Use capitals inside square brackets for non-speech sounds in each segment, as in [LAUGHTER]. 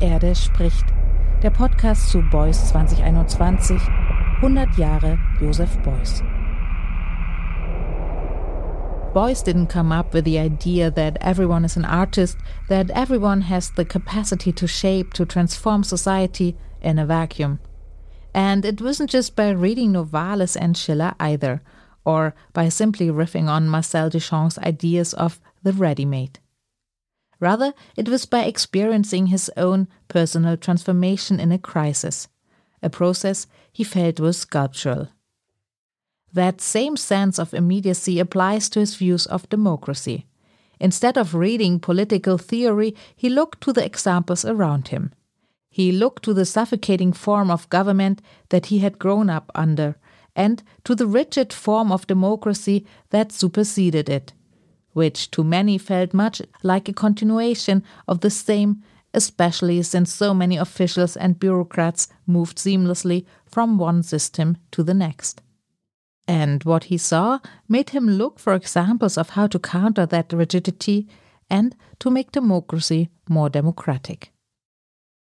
Erde spricht, der Podcast zu Beuys 2021, 100 Jahre Joseph Beuys. Beuys didn't come up with the idea that everyone is an artist, that everyone has the capacity to shape, to transform society in a vacuum. And it wasn't just by reading Novalis and Schiller either, or by simply riffing on Marcel Duchamp's ideas of the ready made. Rather, it was by experiencing his own personal transformation in a crisis, a process he felt was sculptural. That same sense of immediacy applies to his views of democracy. Instead of reading political theory, he looked to the examples around him. He looked to the suffocating form of government that he had grown up under, and to the rigid form of democracy that superseded it which to many felt much like a continuation of the same, especially since so many officials and bureaucrats moved seamlessly from one system to the next. And what he saw made him look for examples of how to counter that rigidity and to make democracy more democratic.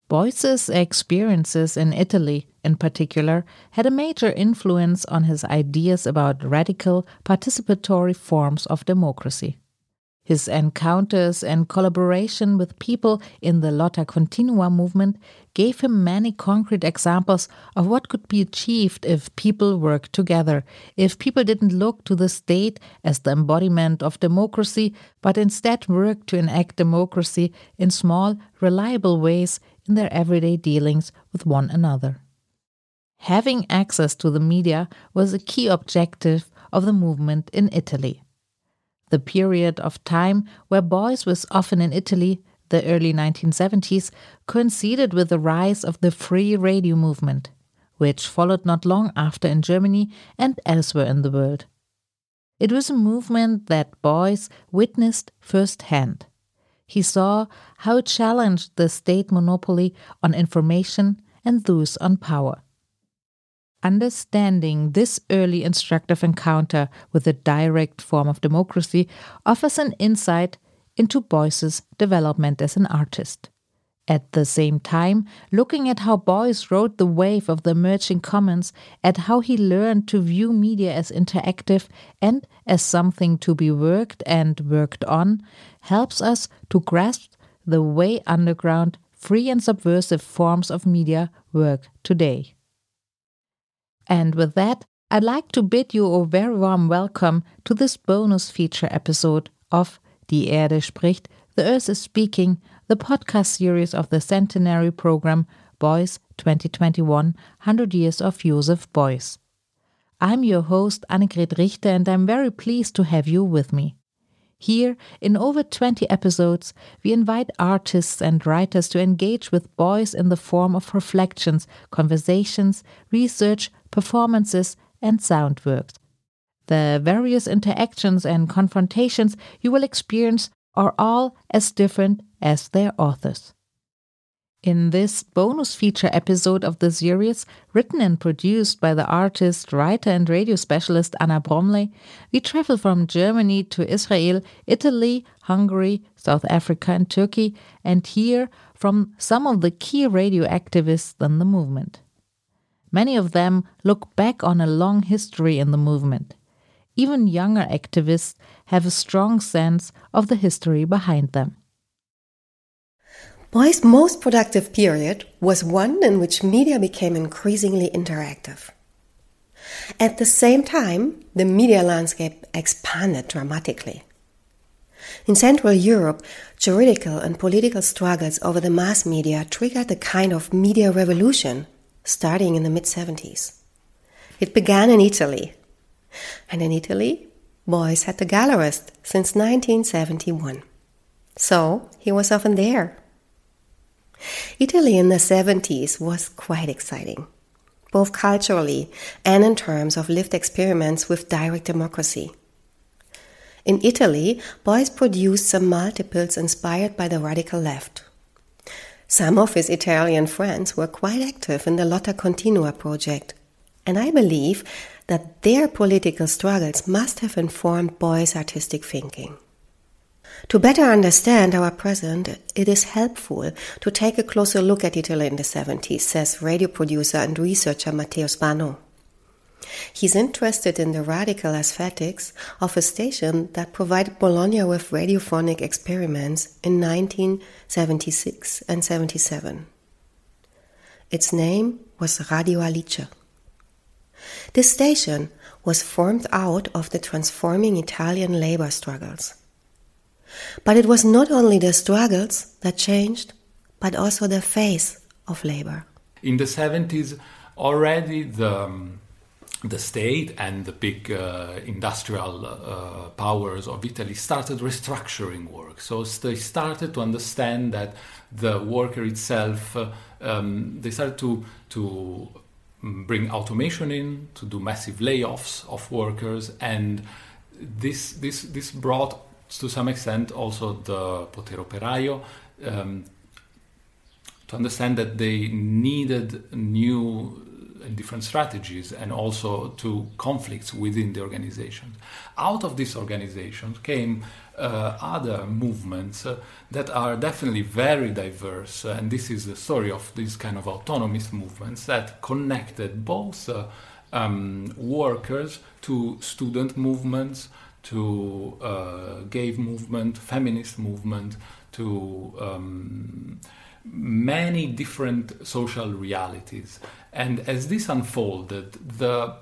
Beuys's experiences in Italy, in particular, had a major influence on his ideas about radical participatory forms of democracy. His encounters and collaboration with people in the Lotta Continua movement gave him many concrete examples of what could be achieved if people worked together, if people didn't look to the state as the embodiment of democracy, but instead worked to enact democracy in small, reliable ways in their everyday dealings with one another. Having access to the media was a key objective of the movement in Italy. The period of time where Beuys was often in Italy, the early 1970s, coincided with the rise of the free radio movement, which followed not long after in Germany and elsewhere in the world. It was a movement that Beuys witnessed firsthand. He saw how it challenged the state monopoly on information and those on power. Understanding this early instructive encounter with a direct form of democracy offers an insight into Beuys's development as an artist. At the same time, looking at how Beuys rode the wave of the emerging commons, at how he learned to view media as interactive and as something to be worked and worked on, helps us to grasp the way underground, free and subversive forms of media work today. And with that, I'd like to bid you a very warm welcome to this bonus feature episode of Die Erde spricht, The Earth is Speaking, the podcast series of the centenary program Beuys 2021 100 Years of Joseph Beuys. I'm your host, Annegret Richter, and I'm very pleased to have you with me. Here, in over 20 episodes, we invite artists and writers to engage with Beuys in the form of reflections, conversations, research, performances, and sound works. The various interactions and confrontations you will experience are all as different as their authors. In this bonus feature episode of the series, written and produced by the artist, writer, and radio specialist Anna Bromley, we travel from Germany to Israel, Italy, Hungary, South Africa, and Turkey, and hear from some of the key radio activists in the movement. Many of them look back on a long history in the movement. Even younger activists have a strong sense of the history behind them. Beuys' most productive period was one in which media became increasingly interactive. At the same time, the media landscape expanded dramatically. In Central Europe, juridical and political struggles over the mass media triggered a kind of media revolution starting in the mid 70s. It began in Italy. And in Italy, Beuys had the gallerist since 1971. So he was often there. Italy in the 70s was quite exciting, both culturally and in terms of lived experiments with direct democracy. In Italy, Beuys produced some multiples inspired by the radical left. Some of his Italian friends were quite active in the Lotta Continua project, and I believe that their political struggles must have informed Beuys's artistic thinking. To better understand our present, it is helpful to take a closer look at Italy in the 70s, says radio producer and researcher Matteo Spano. He's interested in the radical aesthetics of a station that provided Bologna with radiophonic experiments in 1976 and 77. Its name was Radio Alice. This station was formed out of the transforming Italian labor struggles. But it was not only the struggles that changed, but also the face of labor. In the 70s, already the, um, the state and the big uh, industrial uh, powers of Italy started restructuring work. So they started to understand that the worker itself, uh, um, they started to, to bring automation in, to do massive layoffs of workers, and this, this, this brought to some extent also the potere operaio um, to understand that they needed new and different strategies and also to conflicts within the organization. Out of these organizations came uh, other movements uh, that are definitely very diverse, and this is the story of these kind of autonomist movements that connected both uh, um, workers to student movements to uh, gay movement, feminist movement, to um, many different social realities. And as this unfolded, the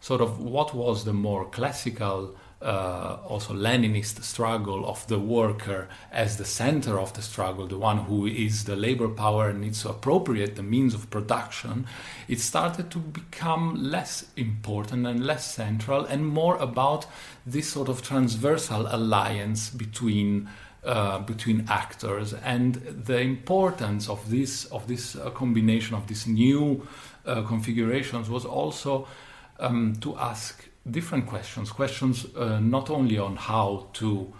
sort of what was the more classical uh, also Leninist struggle of the worker as the center of the struggle, the one who is the labor power and needs to appropriate the means of production, it started to become less important and less central and more about this sort of transversal alliance between. Uh, between actors. And the importance of this of this uh, combination of these new uh, configurations was also um, to ask different questions, questions uh, not only on how to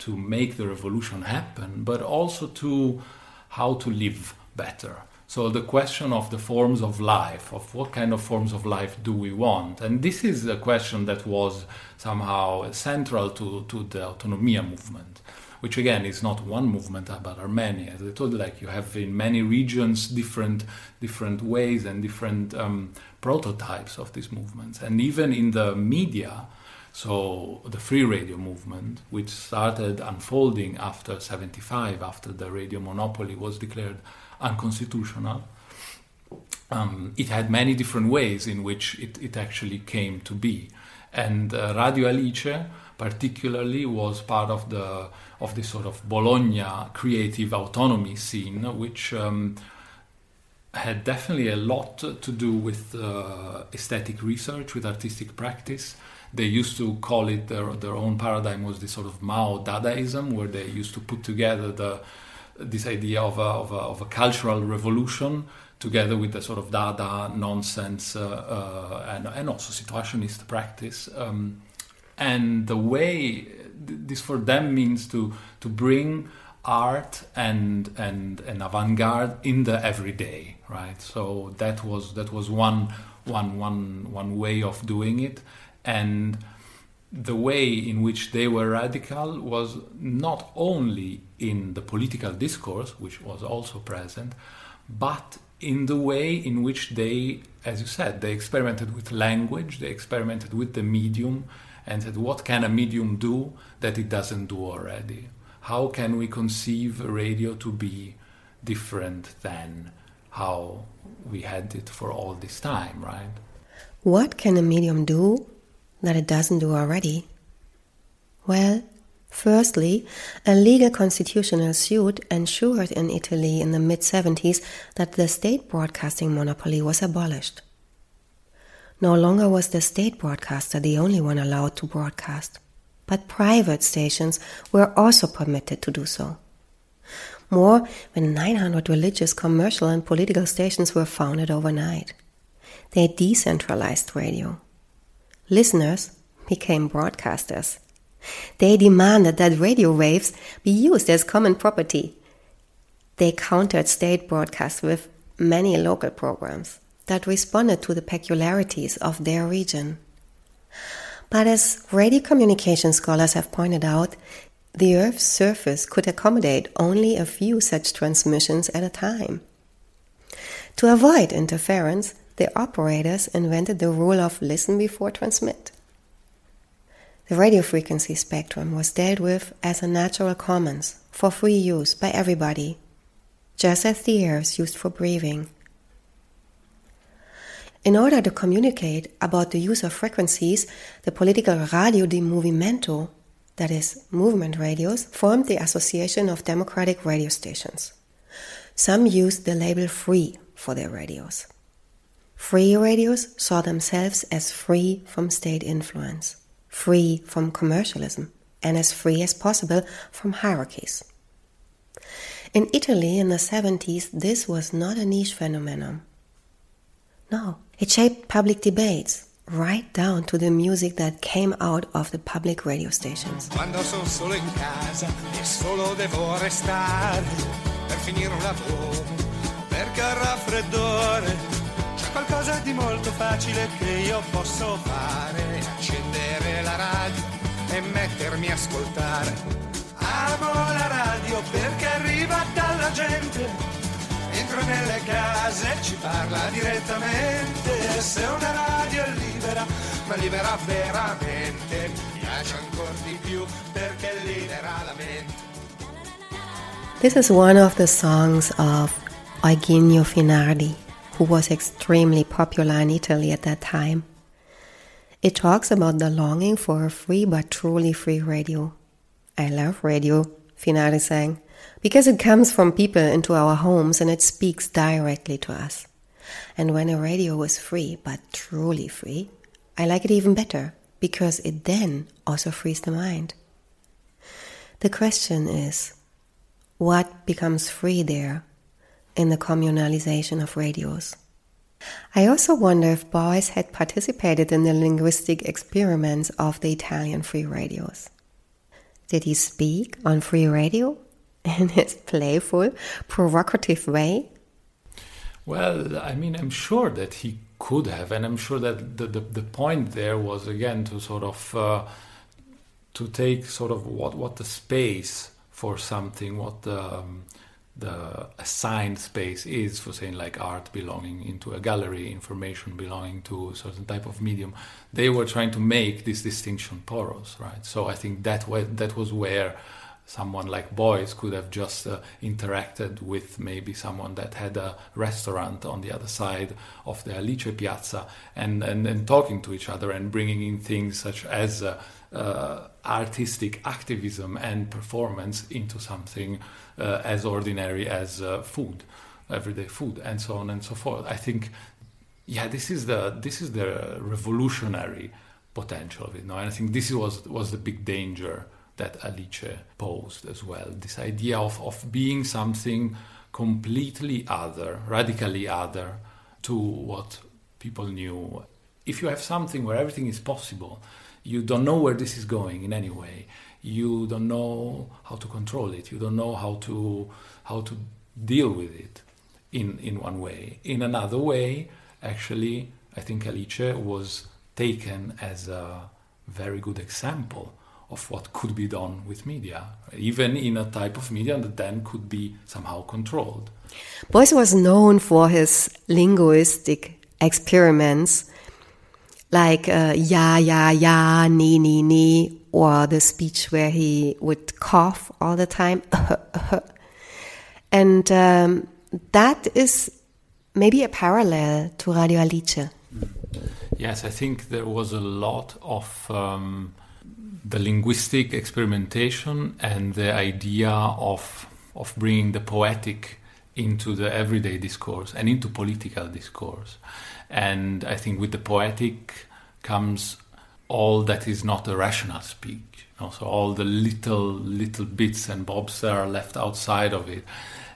to make the revolution happen, but also to how to live better. So the question of the forms of life, of what kind of forms of life do we want, and this is a question that was somehow central to, to the autonomia movement which again is not one movement but are many. As I told you, like you have in many regions different different ways and different um, prototypes of these movements, and even in the media. So the free radio movement, which started unfolding after 75, after the radio monopoly was declared unconstitutional, um, it had many different ways in which it, it actually came to be. And uh, Radio Alice, particularly, was part of the of this sort of Bologna creative autonomy scene, which um, had definitely a lot to do with uh, aesthetic research, with artistic practice. They used to call it their, their own paradigm was this sort of Mao Dadaism, where they used to put together the this idea of a, of a, of a cultural revolution together with the sort of Dada nonsense uh, uh, and, and also situationist practice. Um, and the way this for them means to to bring art and and and avant-garde in the everyday right? So that was that was one one one one way of doing it. And the way in which they were radical was not only in the political discourse which was also present but in the way in which they as you said they experimented with language they experimented with the medium and said, what can a medium do that it doesn't do already? How can we conceive radio to be different than how we had it for all this time, right? What can a medium do that it doesn't do already? Well, firstly, a legal constitutional suit ensured in Italy in the mid 70s that the state broadcasting monopoly was abolished. No longer was the state broadcaster the only one allowed to broadcast, but private stations were also permitted to do so. More than 900 religious, commercial, and political stations were founded overnight. They decentralized radio. Listeners became broadcasters. They demanded that radio waves be used as common property. They countered state broadcasts with many local programs that responded to the peculiarities of their region. But as radio communication scholars have pointed out, the Earth's surface could accommodate only a few such transmissions at a time. To avoid interference, the operators invented the rule of listen before transmit. The radio frequency spectrum was dealt with as a natural commons for free use by everybody, just as the air is used for breathing. In order to communicate about the use of frequencies, the political Radio di Movimento, that is, movement radios, formed the Association of Democratic Radio Stations. Some used the label free for their radios. Free radios saw themselves as free from state influence, free from commercialism, and as free as possible from hierarchies. In Italy in the 70s, this was not a niche phenomenon. No, it shaped public debates, right down to the music that came out of the public radio stations. Quando sono solo in casa e solo devo restare per finire un lavoro, perché al raffreddore c'è qualcosa di molto facile che io posso fare, accendere la radio e mettermi a ascoltare. Amo la radio perché arriva dalla gente nelle case, ci parla direttamente. Se una radio è libera, ma libera veramente, mi piace ancora di più perché libera la mente. This is one of the songs of Eugenio Finardi, who was extremely popular in Italy at that time. It talks about the longing for a free but truly free radio. I love radio, Finardi sang because it comes from people into our homes and it speaks directly to us. And when a radio is free, but truly free, I like it even better because it then also frees the mind. The question is what becomes free there in the communalization of radios? I also wonder if Beuys had participated in the linguistic experiments of the Italian free radios. Did he speak on free radio [LAUGHS] in his playful, provocative way? Well, I mean, I'm sure that he could have, and I'm sure that the, the, the point there was again to sort of uh, to take sort of what what the space for something, what the um, the assigned space is for saying like art belonging into a gallery, information belonging to a certain type of medium. They were trying to make this distinction porous, right? So I think that way, that was where someone like Beuys could have just uh, interacted with maybe someone that had a restaurant on the other side of the Alice Piazza and, and, and talking to each other and bringing in things such as uh, uh, artistic activism and performance into something uh, as ordinary as uh, food, everyday food, and so on and so forth. I think, yeah, this is the this is the revolutionary potential of it. No, and I think this was was the big danger that Alice posed as well. This idea of, of being something completely other, radically other to what people knew. If you have something where everything is possible, you don't know where this is going in any way. You don't know how to control it. You don't know how to how to deal with it in in one way. In another way, actually, I think Alice was taken as a very good example of what could be done with media, even in a type of media that then could be somehow controlled. Beuys was known for his linguistic experiments like uh, ya, ya, ja, ni, ni, ni, or the speech where he would cough all the time. [LAUGHS] and um, that is maybe a parallel to Radio Alice. Yes, I think there was a lot of um, the linguistic experimentation and the idea of of bringing the poetic into the everyday discourse and into political discourse. And I think with the poetic comes all that is not a rational speech. You know, so all the little little bits and bobs that are left outside of it.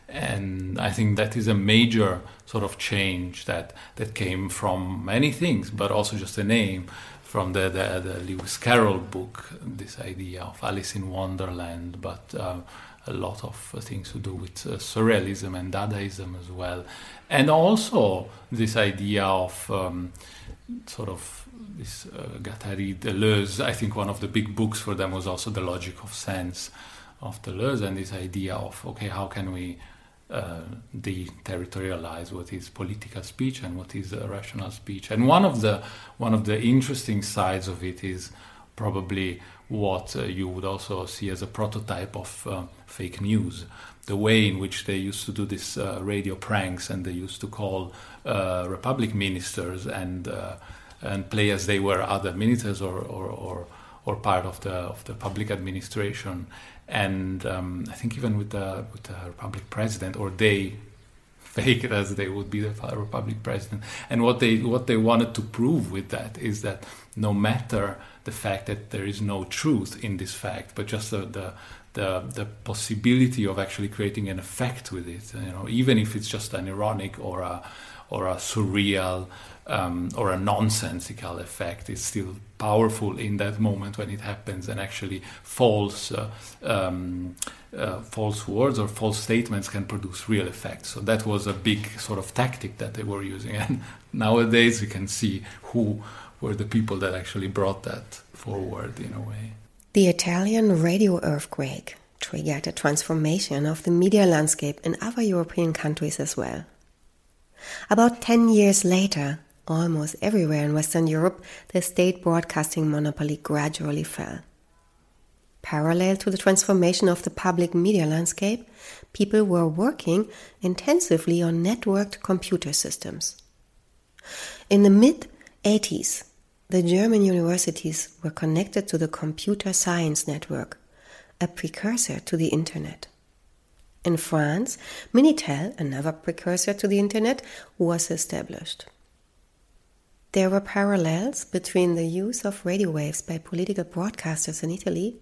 And I think that is a major sort of change that that came from many things, but also just a name from the, the, the Lewis Carroll book, this idea of Alice in Wonderland, but uh, a lot of things to do with uh, surrealism and Dadaism as well, and also this idea of um, sort of this uh, Guattari Deleuze. I think one of the big books for them was also the logic of sense of Deleuze and this idea of okay, how can we uh, deterritorialize what is political speech and what is uh, rational speech? And one of the one of the interesting sides of it is probably what uh, you would also see as a prototype of uh, fake news. The way in which they used to do these uh, radio pranks and they used to call uh, Republic ministers and and play as they were other ministers or, or, or, or part of the of the public administration and um, I think even with the with the Republic president, or they [LAUGHS] fake it as they would be the Republic president. And what they what they wanted to prove with that is that no matter the fact that there is no truth in this fact, but just the, the the, the possibility of actually creating an effect with it, you know, even if it's just an ironic or a or a surreal um, or a nonsensical effect is still powerful in that moment when it happens and actually false uh, um, uh, false words or false statements can produce real effects. So that was a big sort of tactic that they were using. [LAUGHS] And nowadays we can see who were the people that actually brought that forward in a way. The italian radio earthquake triggered a transformation of the media landscape in other european countries as well. About 10 years later, almost everywhere in Western Europe, the state broadcasting monopoly gradually fell. Parallel to the transformation of the public media landscape, people were working intensively on networked computer systems. In the mid 80s, the German universities were connected to the computer science network, a precursor to the internet. In France, Minitel, another precursor to the internet, was established. There were parallels between the use of radio waves by political broadcasters in Italy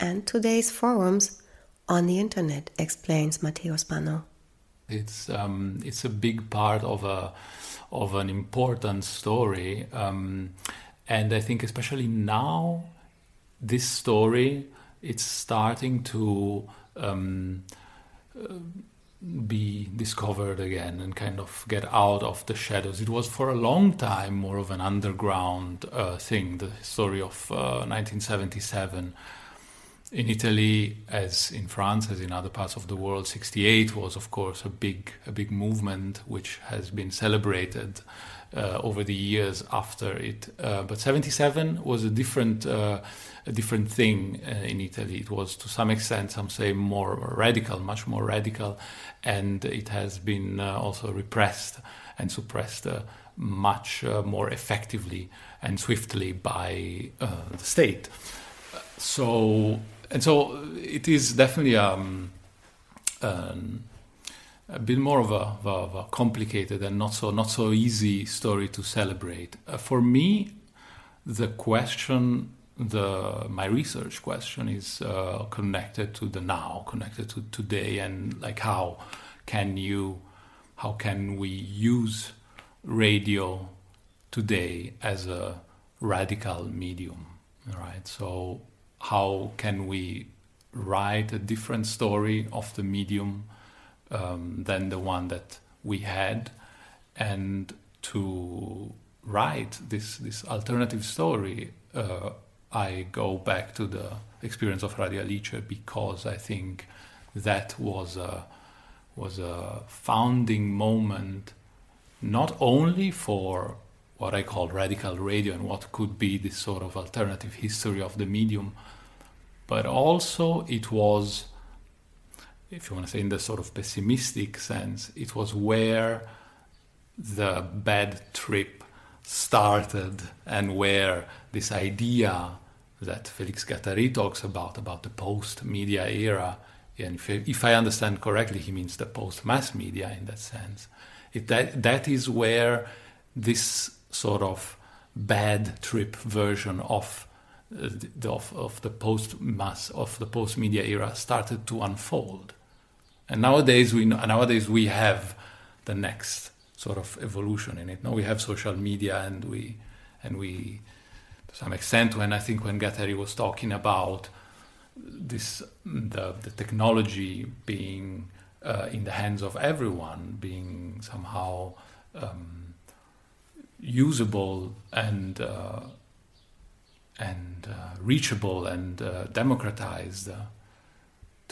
and today's forums on the internet, explains Matteo Spano. It's um, it's a big part of a of an important story, um, and I think especially now, this story it's starting to um, be discovered again and kind of get out of the shadows. It was for a long time more of an underground uh, thing, the story of uh, 1977. In Italy, as in France, as in other parts of the world, 68 was, of course, a big, a big movement which has been celebrated uh, over the years after it. Uh, but 77 was a different uh, a different thing uh, in Italy. It was to some extent, some say, more radical, much more radical, and it has been uh, also repressed and suppressed uh, much more effectively and swiftly by the state. So, and so it is definitely um, um, a bit more of a, of a, complicated and not so not so easy story to celebrate. Uh, for me, the question the my research question is uh, connected to the now, connected to today, and like how can you, how can we use radio today as a radical medium, right? So how can we write a different story of the medium um, than the one that we had, and to write this this alternative story uh, I go back to the experience of Radio Alice because I think that was a was a founding moment not only for what I call radical radio and what could be this sort of alternative history of the medium, but also it was, if you want to say in the sort of pessimistic sense, it was where the bad trip started and where this idea that Felix Guattari talks about, about the post media era. And if, if, I understand correctly, he means the post mass media in that sense. It, that, that is where this sort of bad trip version of uh, the, of, of the post mass of the post media era started to unfold. And nowadays we nowadays we have the next sort of evolution in it. Now we have social media and we and we to some extent, when I think when Guattari was talking about this, the, the technology being uh, in the hands of everyone, being somehow um, usable and uh, and uh, reachable and uh, democratized uh,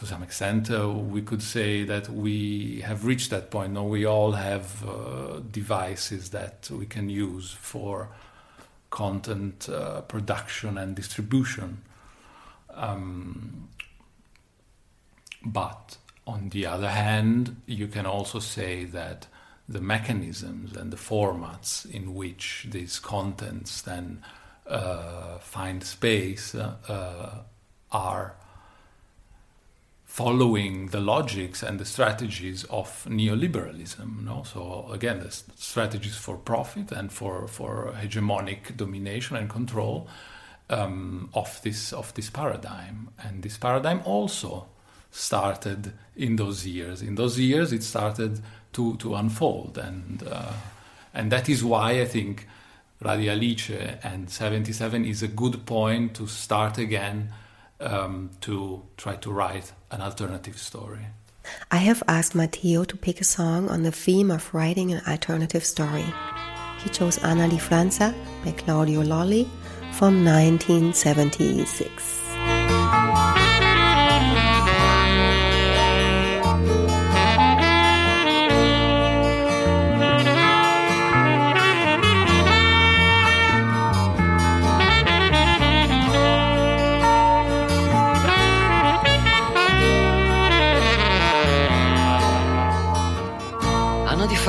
to some extent, uh, we could say that we have reached that point. Now we all have uh, devices that we can use for content uh, production and distribution. Um, but on the other hand, you can also say that the mechanisms and the formats in which these contents then uh, find space uh, are following the logics and the strategies of neoliberalism. So again, the strategies for profit and for, for hegemonic domination and control um, of this of this paradigm. And this paradigm also started in those years. In those years, it started to to unfold, and uh, and that is why I think Radio Alice and 77 is a good point to start again um, to try to write an alternative story. I have asked Matteo to pick a song on the theme of writing an alternative story. He chose Anna di Francia by Claudio Lolli from 1976.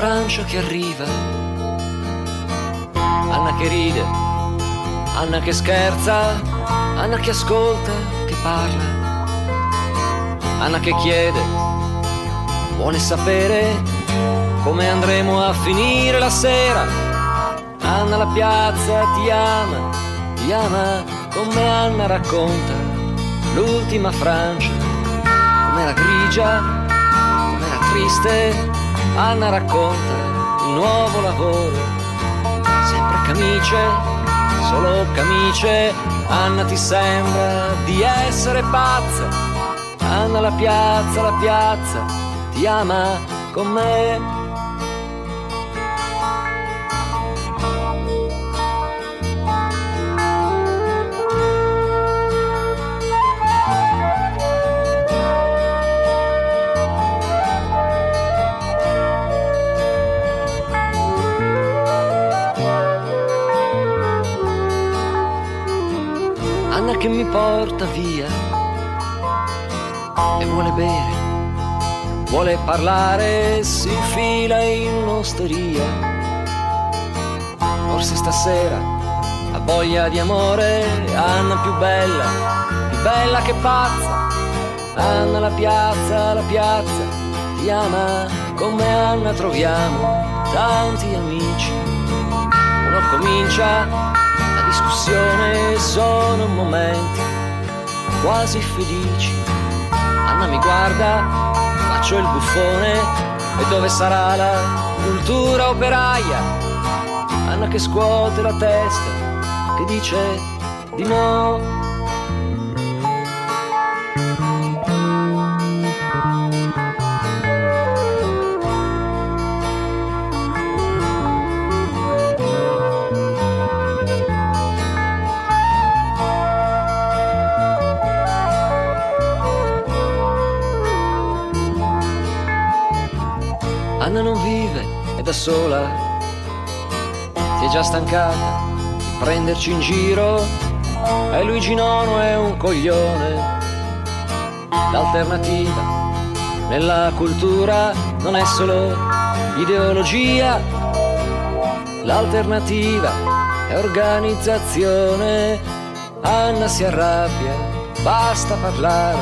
Francia che arriva, Anna che ride, Anna che scherza, Anna che ascolta, che parla, Anna che chiede, vuole sapere come andremo a finire la sera. Anna la piazza ti ama, ti ama come Anna racconta l'ultima Francia, com'era grigia, com'era triste Anna racconta il nuovo lavoro, sempre camicie, solo camicie. Anna ti sembra di essere pazza. Anna la piazza, la piazza ti ama con me. Porta via e vuole bere, vuole parlare, si infila in un'osteria. Forse stasera ha voglia di amore, Anna più bella, più bella che pazza. Anna la piazza, la piazza, ti ama come Anna troviamo tanti amici. Uno comincia discussione sono momenti quasi felici. Anna mi guarda, faccio il buffone e dove sarà la cultura operaia? Anna che scuote la testa, che dice di no. Sola, si è già stancata di prenderci in giro e Luigi Nono è un coglione. L'alternativa nella cultura non è solo ideologia, l'alternativa è organizzazione. Anna si arrabbia, basta parlare,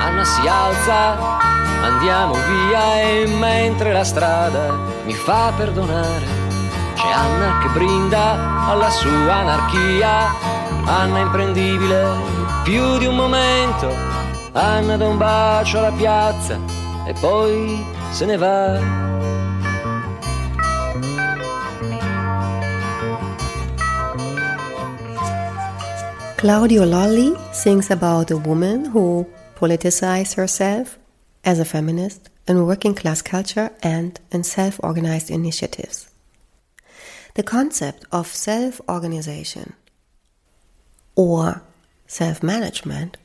Anna si alza andiamo via e mentre la strada mi fa perdonare. C'è Anna che brinda alla sua anarchia, Anna imprendibile più di un momento, Anna da un bacio alla piazza e poi se ne va. Claudio Lolli sings about a woman who politicized herself as a feminist in working class culture and in self organized initiatives. The concept of self organization or self management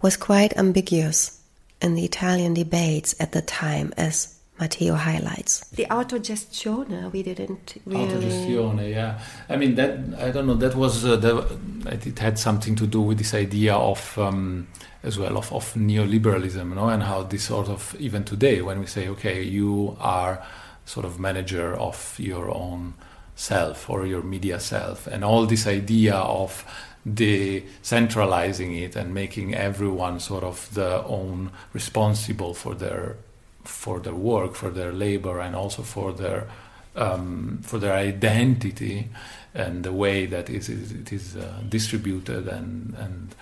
was quite ambiguous in the Italian debates at the time, as Matteo highlights. The autogestione, we didn't really. Autogestione, yeah. I mean, that, I don't know, that was, uh, that, it had something to do with this idea of, um, as well, of, of neoliberalism, you know, and how this sort of, even today, when we say, okay, you are sort of manager of your own self or your media self, and all this idea of decentralizing it and making everyone sort of the own responsible for their for their work, for their labor, and also for their um, for their identity and the way that is, it is uh, distributed and and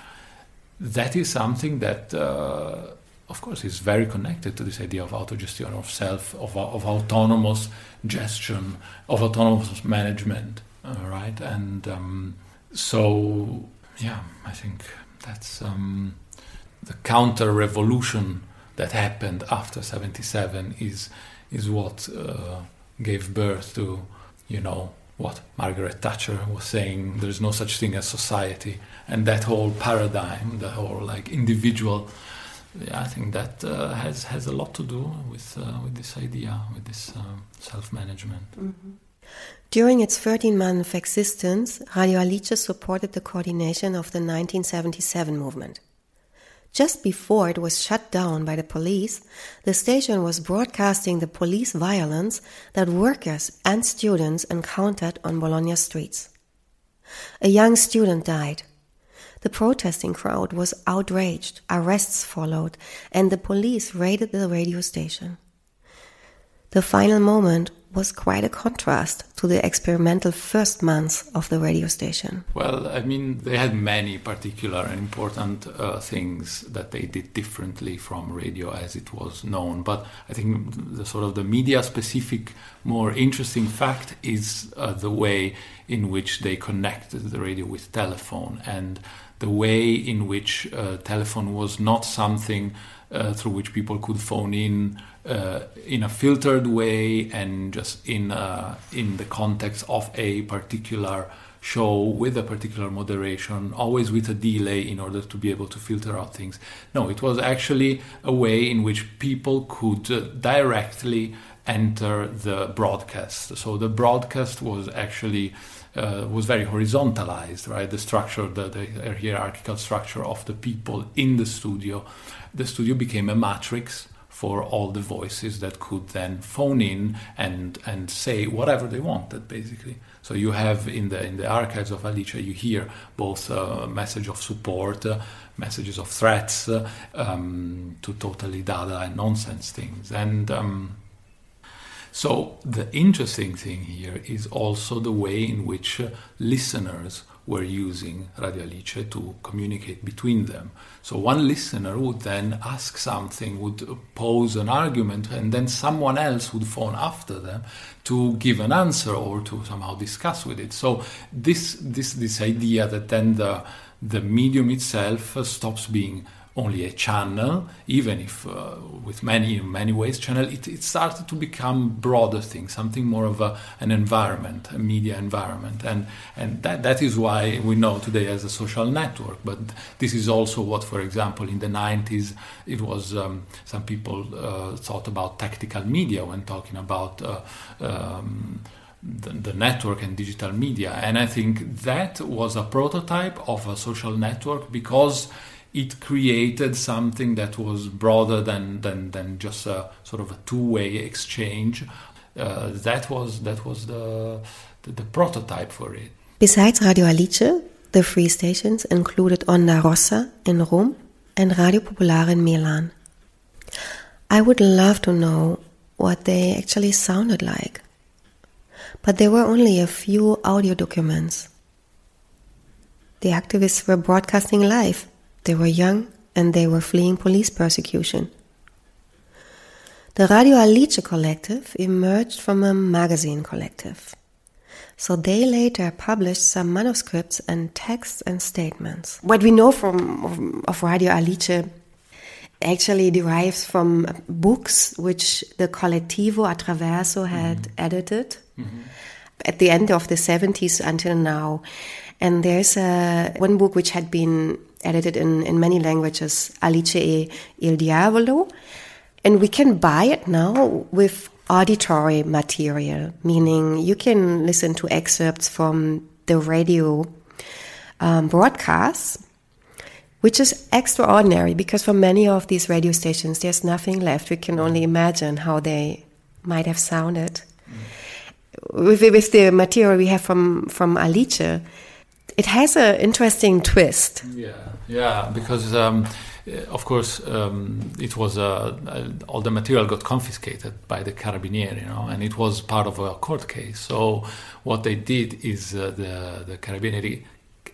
that is something that uh, of course is very connected to this idea of autogestion of self of, of autonomous gestion of autonomous management uh, right? And um, so yeah i think that's um, the counter revolution that happened after 77 is is what uh, gave birth to you know what Margaret Thatcher was saying there's no such thing as society and that whole paradigm the whole like individual yeah, I think that uh, has has a lot to do with uh, with this idea with this um, self-management mm-hmm. During its 13 month existence, Radio Alice supported the coordination of the 1977 movement. Just before it was shut down by the police, the station was broadcasting the police violence that workers and students encountered on Bologna streets. A young student died. The protesting crowd was outraged, arrests followed, and the police raided the radio station. The final moment was quite a contrast to the experimental first months of the radio station. Well, I mean, they had many particular and important uh, things that they did differently from radio as it was known. But I think the sort of the media specific, more interesting fact is uh, the way in which they connected the radio with telephone and the way in which uh, telephone was not something uh, through which people could phone in uh, in a filtered way and just in uh, in the context of a particular show with a particular moderation, always with a delay in order to be able to filter out things. No, it was actually a way in which people could uh, directly enter the broadcast. So the broadcast was actually uh, was very horizontalized, right? The structure, the, the hierarchical structure of the people in the studio. The studio became a matrix for all the voices that could then phone in and and say whatever they wanted basically. So you have in the in the archives of Alicia you hear both uh, message of support uh, messages of threats uh, um, to totally dada and nonsense things. And um, so the interesting thing here is also the way in which uh, listeners were using Radio Alice to communicate between them. So one listener would then ask something, would pose an argument, and then someone else would phone after them to give an answer or to somehow discuss with it. So this this this idea that then the the medium itself uh, stops being only a channel, even if uh, with many many ways channel, it, it started to become broader thing, something more of a, an environment, a media environment, and and that that is why we know today as a social network. But this is also what, for example, in the 90s, it was um, some people uh, thought about tactical media when talking about. Uh, um, the, the, network and digital media. And I think that was a prototype of a social network because it created something that was broader than, than, than just a sort of a two-way exchange. Uh, that was that was the, the, the prototype for it. Besides Radio Alice, the free stations included Onda Rossa in Rome and Radio Popolare in Milan. I would love to know what they actually sounded like. But there were only a few audio documents. The activists were broadcasting live they were young and they were fleeing police persecution. The Radio Alice collective emerged from a magazine collective. So they later published some manuscripts and texts and statements. What we know from of Radio Alice actually derives from books which the Collettivo Attraverso had mm-hmm. edited mm-hmm. at the end of the 70s until now. And there's a, one book which had been edited in, in many languages, Alice e il Diavolo. And we can buy it now with auditory material, meaning you can listen to excerpts from the radio um, broadcasts, which is extraordinary because for many of these radio stations, there's nothing left. We can only imagine how they might have sounded. Mm. With, with the material we have from, from Alice, it has an interesting twist. Yeah, yeah, because um, of course um, it was uh, uh, all the material got confiscated by the carabinieri, you know, and it was part of a court case. So what they did is uh, the the carabinieri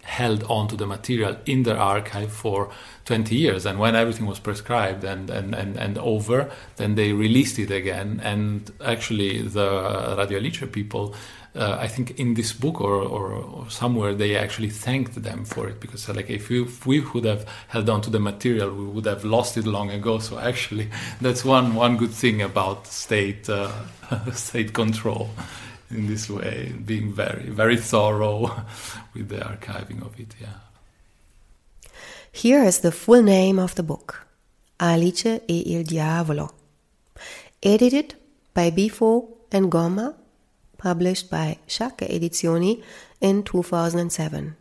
held on to the material in their archive for 20 years and when everything was prescribed and, and, and, and over then they released it again and actually the radio alice people uh, I think in this book or, or, or, somewhere they actually thanked them for it because like if we, if we would have held on to the material we would have lost it long ago. So actually that's one one good thing about state uh, [LAUGHS] state control in this way being very very thorough [LAUGHS] with the archiving of it yeah. Here is the full name of the book Alice e il Diavolo. Edited by Bifo and Gomma published by Sciacca Edizioni in 2007.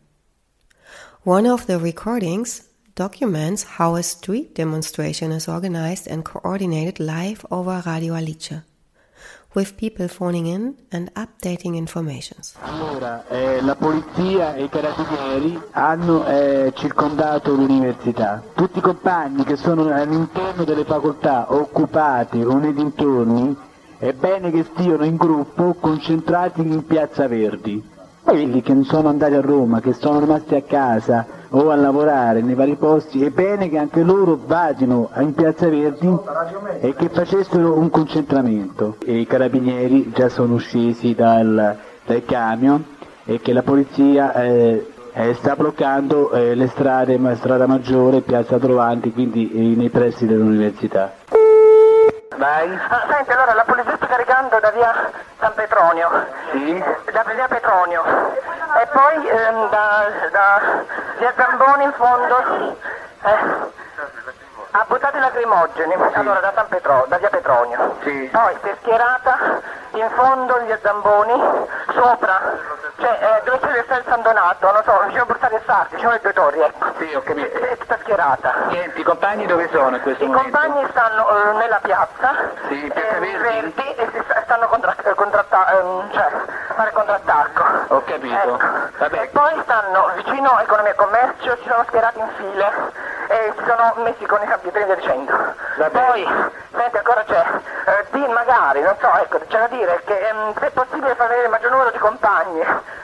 One of the recordings documents how a street demonstration is organized and coordinated live over Radio Alice, with people phoning in and updating informations. Allora, eh, la polizia e i carabinieri hanno eh, circondato l'università. Tutti i compagni che sono all'interno delle facoltà occupati o nei dintorni è bene che stiano in gruppo concentrati in Piazza Verdi. Quelli che non sono andati a Roma, che sono rimasti a casa o a lavorare nei vari posti, è bene che anche loro vadino in Piazza Verdi e che facessero un concentramento. E I carabinieri già sono scesi dal, dal camion e che la polizia eh, eh, sta bloccando eh, le strade, strada maggiore, piazza Trovanti, quindi eh, nei pressi dell'università. Vai. Ah, senti, allora la polizia sta caricando da via San Petronio. Sì. Da via Petronio. E poi ehm, da, da, via Zamboni in fondo. Eh, ha buttato i lacrimogeni. Sì. Allora da San Petronio, da via Petronio. Sì. Poi si è schierata in fondo via Zamboni, sopra cioè, eh, dove c'è il San Donato, non so, vicino a Bursare e Sarti, vicino ai due torri, ecco. Sì, ho capito. È tutta schierata. Niente, i compagni dove sono in questo I momento? I compagni stanno uh, nella piazza, sì, piazza eh, Verdi. Verdi e si stanno contra- eh, contratta- ehm, cioè, fare contrattacco. Ho capito. Ecco. E poi stanno vicino a Economia e Commercio, si sono schierati in file e si sono messi con i computer via dicendo. Poi, senti, ancora c'è, eh, di magari, non so, ecco, c'è da dire che ehm, se è possibile far vedere il maggior numero di compagni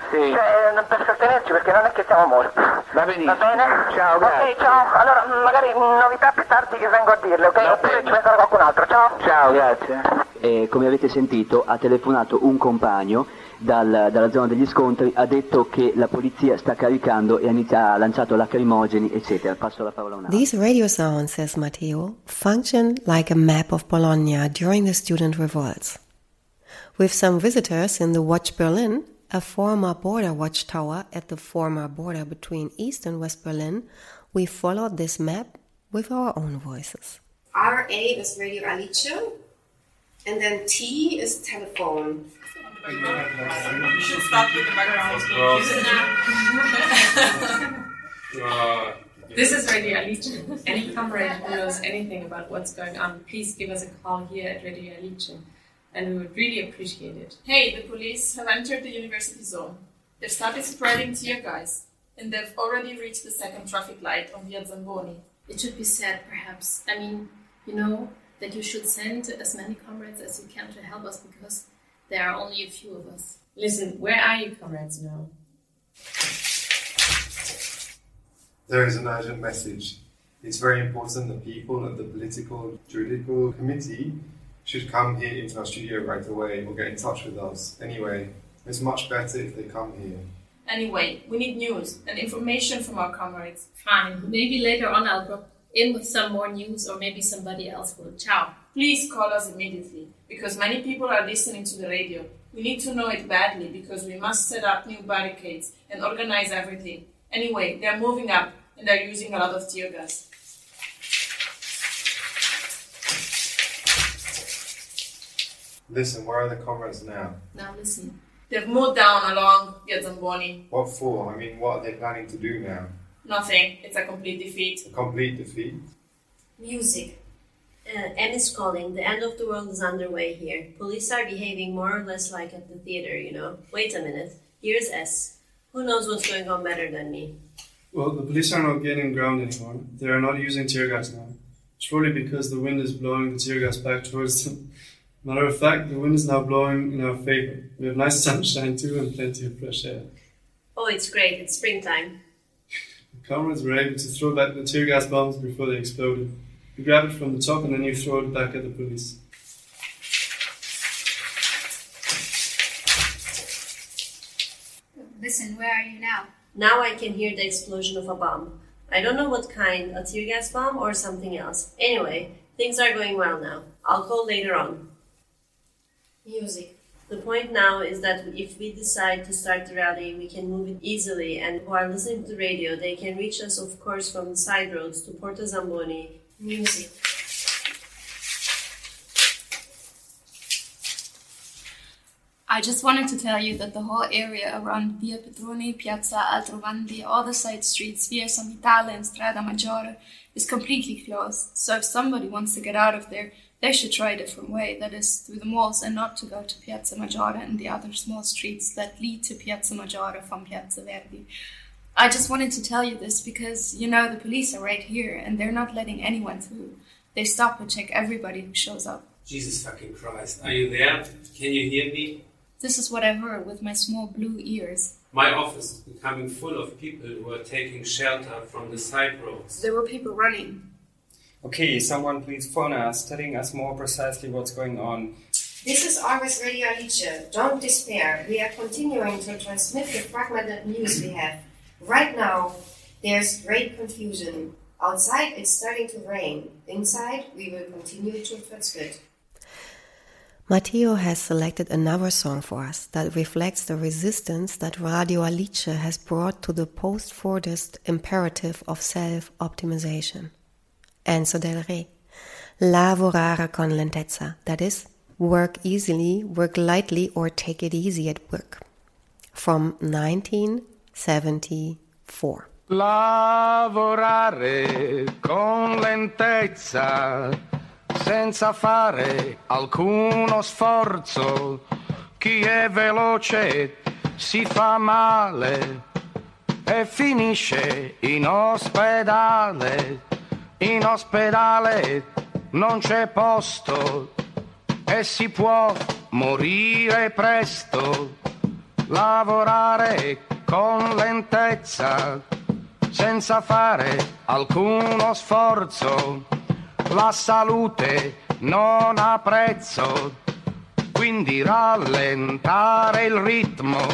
sì. Cioè, per sostenerci perché non è che siamo molti. Va benissimo. Va bene? Ciao, grazie. Ok, ciao. Allora, magari novità più tardi che vengo a dirle, ok? Oppure ci penserà qualcun altro. Ciao. Ciao, grazie. E come avete sentito ha telefonato un compagno dal, dalla zona degli scontri, ha detto che la polizia sta caricando e ha, iniziato, ha lanciato lacrimogeni, eccetera. Passo la parola a un altro. These radio sounds, says Matteo, function like a map of Bologna during the student revolts. With some visitors in the Watch Berlin, a former border watchtower at the former border between East and West Berlin, we followed this map with our own voices. RA is Radio Alice, and then T is telephone. You should start with the microphone. this is [LAUGHS] Radio Alice. Any comrade who knows anything about what's going on, please give us a call here at Radio Alice and we would really appreciate it. Hey, the police have entered the university zone. They've started spreading tear gas, and they've already reached the second traffic light on Via Zamboni. It should be said, perhaps. I mean, you know, that you should send as many comrades as you can to help us because there are only a few of us. Listen, where are you, comrades, now? There is an urgent message. It's very important that people at the political juridical committee should come here into our studio right away or get in touch with us. Anyway, It's much better if they come here. Anyway, we need news and information from our comrades. Fine. Maybe later on I'll drop in with some more news or maybe somebody else will. Ciao. Please call us immediately because many people are listening to the radio. We need to know it badly because we must set up new barricades and organize everything. Anyway, they're moving up and they're using a lot of tear gas. Listen, where are the comrades now? Now listen. They've moved down along Via Zamboni. What for? I mean, what are they planning to do now? Nothing. It's a complete defeat. A complete defeat? Music. Uh, M is calling. The end of the world is underway here. Police are behaving more or less like at the theater, you know. Wait a minute. Here's S. Who knows what's going on better than me? Well, the police are not gaining ground anymore. They are not using tear gas now. It's probably because the wind is blowing the tear gas back towards them. Matter of fact, the wind is now blowing in our favor. We have nice sunshine too and plenty of fresh air. Oh, it's great. It's springtime. The comrades were able to throw back the tear gas bombs before they exploded. You grab it from the top and then you throw it back at the police. Listen, where are you now? Now I can hear the explosion of a bomb. I don't know what kind, a tear gas bomb or something else. Anyway, things are going well now. I'll call later on. Music. The point now is that if we decide to start the rally, we can move it easily, and while listening to the radio, they can reach us, of course, from the side roads to Porta Zamboni. Music. I just wanted to tell you that the whole area around Via Petroni, Piazza Aldrovandi, all the side streets, Via San Vitale and Strada Maggiore, is completely closed. So if somebody wants to get out of there, they should try a different way, that is, through the malls and not to go to Piazza Maggiore and the other small streets that lead to Piazza Maggiore from Piazza Verdi. I just wanted to tell you this because, you know, the police are right here and they're not letting anyone through. They stop and check everybody who shows up. Jesus fucking Christ. Are you there? Can you hear me? This is what I heard with my small blue ears. My office is becoming full of people who are taking shelter from the side roads. There were people running. Okay, someone please phone us, telling us more precisely what's going on. This is August Radio Alice. Don't despair. We are continuing to transmit the fragmented news we have. Right now, there's great confusion. Outside, it's starting to rain. Inside, we will continue to transmit. Matteo has selected another song for us that reflects the resistance that Radio Alice has brought to the post Fordist imperative of self optimization. Enzo Del Re, lavorare con lentezza, that is, work easily, work lightly, or take it easy at work. From 1974. Lavorare con lentezza senza fare alcuno sforzo. Chi è veloce si fa male e finisce in ospedale. In ospedale non c'è posto e si può morire presto. Lavorare con lentezza senza fare alcuno sforzo. La salute non ha prezzo, quindi rallentare il ritmo,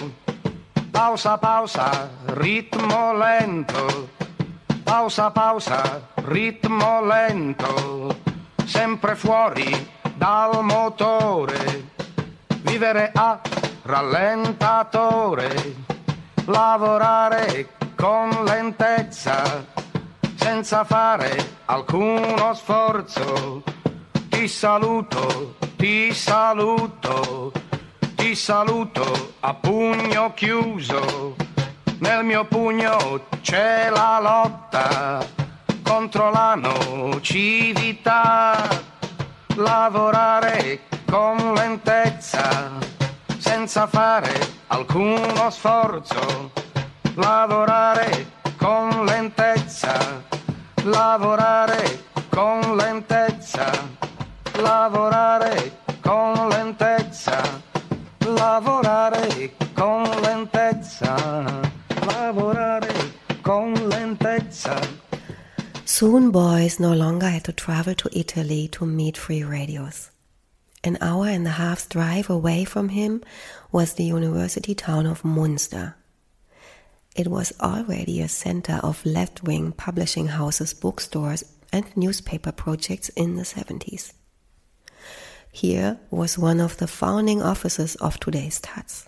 pausa pausa, ritmo lento, pausa pausa, ritmo lento, sempre fuori dal motore, vivere a rallentatore, lavorare con lentezza senza fare alcuno sforzo. Ti saluto, ti saluto, ti saluto a pugno chiuso. Nel mio pugno c'è la lotta contro la nocività. Lavorare con lentezza senza fare alcuno sforzo. Lavorare con lentezza lavorare con lentezza, lavorare con lentezza, lavorare con lentezza, lavorare con lentezza. Soon Beuys no longer had to travel to Italy to meet free radios. An hour and a half's drive away from him was the university town of Munster. It was already a center of left wing publishing houses, bookstores, and newspaper projects in the 70s. Here was one of the founding offices of today's Taz.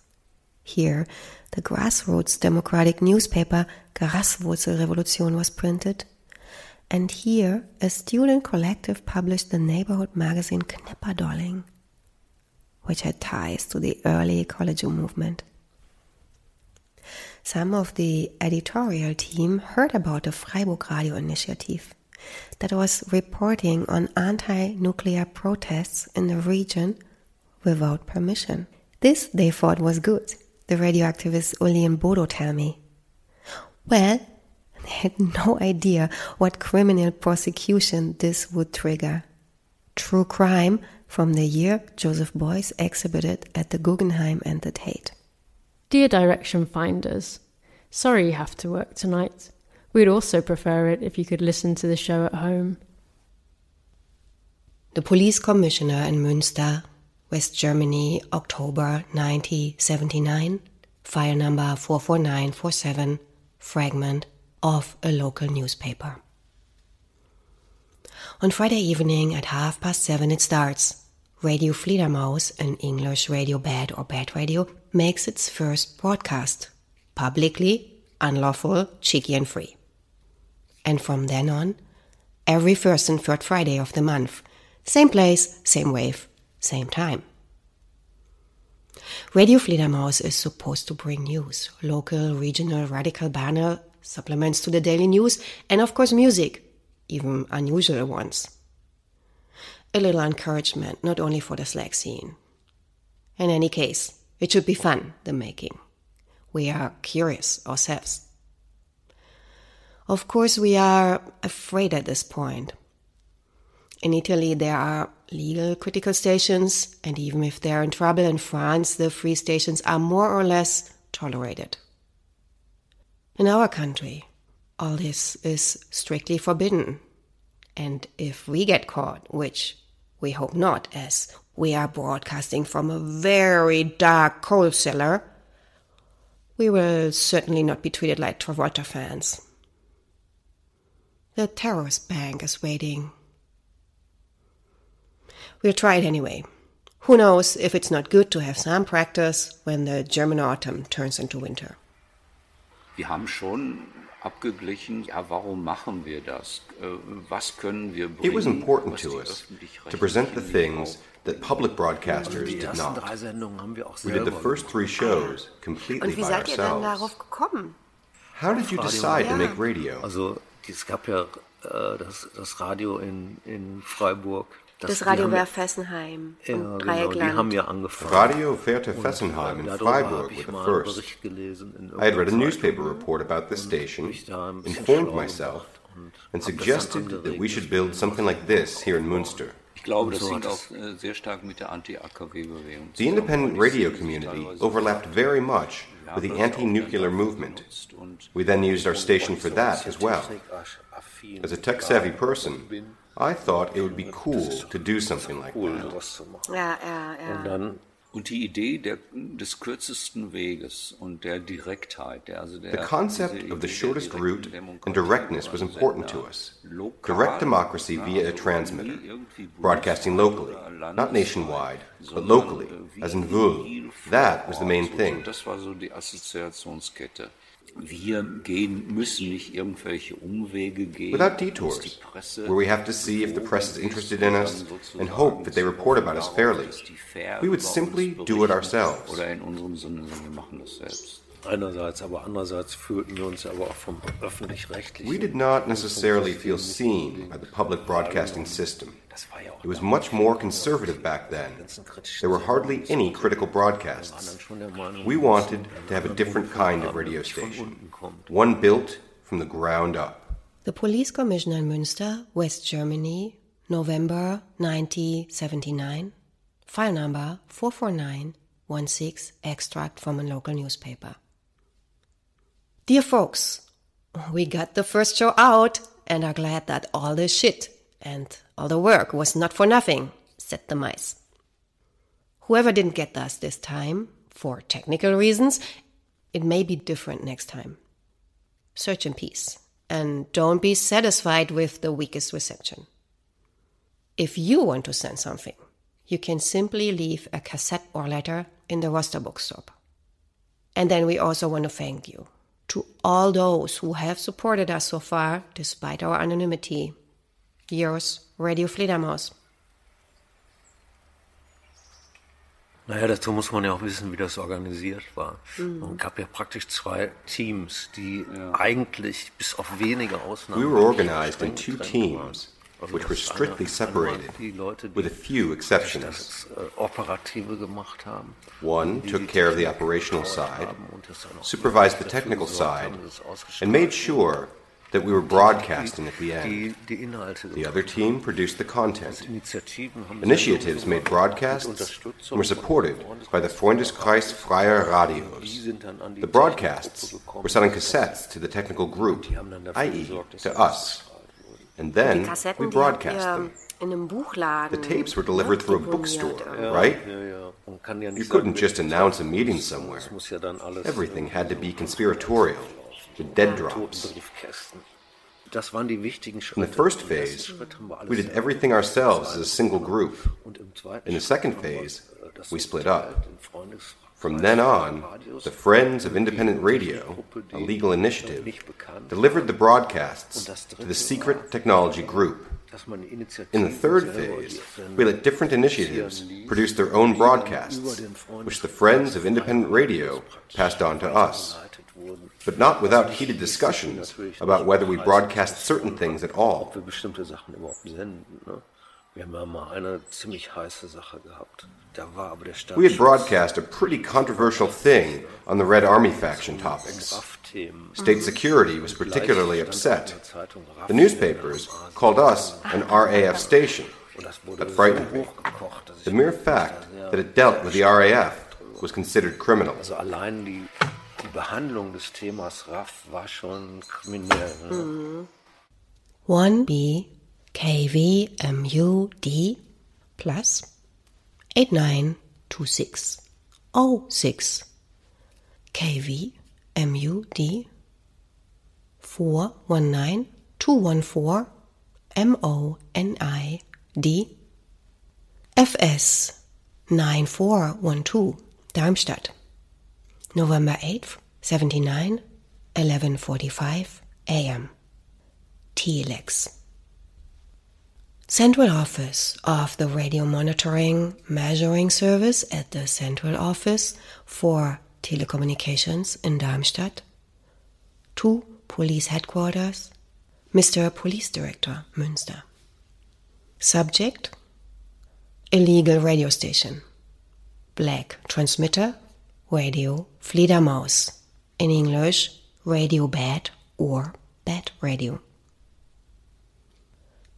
Here, the grassroots democratic newspaper Graswurzelrevolution was printed. And here, a student collective published the neighborhood magazine Knipperdolling, which had ties to the early ecology movement. Some of the editorial team heard about the Freiburg Radio initiative that was reporting on anti nuclear protests in the region without permission. This they thought was good, the radio activist Uli and Bodo tell me. Well, had [LAUGHS] no idea what criminal prosecution this would trigger. True crime from the year Joseph Beuys exhibited at the Guggenheim and the Tate. Dear direction finders, sorry you have to work tonight. We'd also prefer it if you could listen to the show at home. The police commissioner in Münster, West Germany, October 1979, file number 44947, fragment of a local newspaper. On Friday evening at half past seven it starts. Radio Fledermaus, an English radio bad or bad radio, makes its first broadcast. Publicly, unlawful, cheeky and free. And from then on, every first and third Friday of the month, same place, same wave, same time. Radio Fledermaus is supposed to bring news, local, regional, radical banner, supplements to the daily news, and of course music, even unusual ones. A little encouragement, not only for the Slack scene. In any case, it should be fun, the making. We are curious ourselves. Of course, we are afraid at this point. In Italy, there are legal critical stations, and even if they're in trouble in France, the free stations are more or less tolerated. In our country, all this is strictly forbidden. And if we get caught, which we hope not, as we are broadcasting from a very dark coal cellar, we will certainly not be treated like Travolta fans. The terrorist bank is waiting. We'll try it anyway. Who knows if it's not good to have some practice when the German autumn turns into winter. Wir haben schon abgeglichen, ja, warum machen wir das? Äh, Was können wir bringen? It was important to us to present the things that public broadcasters Die did ersten not. We did the first three shows completely Und wie by seid ihr dann ourselves. darauf gekommen? How did you decide to make radio? Also es gab ja äh, das, das Radio in, in Freiburg. Das, die Radio haben wäre ja- Fessenheim Ja, und genau, die haben ja angefangen. Radio Verte Fessenheim in darüber Freiburg habe ich were the first. Bericht gelesen in I had read a newspaper Zeitung report about this station, mich da ein bisschen informed myself, and hab das dann suggested that we should build something like this here in Munster. Ich glaube, das hängt auch äh, sehr stark mit der Anti-AKW-Bewegung The independent radio community overlapped very much with the anti-nuclear movement. We then used our station for that as well. As a tech-savvy person, I thought it would be cool to do something like that. Ja, ja, ja. Und dann Und die Idee der, des kürzesten Weges und der Direktheit, der, also der, The concept of the shortest route and directness was important to us. lokal, Direct democracy via a transmitter, broadcasting locally, not nationwide, but locally, äh, as in Vul. That was the main thing. Das war so die Assoziationskette. Wir gehen, müssen nicht irgendwelche Umwege gehen. Without detours, die Presse where we have to see if the press is interested in us and hope that they report about us fairly. We would simply do it ourselves. Oder in unserem Sinne, wir machen das selbst. einerseits, aber andererseits fühlten wir uns aber auch vom öffentlich-rechtlichen. We did not necessarily feel seen by the public broadcasting system. It was much more conservative back then. There were hardly any critical broadcasts. We wanted to have a different kind of radio station, one built from the ground up. The police commissioner in Münster, West Germany, November 1979, file number 44916, extract from a local newspaper. Dear folks, we got the first show out and are glad that all the shit and all the work was not for nothing, said the mice. Whoever didn't get us this time, for technical reasons, it may be different next time. Search in peace, and don't be satisfied with the weakest reception. If you want to send something, you can simply leave a cassette or letter in the roster bookstop. And then we also want to thank you to all those who have supported us so far despite our anonymity. Yours, Radio Fledermaus. Naja, dazu muss man ja auch wissen, wie das organisiert war. Mhm. Es gab ja praktisch zwei Teams, die eigentlich bis auf wenige Ausnahmen. We were organized in two teams, Also which were strictly eine separated, die Leute, die with a few exceptions. das äh, Operative gemacht haben. One die took care of the operational side, und supervised the technical side, and made sure that we were broadcasting at the end. Die, die Inhalte The other team produced the content. Initiatives made broadcasts and were supported by the Freundeskreis Freier Radios. The broadcasts were selling cassettes to the technical group, i.e., to us. And then we Kassetten, die habt broadcast them. in einem Buchladen. The tapes were delivered through a bookstore, right? Man kann ja You couldn't just announce a meeting somewhere. Ja alles Everything had to be conspiratorial, with dead drops. Die wichtigen In the first phase, Schritt haben wir alles we did everything ourselves as a single group. Und im zweiten In the second phase, äh, we split up. From then on, the Friends of Independent Radio, a legal initiative, delivered the broadcasts to the secret technology group. In the third phase, we let different initiatives produce their own broadcasts, which the Friends of Independent Radio passed on to us, but not without heated discussions about whether we broadcast certain things at all. ob wir bestimmte Sachen überhaupt senden. Ne? Wir haben ja mal eine ziemlich heiße Sache gehabt. Da war aber der Staat We had broadcast a pretty controversial thing on the Red Army faction topics. State security was particularly upset. The newspapers called us an RAF station. That frightened me. The mere fact that it dealt with the RAF was considered criminal. Behandlung des Themas RAF war schon kriminell. Ne? 1B KVMUD plus 892606 KVMUD 419214 MONID FS 9412 Darmstadt November 8th 79 1145 AM Telex Central Office of the Radio Monitoring Measuring Service at the Central Office for Telecommunications in Darmstadt. To Police Headquarters, Mr. Police Director Münster. Subject Illegal radio station. Black transmitter, radio Fledermaus. In English, radio bad or bad radio.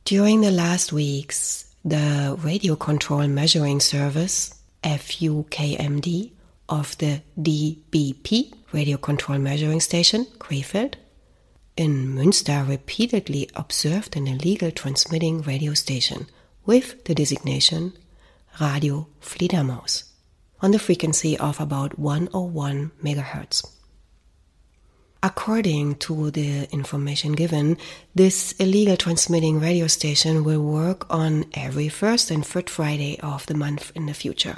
During the last weeks, the Radio Control Measuring Service, FUKMD, of the DBP, Radio Control Measuring Station, Krefeld, in Münster repeatedly observed an illegal transmitting radio station with the designation Radio Fledermaus on the frequency of about 101 megahertz. According to the information given, this illegal transmitting radio station will work on every first and third Friday of the month in the future.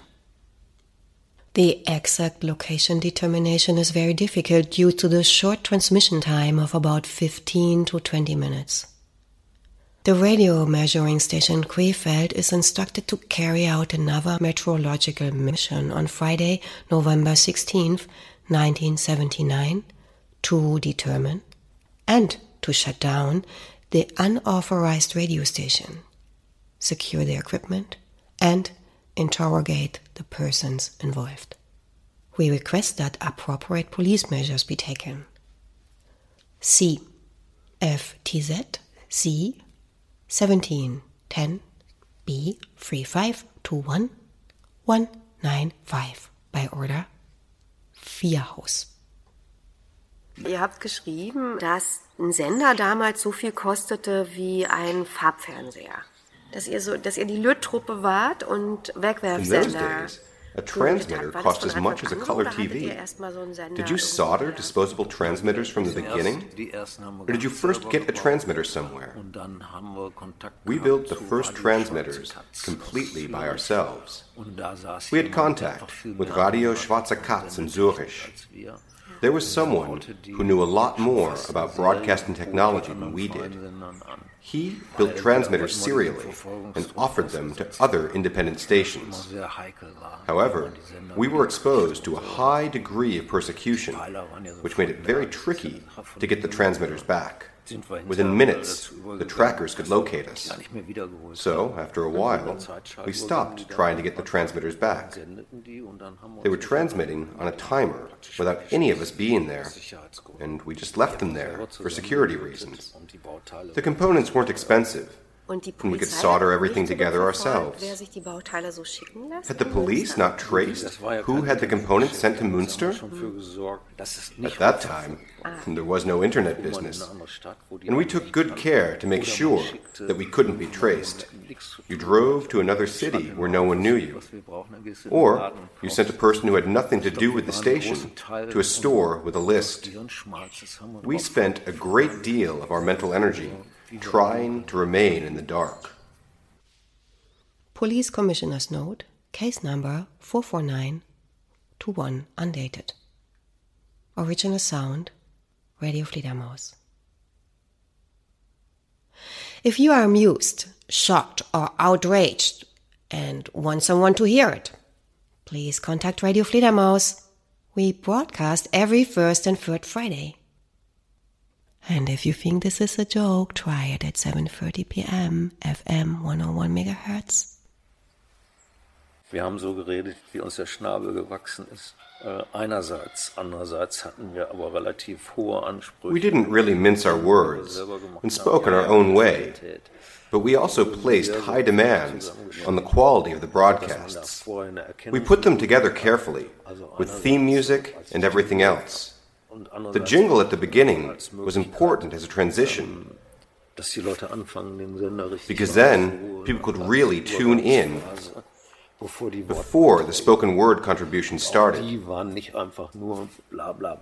The exact location determination is very difficult due to the short transmission time of about 15 to 20 minutes. The radio measuring station Krefeld is instructed to carry out another meteorological mission on Friday, November 16th, 1979 to determine and to shut down the unauthorized radio station, secure the equipment, and interrogate the persons involved. We request that appropriate police measures be taken. C. FTZ C 1710 B 3521 195 bei Order Vierhaus. Ihr habt geschrieben, dass ein Sender damals so viel kostete wie ein Farbfernseher. Dass ihr so, dass ihr die Löttruppe wart und In those Wegwerfsender days, A transmitter cost as much as a color TV. Did you solder disposable transmitters from the beginning? Or did you first get a transmitter somewhere? We built the first transmitters completely by ourselves. We had contact with Radio Schwarze Katz in Zurich. There was someone who knew a lot more about broadcasting technology than we did. He built transmitters serially and offered them to other independent stations. However, we were exposed to a high degree of persecution, which made it very tricky to get the transmitters back. Within minutes, the trackers could locate us. So, after a while, we stopped trying to get the transmitters back. They were transmitting on a timer without any of us being there, and we just left them there for security reasons. The components weren't expensive. Und and we could solder everything together ourselves. Wer sich die Bauteile so schicken lässt? Had the police not traced who had the components sent to Munster? At that time, ah. there was no internet business, and we took good care to make sure that we couldn't be traced. You drove to another city where no one knew you, or you sent a person who had nothing to do with the station to a store with a list. We spent a great deal of our mental energy trying to remain in the dark. Police Commissioner's Note, case number 44921, undated. Original sound, Radio Fledermaus. If you are amused, shocked, or outraged and want someone to hear it, please contact Radio Fledermaus. We broadcast every first and third Friday. And if you think this is a joke, try it at 7:30 p.m. FM 101 megahertz. Wir haben so geredet, wie uns der Schnabel gewachsen ist. Äh, einerseits, andererseits hatten wir aber relativ hohe Ansprüche. We didn't really mince our words and spoke in our own way, but we also placed high demands on the quality of the broadcasts. We put them together carefully, with theme music and everything else. The jingle at the beginning was important as a transition, Dass die Leute anfangen, den Sender richtig because then people could really tune in before the spoken word contributions started.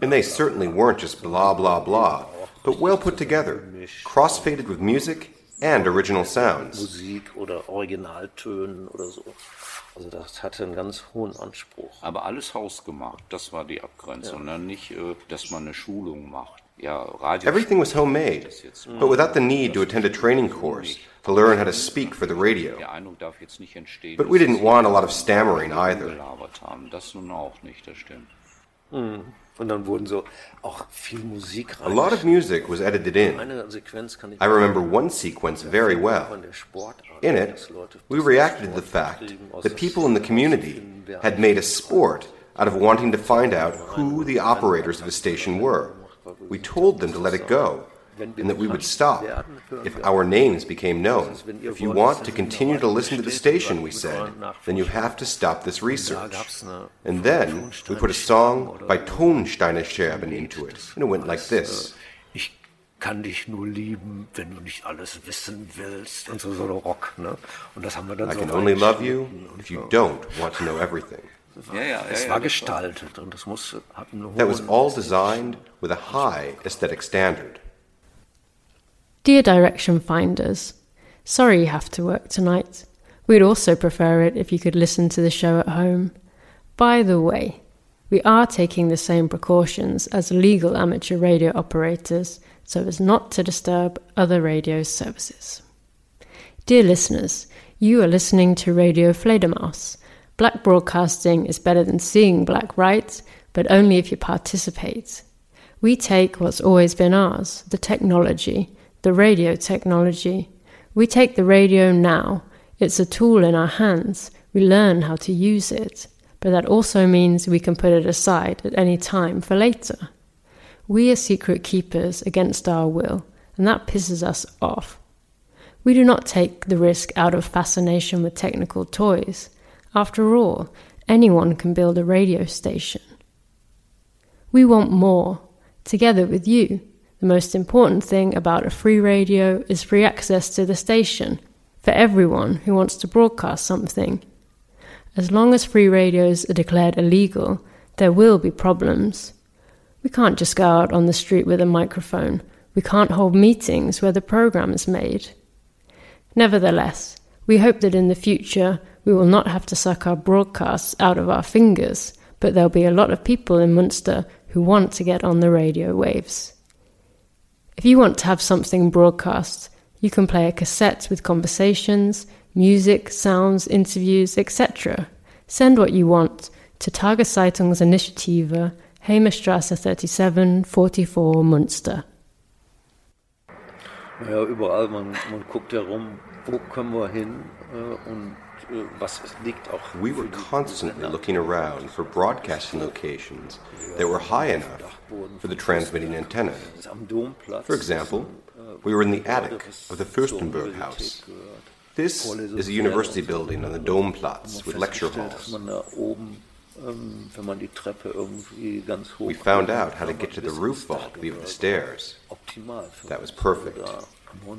And they certainly weren't just blah blah blah, but well put together, cross-faded with music and original sounds. Musik oder Originaltönen oder so. Also das hatte einen ganz hohen Anspruch. Aber alles hausgemacht, das war die Abgrenzung. Ne? Nicht, äh, dass man eine Schulung macht. Ja, Radio Everything was homemade, but without the need to attend a training course to learn how to speak for the radio. Der Eindruck darf jetzt nicht entstehen, But we didn't want a lot of stammering either. Das nun auch nicht, das stimmt. Mhm. Und dann wurden so auch viel Musik A lot of music was edited in. Eine Sequenz kann ich I remember one sequence very well. von der Sportart. In it, we reacted to the fact that people in the community had made a sport out of wanting to find out who the operators of the station were. We told them to let it go, and that we would stop if our names became known. If you want to continue to listen to the station, we said, then you have to stop this research. And then we put a song by Ton Steine Scherben into it, and it went like this. Kann dich nur lieben, wenn du nicht alles wissen willst. Und so, so Rock, ne? Und das haben wir dann I so can only love you if you don't want to know everything. Ja, ja, es ja, war das gestaltet und es musste, hat einen That was all designed with a high aesthetic standard. Dear direction finders, sorry you have to work tonight. We'd also prefer it if you could listen to the show at home. By the way, we are taking the same precautions as legal amateur radio operators so as not to disturb other radio services. Dear listeners, you are listening to Radio Fledermaus. Black broadcasting is better than seeing black, right? But only if you participate. We take what's always been ours the technology, the radio technology. We take the radio now. It's a tool in our hands. We learn how to use it. But that also means we can put it aside at any time for later. We are secret keepers against our will, and that pisses us off. We do not take the risk out of fascination with technical toys. After all, anyone can build a radio station. We want more, together with you. The most important thing about a free radio is free access to the station for everyone who wants to broadcast something. As long as free radios are declared illegal, there will be problems. We can't just go out on the street with a microphone. We can't hold meetings where the program is made. Nevertheless, we hope that in the future we will not have to suck our broadcasts out of our fingers, but there'll be a lot of people in Munster who want to get on the radio waves. If you want to have something broadcast, you can play a cassette with conversations, music, sounds, interviews, etc. Send what you want to Tageszeitungsinitiative Heimerstraße 37 44 Munster. Naja, überall, man, man guckt ja wo können wir hin äh, und äh, was liegt auch. We were constantly looking around for broadcasting locations that were high enough for the transmitting antenna. For example, we were in the attic of the Fürstenberg House. This is a university building on the Domplatz with lecture halls. ähm, wenn man die Treppe irgendwie ganz hoch We found out how to get to the roof vault via the stairs. That was perfect.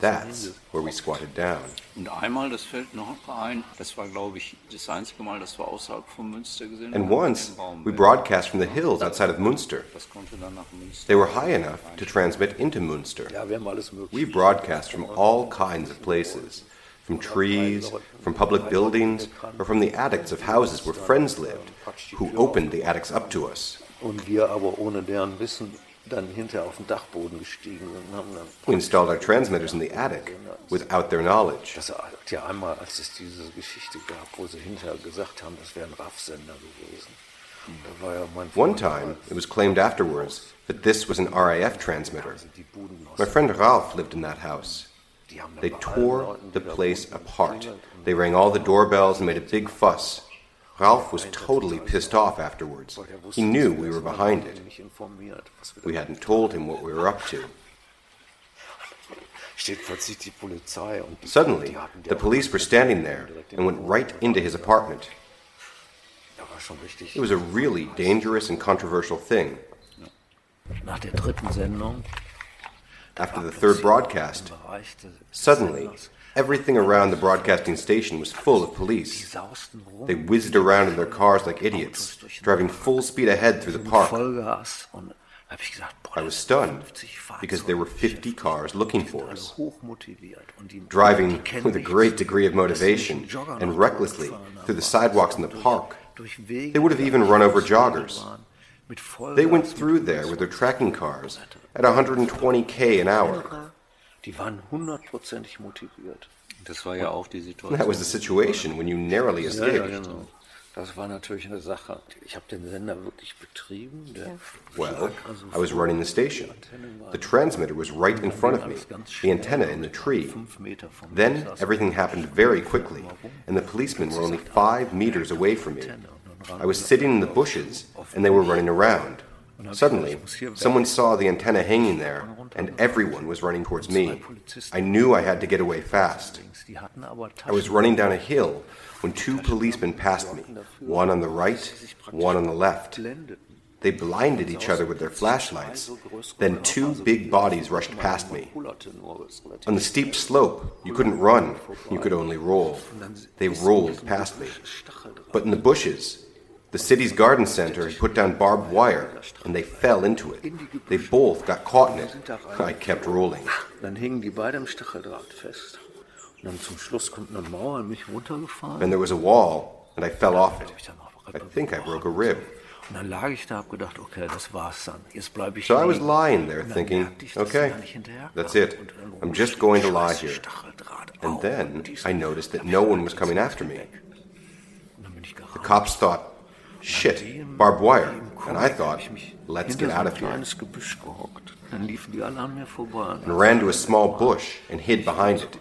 That's where we squatted down. Und einmal, das fällt noch ein, das war, glaube ich, das einzige Mal, das wir außerhalb von Münster gesehen And once, we broadcast from the hills outside of Munster. Das konnte dann nach Münster. They were high enough to transmit into Munster. Ja, wir haben alles We broadcast from all kinds of places from trees, from public buildings, or from the attics of houses where friends lived, who opened the attics up to us. Und wir aber ohne deren Wissen dann hinterher auf den Dachboden gestiegen und haben dann We installed our transmitters in the attic without their knowledge. Das ja einmal, als es diese Geschichte gab, wo sie hinterher gesagt haben, das wäre ein RAF-Sender gewesen. Hmm. Da war ja mein One time, it was claimed afterwards that this was an RAF transmitter. My friend Ralph lived in that house. They tore the place apart. They rang all the doorbells and made a big fuss. Ralph was totally pissed off afterwards. He knew we were behind it. We hadn't told him what we were up to. Suddenly, the police were standing there and went right into his apartment. It was a really dangerous and controversial thing. After the third broadcast, suddenly, everything around the broadcasting station was full of police. They whizzed around in their cars like idiots, driving full speed ahead through the park. I was stunned because there were 50 cars looking for us, driving with a great degree of motivation and recklessly through the sidewalks in the park. They would have even run over joggers. They went through there with their tracking cars at 120k an hour. Die waren hundertprozentig motiviert. Das war ja auch die Situation. That was the situation when you narrowly Ja, escaped. ja, genau. Das war natürlich eine Sache. Ich habe den Sender wirklich betrieben. Der Well, I was running the station. The transmitter was right in front of me, the antenna in the tree. Then everything happened very quickly, and the policemen were only five meters away from me. I was sitting in the bushes, and they were running around. Suddenly, someone saw the antenna hanging there, and everyone was running towards me. I knew I had to get away fast. die hatten aber I was running down a hill when two policemen passed me, one on the right, one on the left. They blinded each other with their flashlights. Then two big bodies rushed past me. On the steep slope, you couldn't run, you could only roll. They rolled past me. But in the bushes, the city's garden center had put down barbed wire, and they fell into it. They both got caught in it. I kept rolling. Dann hingen die beide im Stacheldraht fest. Und dann zum Schluss kommt eine Mauer an mich runtergefahren. Then there was a wall, and I fell off it. I think I broke a rib. Und dann lag ich da, hab gedacht, okay, das war's dann. Jetzt bleibe ich So I was lying there thinking, merkte ich, dass okay, sie da nicht hinterherkam. that's it. I'm just going to lie here. And then I noticed that no one was coming after me. The cops thought, shit, barbed wire. And I thought, let's get out of here. kleines Gebüsch gehockt. Dann liefen die alle an mir vorbei. And ran to a small bush and hid behind it.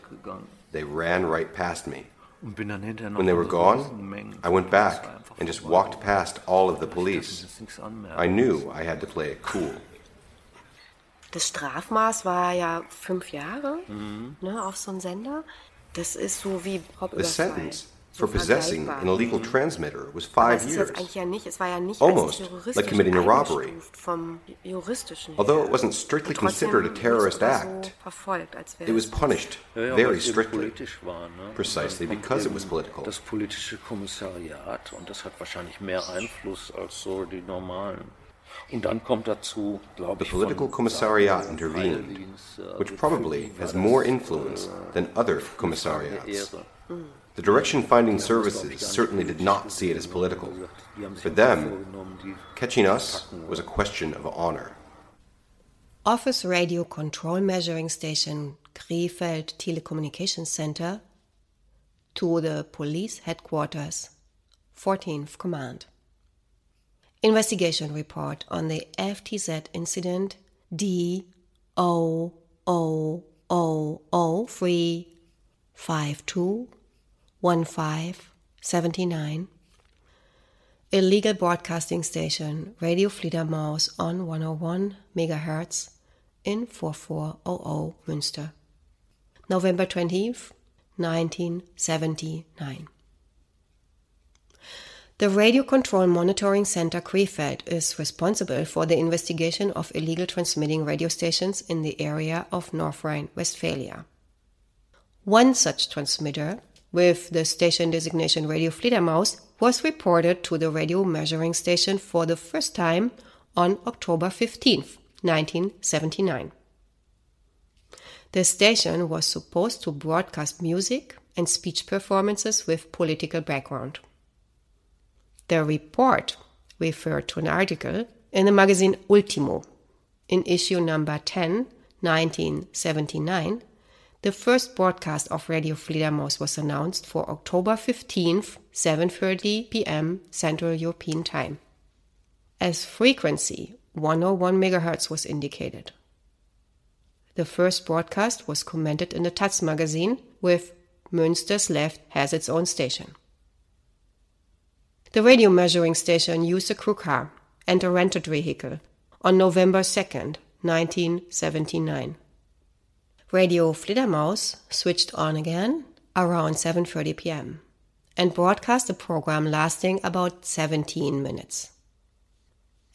They ran right past me. Und bin dann hinterher noch When they were gone. I went back and just walked past all of the police. I knew I had to play it cool. Das Strafmaß war ja fünf Jahre Mhm. ne, auf so einen Sender. Das ist so wie The sentence for possessing an illegal transmitter was five Aber es ist years, jetzt eigentlich ja nicht, es war ja nicht almost like committing a robbery. eingestuft vom juristischen her. Although it wasn't strictly considered a terrorist wird es so act, verfolgt, als wäre it was punished Ja, ja, very weil es eben strictly, politisch war, ne? precisely because it was political. Das politische Kommissariat und das hat wahrscheinlich mehr Einfluss als so die normalen. Und dann kommt dazu, The political commissariat intervened, äh, which probably has more äh, influence äh, than other commissariats. Ehre. The direction finding services certainly did not see it as political. For them, catching us was a question of honor. Office Radio Control Measuring Station Krefeld Telecommunications Center to the Police Headquarters, 14th Command. Investigation report on the FTZ incident D O O O O 352 1579. Illegal broadcasting station Radio Fledermaus on 101 MHz in 4400 Münster. November 20th, 1979. The Radio Control Monitoring Center Krefeld is responsible for the investigation of illegal transmitting radio stations in the area of North Rhine-Westphalia. One such transmitter, with the station designation Radio Fledermaus, was reported to the radio measuring station for the first time on October 15th, 1979. The station was supposed to broadcast music and speech performances with political background. The report referred to an article in the magazine Ultimo. In issue number 10, 1979, the first broadcast of Radio Fledermaus was announced for October 15th, 7:30 p.m. Central European Time. As frequency, 101 MHz was indicated. The first broadcast was commented in the Taz magazine with Münster's Left has its own station. The radio measuring station used a crew car and a rented vehicle on November 2nd, 1979. Radio Fledermaus switched on again around 7:30 p.m. and broadcast a program lasting about 17 minutes.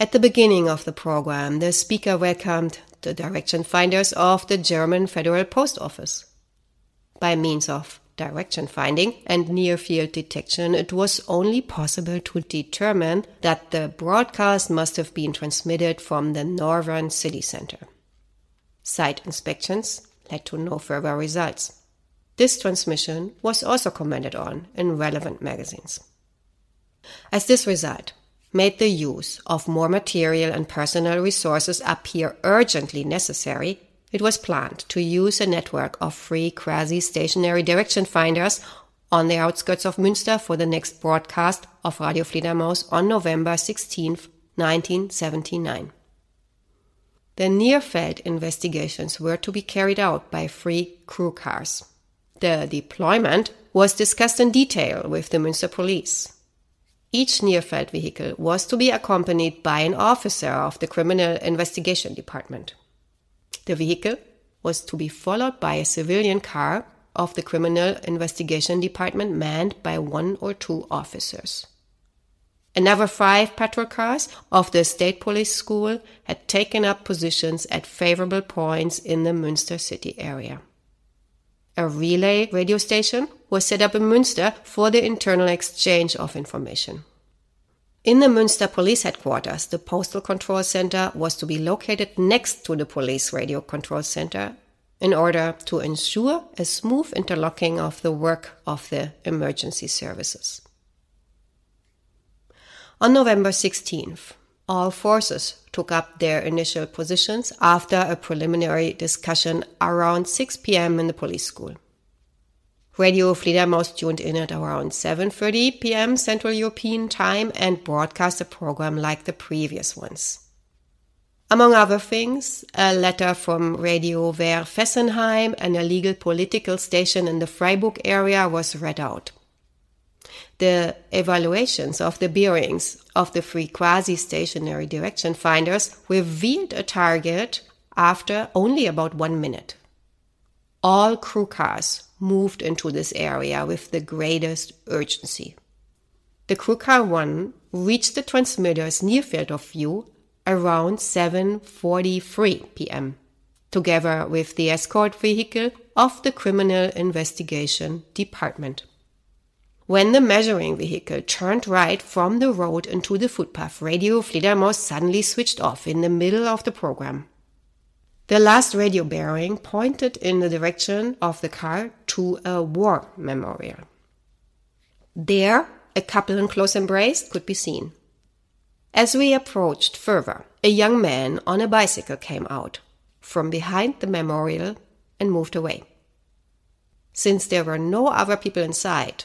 At the beginning of the program, the speaker welcomed the direction finders of the German Federal Post Office. By means of direction finding and near field detection, it was only possible to determine that the broadcast must have been transmitted from the northern city center. Site inspections led to no further results. This transmission was also commented on in relevant magazines. As this result made the use of more material and personal resources appear urgently necessary, it was planned to use a network of free quasi stationary direction finders on the outskirts of Münster for the next broadcast of Radio Fledermaus on November 16, 1979. The near-field investigations were to be carried out by three crew cars. The deployment was discussed in detail with the Münster police. Each near-field vehicle was to be accompanied by an officer of the Criminal Investigation Department. The vehicle was to be followed by a civilian car of the Criminal Investigation Department manned by one or two officers. Another five patrol cars of the State Police School had taken up positions at favorable points in the Münster city area. A relay radio station was set up in Münster for the internal exchange of information. In the Münster Police Headquarters, the Postal Control Center was to be located next to the Police Radio Control Center in order to ensure a smooth interlocking of the work of the emergency services. On November 16th, all forces took up their initial positions after a preliminary discussion around 6 p.m. in the police school. Radio Fledermaus tuned in at around 7:30 p.m. Central European Time and broadcast a program like the previous ones. Among other things, a letter from Radio Verte Fessenheim, an illegal political station in the Freiburg area, was read out. The evaluations of the bearings of the three quasi stationary direction finders revealed a target after only about one minute. All crew cars moved into this area with the greatest urgency. The crew car 1 reached the transmitter's near field of view around 7:43 p.m. together with the escort vehicle of the Criminal Investigation Department. When the measuring vehicle turned right from the road into the footpath, Radio Fledermaus suddenly switched off in the middle of the program. The last radio bearing pointed in the direction of the car to a war memorial. There, a couple in close embrace could be seen. As we approached further, a young man on a bicycle came out from behind the memorial and moved away. Since there were no other people inside,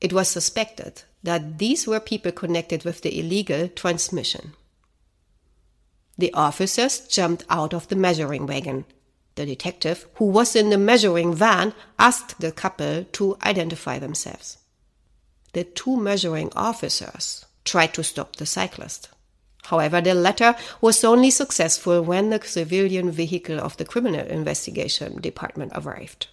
it was suspected that these were people connected with the illegal transmission. The officers jumped out of the measuring wagon. The detective, who was in the measuring van, asked the couple to identify themselves. The two measuring officers tried to stop the cyclist. However, the latter was only successful when the civilian vehicle of the Criminal Investigation Department arrived.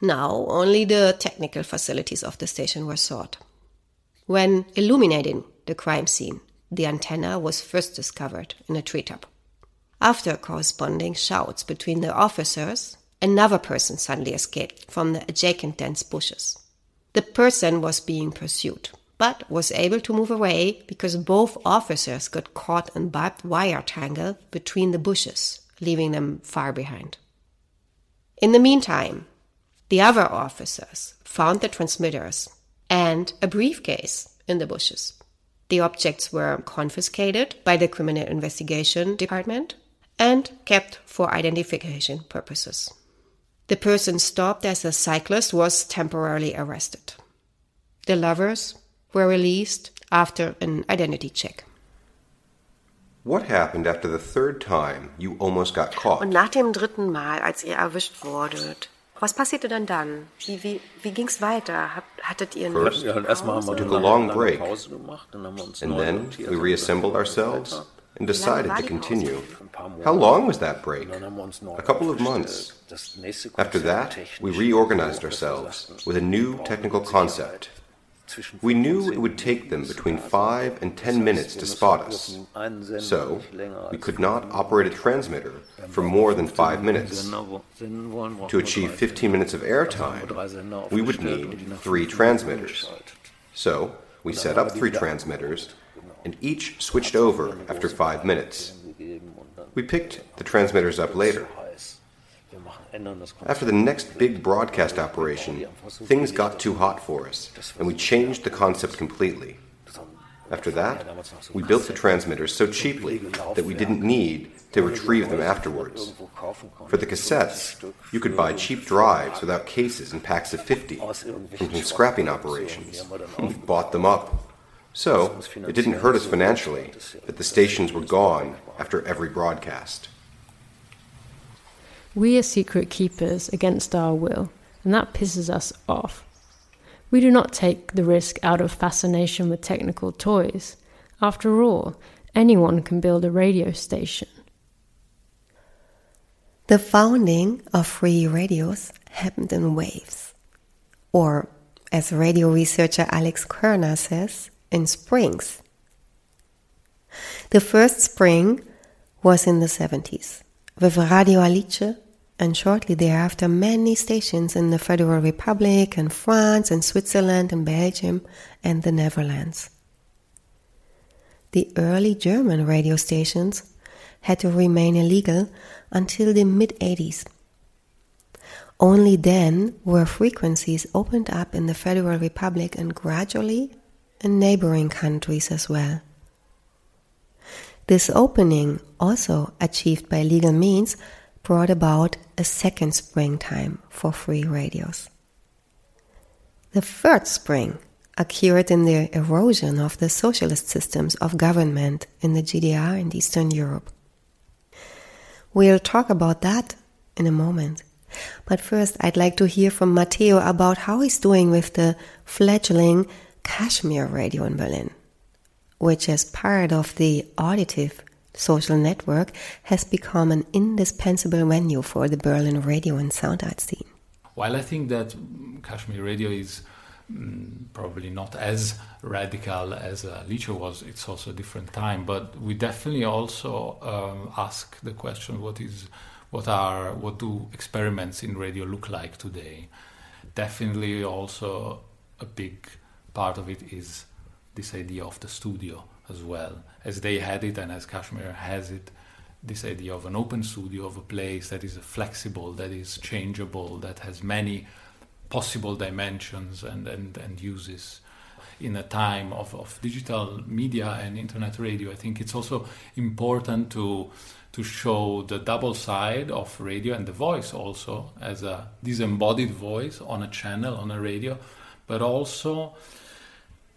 Now only the technical facilities of the station were sought. When illuminating the crime scene, the antenna was first discovered in a treetop. After corresponding shouts between the officers, another person suddenly escaped from the adjacent dense bushes. The person was being pursued, but was able to move away because both officers got caught in barbed wire tangle between the bushes, leaving them far behind. In the meantime, the other officers found the transmitters and a briefcase in the bushes. The objects were confiscated by the Criminal Investigation Department and kept for identification purposes. The person stopped as a cyclist was temporarily arrested. The lovers were released after an identity check. What happened after the third time you almost got caught? Und nach dem dritten Mal, als ihr erwischt wurdet, was passierte dann dann? Wie, wie, wie ging's weiter? Hattet ihr eine First, we took a long break, and then we reassembled ourselves and decided to continue. How long was that break? A couple of months. After that, we reorganized ourselves with a new technical concept. We knew it would take them between 5 and 10 minutes to spot us, so we could not operate a transmitter for more than 5 minutes. To achieve 15 minutes of airtime, we would need 3 transmitters. So we set up 3 transmitters, and each switched over after 5 minutes. We picked the transmitters up later. After the next big broadcast operation, things got too hot for us, and we changed the concept completely. After that, we built the transmitters so cheaply that we didn't need to retrieve them afterwards. For the cassettes, you could buy cheap drives without cases in packs of 50 from some scrapping operations. [LAUGHS] We bought them up. So, it didn't hurt us financially that the stations were gone after every broadcast. We are secret keepers against our will, and that pisses us off. We do not take the risk out of fascination with technical toys. After all, anyone can build a radio station. The founding of free radios happened in waves, or as radio researcher Alex Kerner says, in springs. The first spring was in the 70s, with Radio Alice and shortly thereafter many stations in the Federal Republic and France and Switzerland and Belgium and the Netherlands. The early German radio stations had to remain illegal until the mid 80s. Only then were frequencies opened up in the Federal Republic and gradually in neighboring countries as well. This opening, also achieved by legal means, brought about a second springtime for free radios. The third spring occurred in the erosion of the socialist systems of government in the GDR and Eastern Europe. We'll talk about that in a moment. But first, I'd like to hear from Matteo about how he's doing with the fledgling Cashmere radio in Berlin, which, is part of the auditive social network has become an indispensable venue for the Berlin radio and sound art scene. While I think that Cashmere Radio is mm, probably not as radical as uh, Lice was, it's also a different time. But we definitely also um, ask the question: what is, what are, what do experiments in radio look like today? Definitely, also a big part of it is this idea of the studio as well, as they had it and as Cashmere has it. This idea of an open studio, of a place that is flexible, that is changeable, that has many possible dimensions and, and, and uses. In a time of, of digital media and internet radio, I think it's also important to to show the double side of radio and the voice also as a disembodied voice on a channel on a radio, but also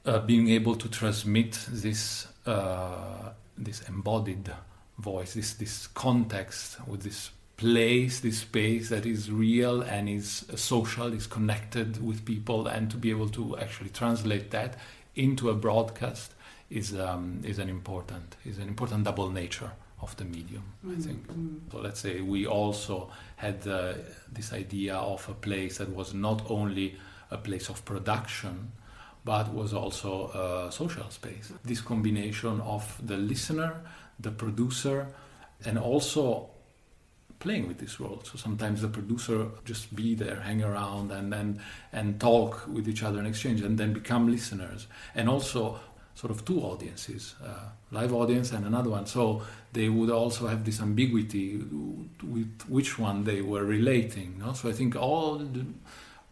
uh, being able to transmit this uh, this embodied voice, this this context with this place, this space that is real and is social, is connected with people, and to be able to actually translate that into a broadcast is um, is an important is an important double nature of the medium. Mm-hmm. I think. So let's say we also had uh, this idea of a place that was not only a place of production but was also a social space. This combination of the listener, the producer, and also playing with this role. So sometimes the producer just be there, hang around, and and and talk with each other and exchange, and then become listeners, and also sort of two audiences, uh, live audience and another one. So they would also have this ambiguity with which one they were relating. No? So I think all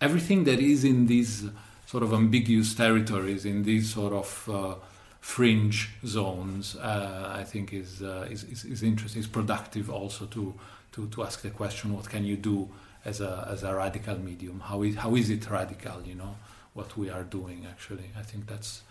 everything that is in these sort of ambiguous territories, in these sort of uh, fringe zones, uh, I think is, uh, is, is, is interesting. Is productive also to, to, to ask the question: What can you do as a as a radical medium? How is how is it radical? You know what we are doing. Actually, I think that's.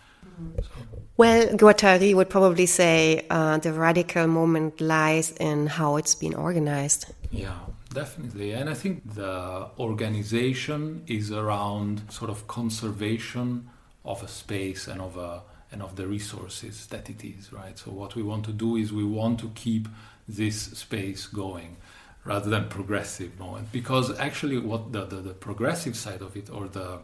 So. Well, Guattari would probably say uh, the radical moment lies in how it's been organized. Yeah, Definitely. And I think the organization is around sort of conservation of a space and of a and of the resources that it is, right? So what we want to do is we want to keep this space going rather than progressive moment because actually what the, the, the progressive side of it or the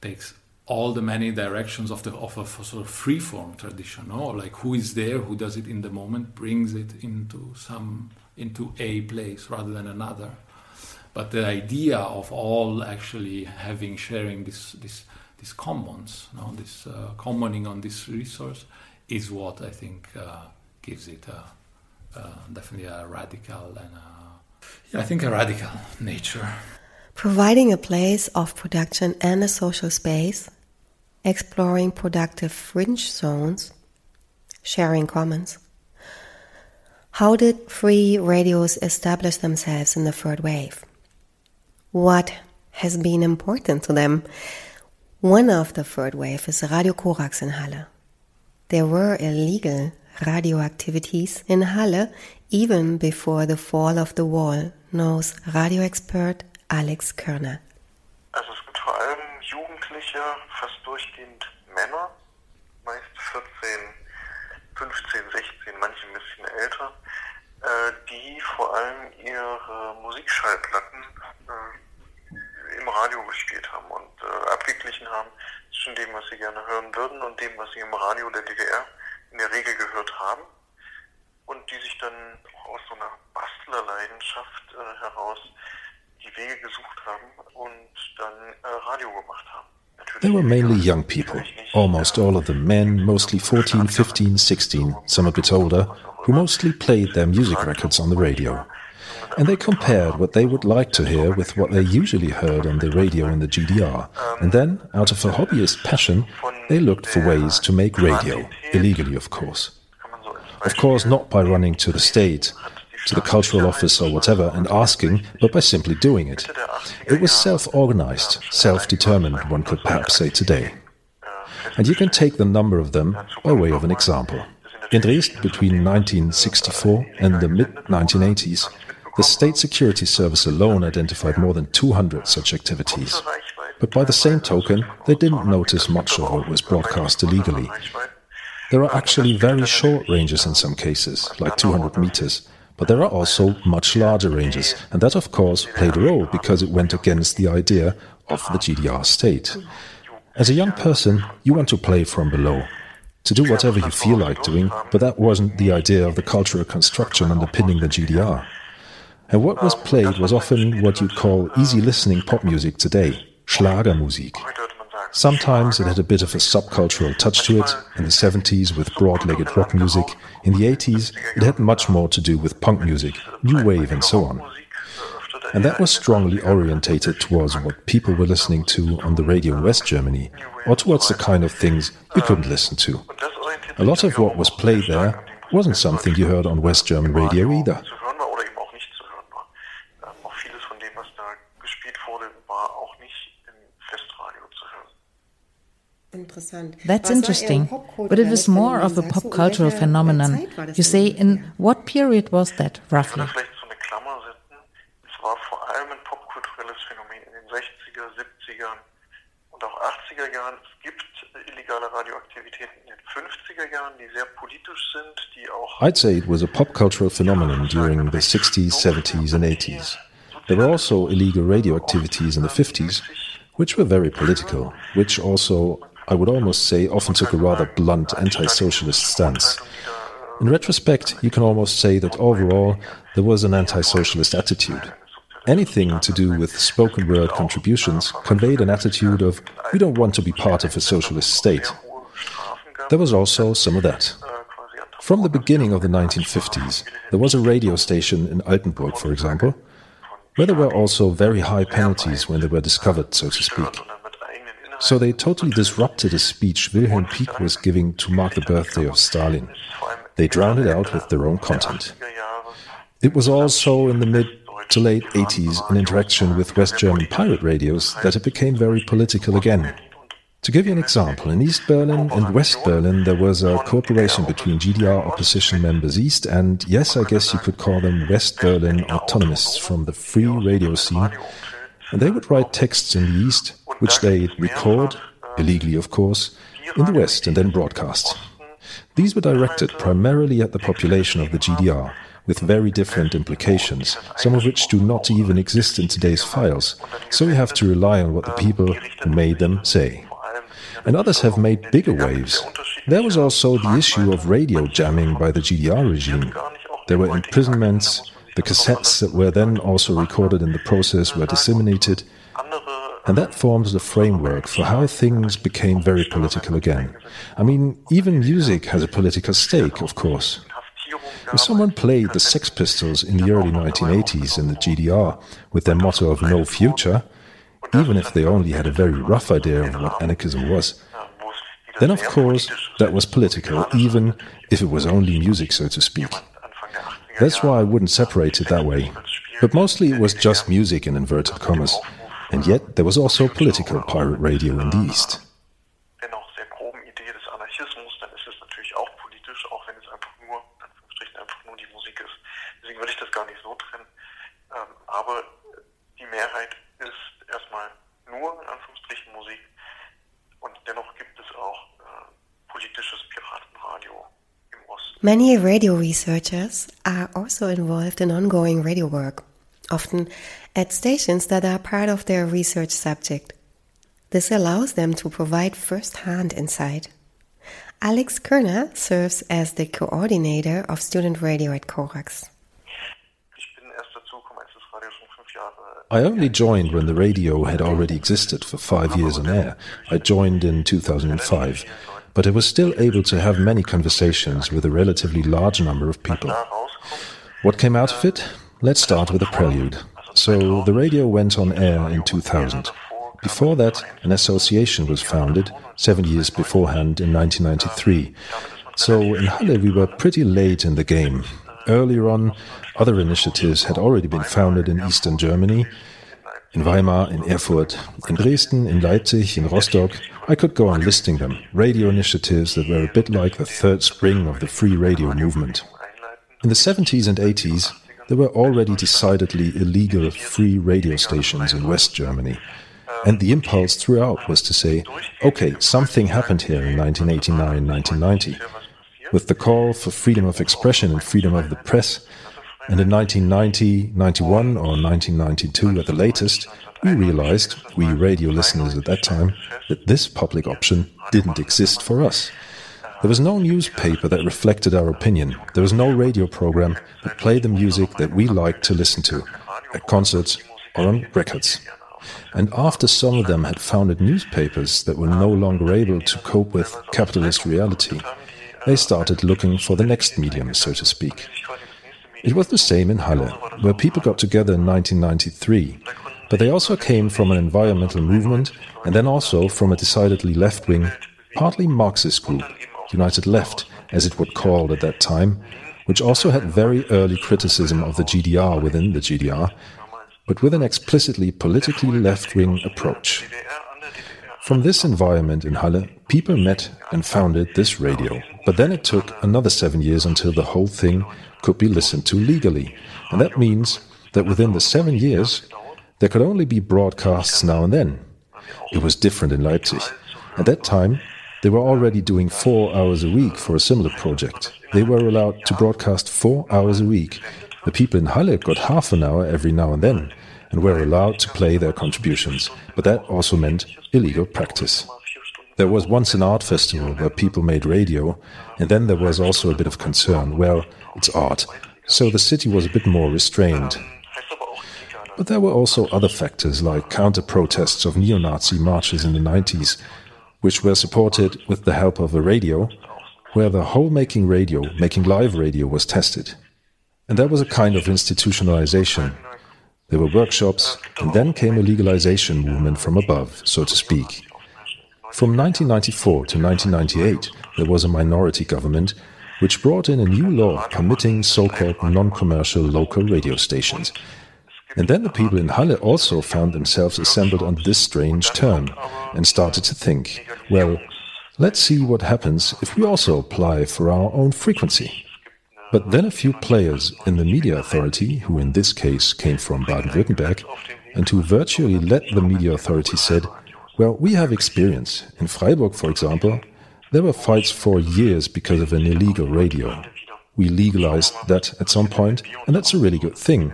takes all the many directions of the of a sort of free form tradition, no? like who is there, who does it in the moment, brings it into some into a place rather than another. But the idea of all actually having sharing this this this commons, no? this uh, commoning on this resource, is what I think uh, gives it a, a, definitely a radical and a, yeah, I think a radical [LAUGHS] nature. Providing a place of production and a social space, exploring productive fringe zones, sharing commons. How did free radios establish themselves in the third wave? What has been important to them? One of the third wave is Radio Korax in Halle. There were illegal radio activities in Halle even before the fall of the wall, knows radio expert Alex Körner. Also es gibt vor allem Jugendliche, fast durchgehend Männer, meist 14, 15, 16, manche ein bisschen älter, die vor allem ihre Musikschallplatten äh, im Radio gespielt haben und äh, abgeglichen haben zwischen dem, was sie gerne hören würden und dem, was sie im Radio der DDR in der Regel gehört haben und die sich dann aus so einer Bastlerleidenschaft äh, heraus die Wege gesucht haben und dann äh, Radio gemacht haben. They were mainly young people, almost all of them men, mostly 14, 15, 16, some a bit older, who mostly played their music records on the radio. And they compared what they would like to hear with what they usually heard on the radio in the GDR. And then, out of a hobbyist passion, they looked for ways to make radio, illegally of course. Of course, not by running to the state, to the cultural office or whatever and asking, but by simply doing it. It was self organized, self determined, one could perhaps say today. And you can take the number of them by way of an example. In Dresden, between 1964 and the mid 1980s, the State Security Service alone identified more than 200 such activities. But by the same token, they didn't notice much of what was broadcast illegally. There are actually very short ranges in some cases, like 200 meters, but there are also much larger ranges, and that of course played a role because it went against the idea of the GDR state. As a young person, you want to play from below, to do whatever you feel like doing, but that wasn't the idea of the cultural construction underpinning the GDR. And what was played was often what you'd call easy listening pop music today, Schlagermusik. Sometimes it had a bit of a subcultural touch to it, in the 70s with broad legged rock music, in the 80s it had much more to do with punk music, new wave, and so on. And that was strongly orientated towards what people were listening to on the radio in West Germany, or towards the kind of things you couldn't listen to. A lot of what was played there wasn't something you heard on West German radio either. That's interesting, but it was more of a pop cultural phenomenon. You say, in what period was that, roughly? I'd say it was a pop cultural phenomenon during the 60s, 70s, and 80s. There were also illegal radio activities in the 50s, which were very political, which also I would almost say, often took a rather blunt anti socialist stance. In retrospect, you can almost say that overall there was an anti socialist attitude. Anything to do with spoken word contributions conveyed an attitude of, we don't want to be part of a socialist state. There was also some of that. From the beginning of the 1950s, there was a radio station in Altenburg, for example, where there were also very high penalties when they were discovered, so to speak. So they totally disrupted a speech Wilhelm Pieck was giving to mark the birthday of Stalin. They drowned it out with their own content. It was also in the mid to late 80s, in interaction with West German pirate radios, that it became very political again. To give you an example, in East Berlin and West Berlin, there was a cooperation between GDR opposition members East and, yes, I guess you could call them West Berlin autonomists from the free radio scene, and they would write texts in the East, which they record, illegally of course, in the West and then broadcast. These were directed primarily at the population of the GDR, with very different implications, some of which do not even exist in today's files, so we have to rely on what the people who made them say. And others have made bigger waves. There was also the issue of radio jamming by the GDR regime. There were imprisonments, the cassettes that were then also recorded in the process were disseminated, and that forms the framework for how things became very political again. I mean, even music has a political stake, of course. If someone played the Sex Pistols in the early 1980s in the GDR with their motto of no future, even if they only had a very rough idea of what anarchism was, then of course that was political, even if it was only music, so to speak. That's why I wouldn't separate it that way. But mostly it was just music in inverted commas. And yet there was also political pirate radio in the East. Many radio researchers are also involved in ongoing radio work, often at stations that are part of their research subject. This allows them to provide first hand insight. Alex Kerner serves as the coordinator of student radio at Corax. I only joined when the radio had already existed for five years on air. I joined in 2005 but I was still able to have many conversations with a relatively large number of people. What came out of it? Let's start with a prelude. So the radio went on air in 2000. Before that, an association was founded, seven years beforehand in 1993. So in Halle, we were pretty late in the game. Earlier on, other initiatives had already been founded in Eastern Germany, in Weimar, in Erfurt, in Dresden, in Leipzig, in Rostock. I could go on listing them, radio initiatives that were a bit like the third spring of the free radio movement. In the 70s and 80s, there were already decidedly illegal free radio stations in West Germany. And the impulse throughout was to say, okay, something happened here in 1989 1990. With the call for freedom of expression and freedom of the press, And in 1990, 91, or 1992 at the latest, we realized, we radio listeners at that time, that this public option didn't exist for us. There was no newspaper that reflected our opinion. There was no radio program that played the music that we liked to listen to, at concerts or on records. And after some of them had founded newspapers that were no longer able to cope with capitalist reality, they started looking for the next medium, so to speak. It was the same in Halle, where people got together in 1993, but they also came from an environmental movement and then also from a decidedly left wing, partly Marxist group, United Left, as it was called at that time, which also had very early criticism of the GDR within the GDR, but with an explicitly politically left wing approach. From this environment in Halle, people met and founded this radio. But then it took another seven years until the whole thing could be listened to legally. And that means that within the seven years, there could only be broadcasts now and then. It was different in Leipzig. At that time, they were already doing four hours a week for a similar project. They were allowed to broadcast four hours a week. The people in Halle got half an hour every now and then and were allowed to play their contributions, but that also meant illegal practice. There was once an art festival where people made radio, and then there was also a bit of concern. Well, it's art, so the city was a bit more restrained. But there were also other factors like counter protests of neo Nazi marches in the 90s, which were supported with the help of a radio, where the whole making radio, making live radio, was tested. And there was a kind of institutionalization there were workshops, and then came a legalization movement from above, so to speak. From 1994 to 1998, there was a minority government which brought in a new law permitting so called non commercial local radio stations. And then the people in Halle also found themselves assembled under this strange term and started to think, well, let's see what happens if we also apply for our own frequency. But then a few players in the media authority, who in this case came from Baden Württemberg, and who virtually led the media authority, said, Well, we have experience. In Freiburg, for example, there were fights for years because of an illegal radio. We legalized that at some point, and that's a really good thing.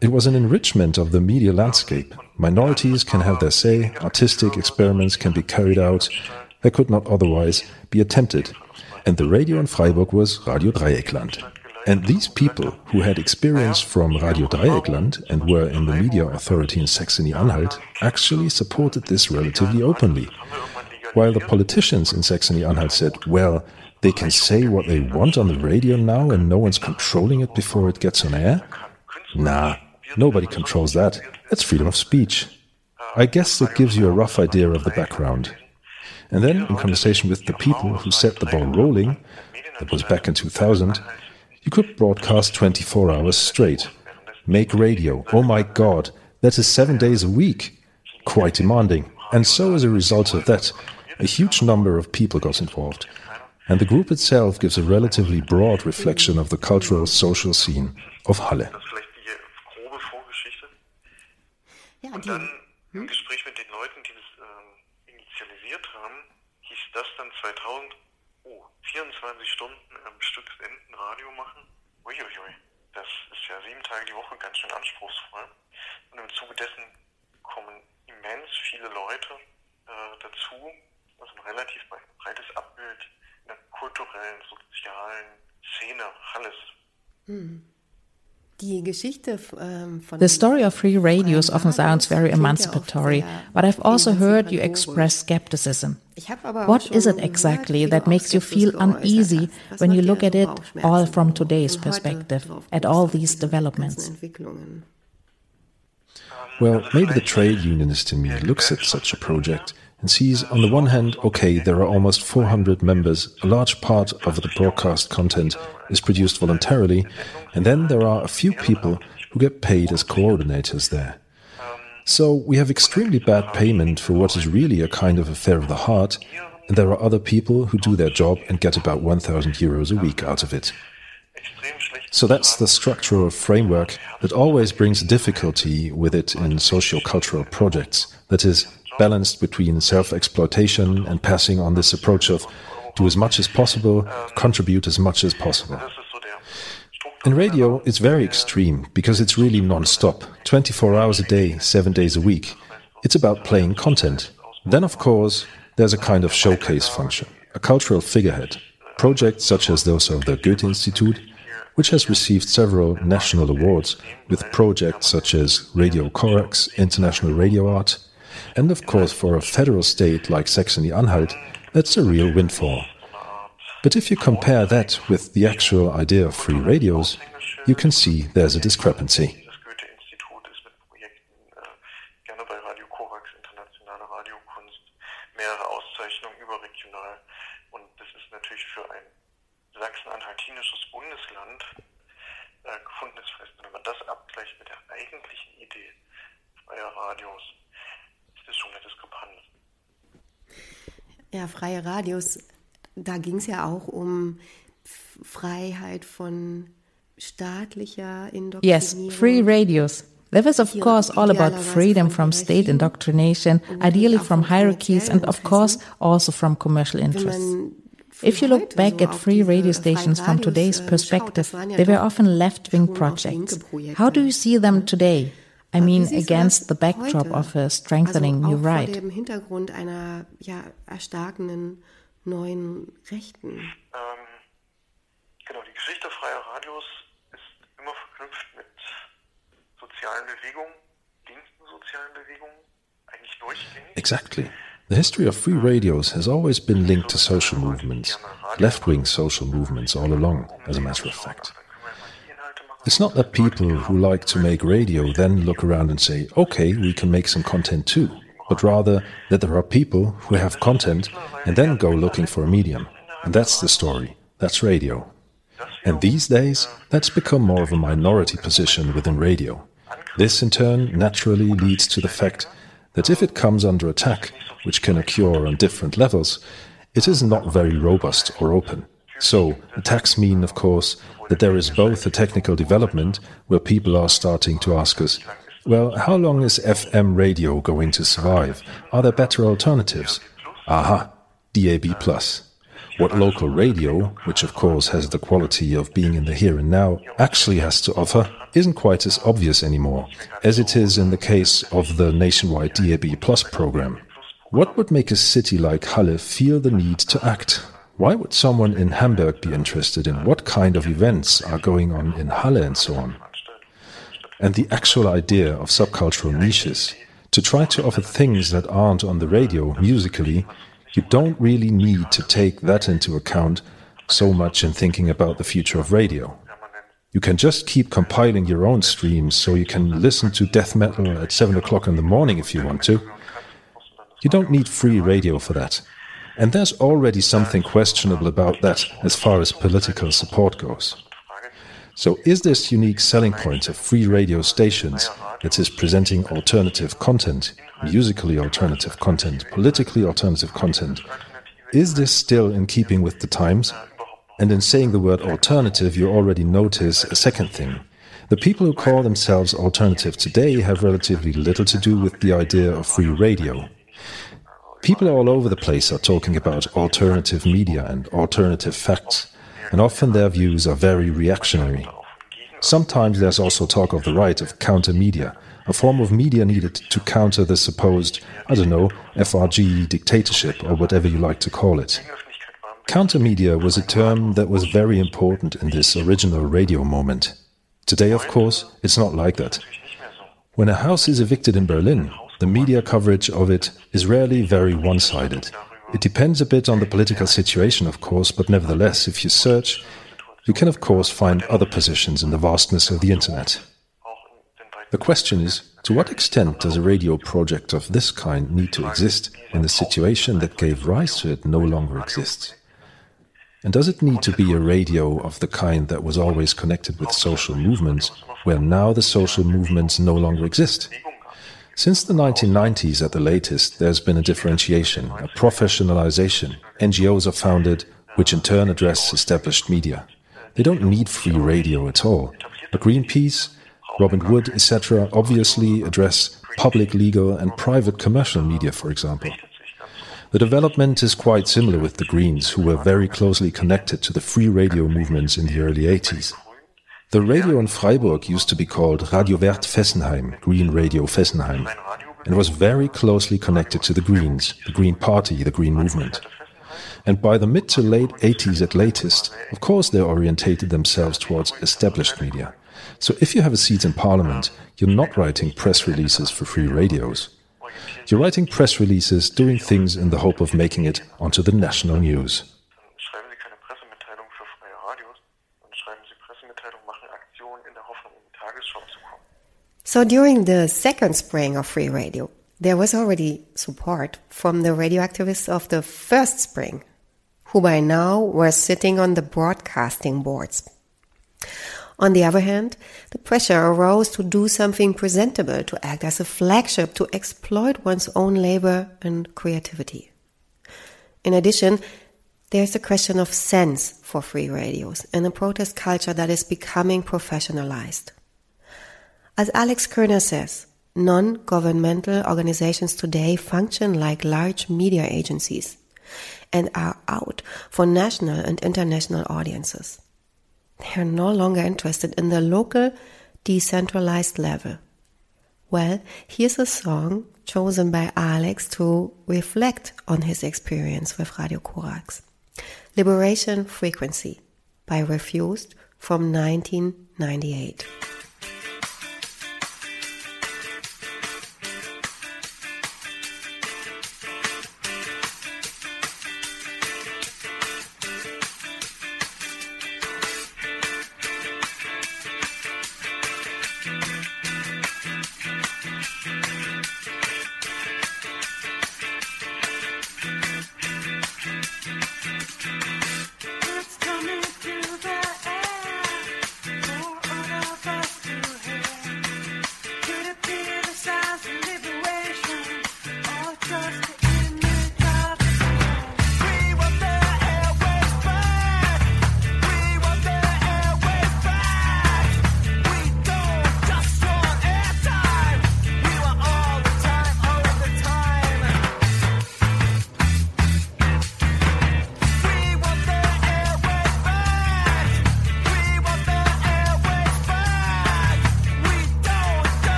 It was an enrichment of the media landscape. Minorities can have their say, artistic experiments can be carried out that could not otherwise be attempted and the radio in Freiburg was Radio Dreyeckland. And these people who had experience from Radio Dreyeckland and were in the media authority in Saxony-Anhalt actually supported this relatively openly. While the politicians in Saxony-Anhalt said, well, they can say what they want on the radio now and no one's controlling it before it gets on air? Nah, nobody controls that. It's freedom of speech. I guess that gives you a rough idea of the background. And then, in conversation with the people who set the ball rolling, that was back in 2000, you could broadcast 24 hours straight. Make radio. Oh my God, that is seven days a week. Quite demanding. And so, as a result of that, a huge number of people got involved. And the group itself gives a relatively broad reflection of the cultural social scene of Halle. Ja, das dann 2000, oh, 24 Stunden am Stück Enden Radio machen. Uiuiui, das ist ja sieben Tage die Woche ganz schön anspruchsvoll. Und im Zuge dessen kommen immens viele Leute äh, dazu, also ein relativ breites Abbild in der kulturellen, sozialen Szene Halles. Hm. The story of free radios often sounds very emancipatory, but I've also heard you express skepticism. What is it exactly that makes you feel uneasy when you look at it all from today's perspective, at all these developments? Well, maybe the trade unionist in me looks at such a project and sees, on the one hand, okay, there are almost 400 members, a large part of the broadcast content is produced voluntarily, and then there are a few people who get paid as coordinators there. So we have extremely bad payment for what is really a kind of affair of the heart, and there are other people who do their job and get about 1,000 euros a week out of it. So that's the structural framework that always brings difficulty with it in socio-cultural projects. That is, balanced between self exploitation and passing on this approach of do as much as possible, contribute as much as possible. In radio, it's very extreme because it's really non stop 24 hours a day, 7 days a week. It's about playing content. Then, of course, there's a kind of showcase function, a cultural figurehead. Projects such as those of the Goethe Institute, which has received several national awards, with projects such as Radio Corax, International Radio Art, and of course, for a federal state like Saxony Anhalt, that's a real windfall. But if you compare that with the actual idea of free radios, you can see there's a discrepancy. Äh. Wenn man das abgleicht mit der eigentlichen Idee freier Radios, Ja, freie Radios da ging es ja auch um Freiheit von staatlicher Indoktrinierung. Yes, free radios. That was, of course, all about freedom from state indoctrination, ideally from hierarchies, and of course, also from commercial interests. If you look back at free radio stations from today's perspective, they were often left wing projects. How do you see them today? I mean, against the backdrop of a strengthening new right neuen Rechten? Ähm, genau, die Geschichte freier Radios ist immer verknüpft mit sozialen Bewegungen, linken sozialen Bewegungen, eigentlich durchgängig. Exactly. The history of free radios has always been linked to social movements, left wing social movements all along, as a matter of fact. It's not that people who like to make radio then look around and say, okay, we can make some content too but rather that there are people who have content and then go looking for a medium. And that's the story. That's radio. And these days, that's become more of a minority position within radio. This, in turn, naturally leads to the fact that if it comes under attack, which can occur on different levels, it is not very robust or open. So, attacks mean, of course, that there is both a technical development where people are starting to ask us, well, how long is FM radio going to survive? Are there better alternatives? Aha, DAB+. What local radio, which of course has the quality of being in the here and now, actually has to offer isn't quite as obvious anymore, as it is in the case of the nationwide DAB Plus program. What would make a city like Halle feel the need to act? Why would someone in Hamburg be interested in what kind of events are going on in Halle and so on? and the actual idea of subcultural niches, to try to offer things that aren't on the radio musically, you don't really need to take that into account so much in thinking about the future of radio. You can just keep compiling your own streams so you can listen to death metal at 7 o'clock in the morning if you want to. You don't need free radio for that. And there's already something questionable about that as far as political support goes. So, is this unique selling point of free radio stations that is presenting alternative content, musically alternative content, politically alternative content, is this still in keeping with the times? And in saying the word alternative, you already notice a second thing. The people who call themselves alternative today have relatively little to do with the idea of free radio. People all over the place are talking about alternative media and alternative facts and often their views are very reactionary. Sometimes there's also talk of the right of counter media, a form of media needed to counter the supposed, I don't know, FRG dictatorship or whatever you like to call it. Counter media was a term that was very important in this original radio moment. Today, of course, it's not like that. When a house is evicted in Berlin, the media coverage of it is rarely very one sided. It depends a bit on the political situation, of course, but nevertheless, if you search, you can, of course, find other positions in the vastness of the Internet. The question is to what extent does a radio project of this kind need to exist when the situation that gave rise to it no longer exists? And does it need to be a radio of the kind that was always connected with social movements, where now the social movements no longer exist? Since the 1990s at the latest, there's been a differentiation, a professionalization. NGOs are founded, which in turn address established media. They don't need free radio at all. But Greenpeace, Robin Wood, etc., obviously address public, legal, and private commercial media, for example. The development is quite similar with the Greens, who were very closely connected to the free radio movements in the early 80s. The radio in Freiburg used to be called Radio Verte Fessenheim, Green Radio Fessenheim, and was very closely connected to the Greens, the Green Party, the Green Movement. And by the mid to late 80s at latest, of course, they orientated themselves towards established media. So if you have a seat in parliament, you're not writing press releases for free radios. You're writing press releases, doing things in the hope of making it onto the national news. So during the second spring of free radio, there was already support from the radio activists of the first spring, who by now were sitting on the broadcasting boards. On the other hand, the pressure arose to do something presentable, to act as a flagship, to exploit one's own labor and creativity. In addition, there's the question of sense for free radios and a protest culture that is becoming professionalized. As Alex Kerner says, non-governmental organizations today function like large media agencies and are out for national and international audiences. They are no longer interested in the local, decentralized level. Well, here's a song chosen by Alex to reflect on his experience with Radio Corax. Liberation Frequency by Refused from 1998.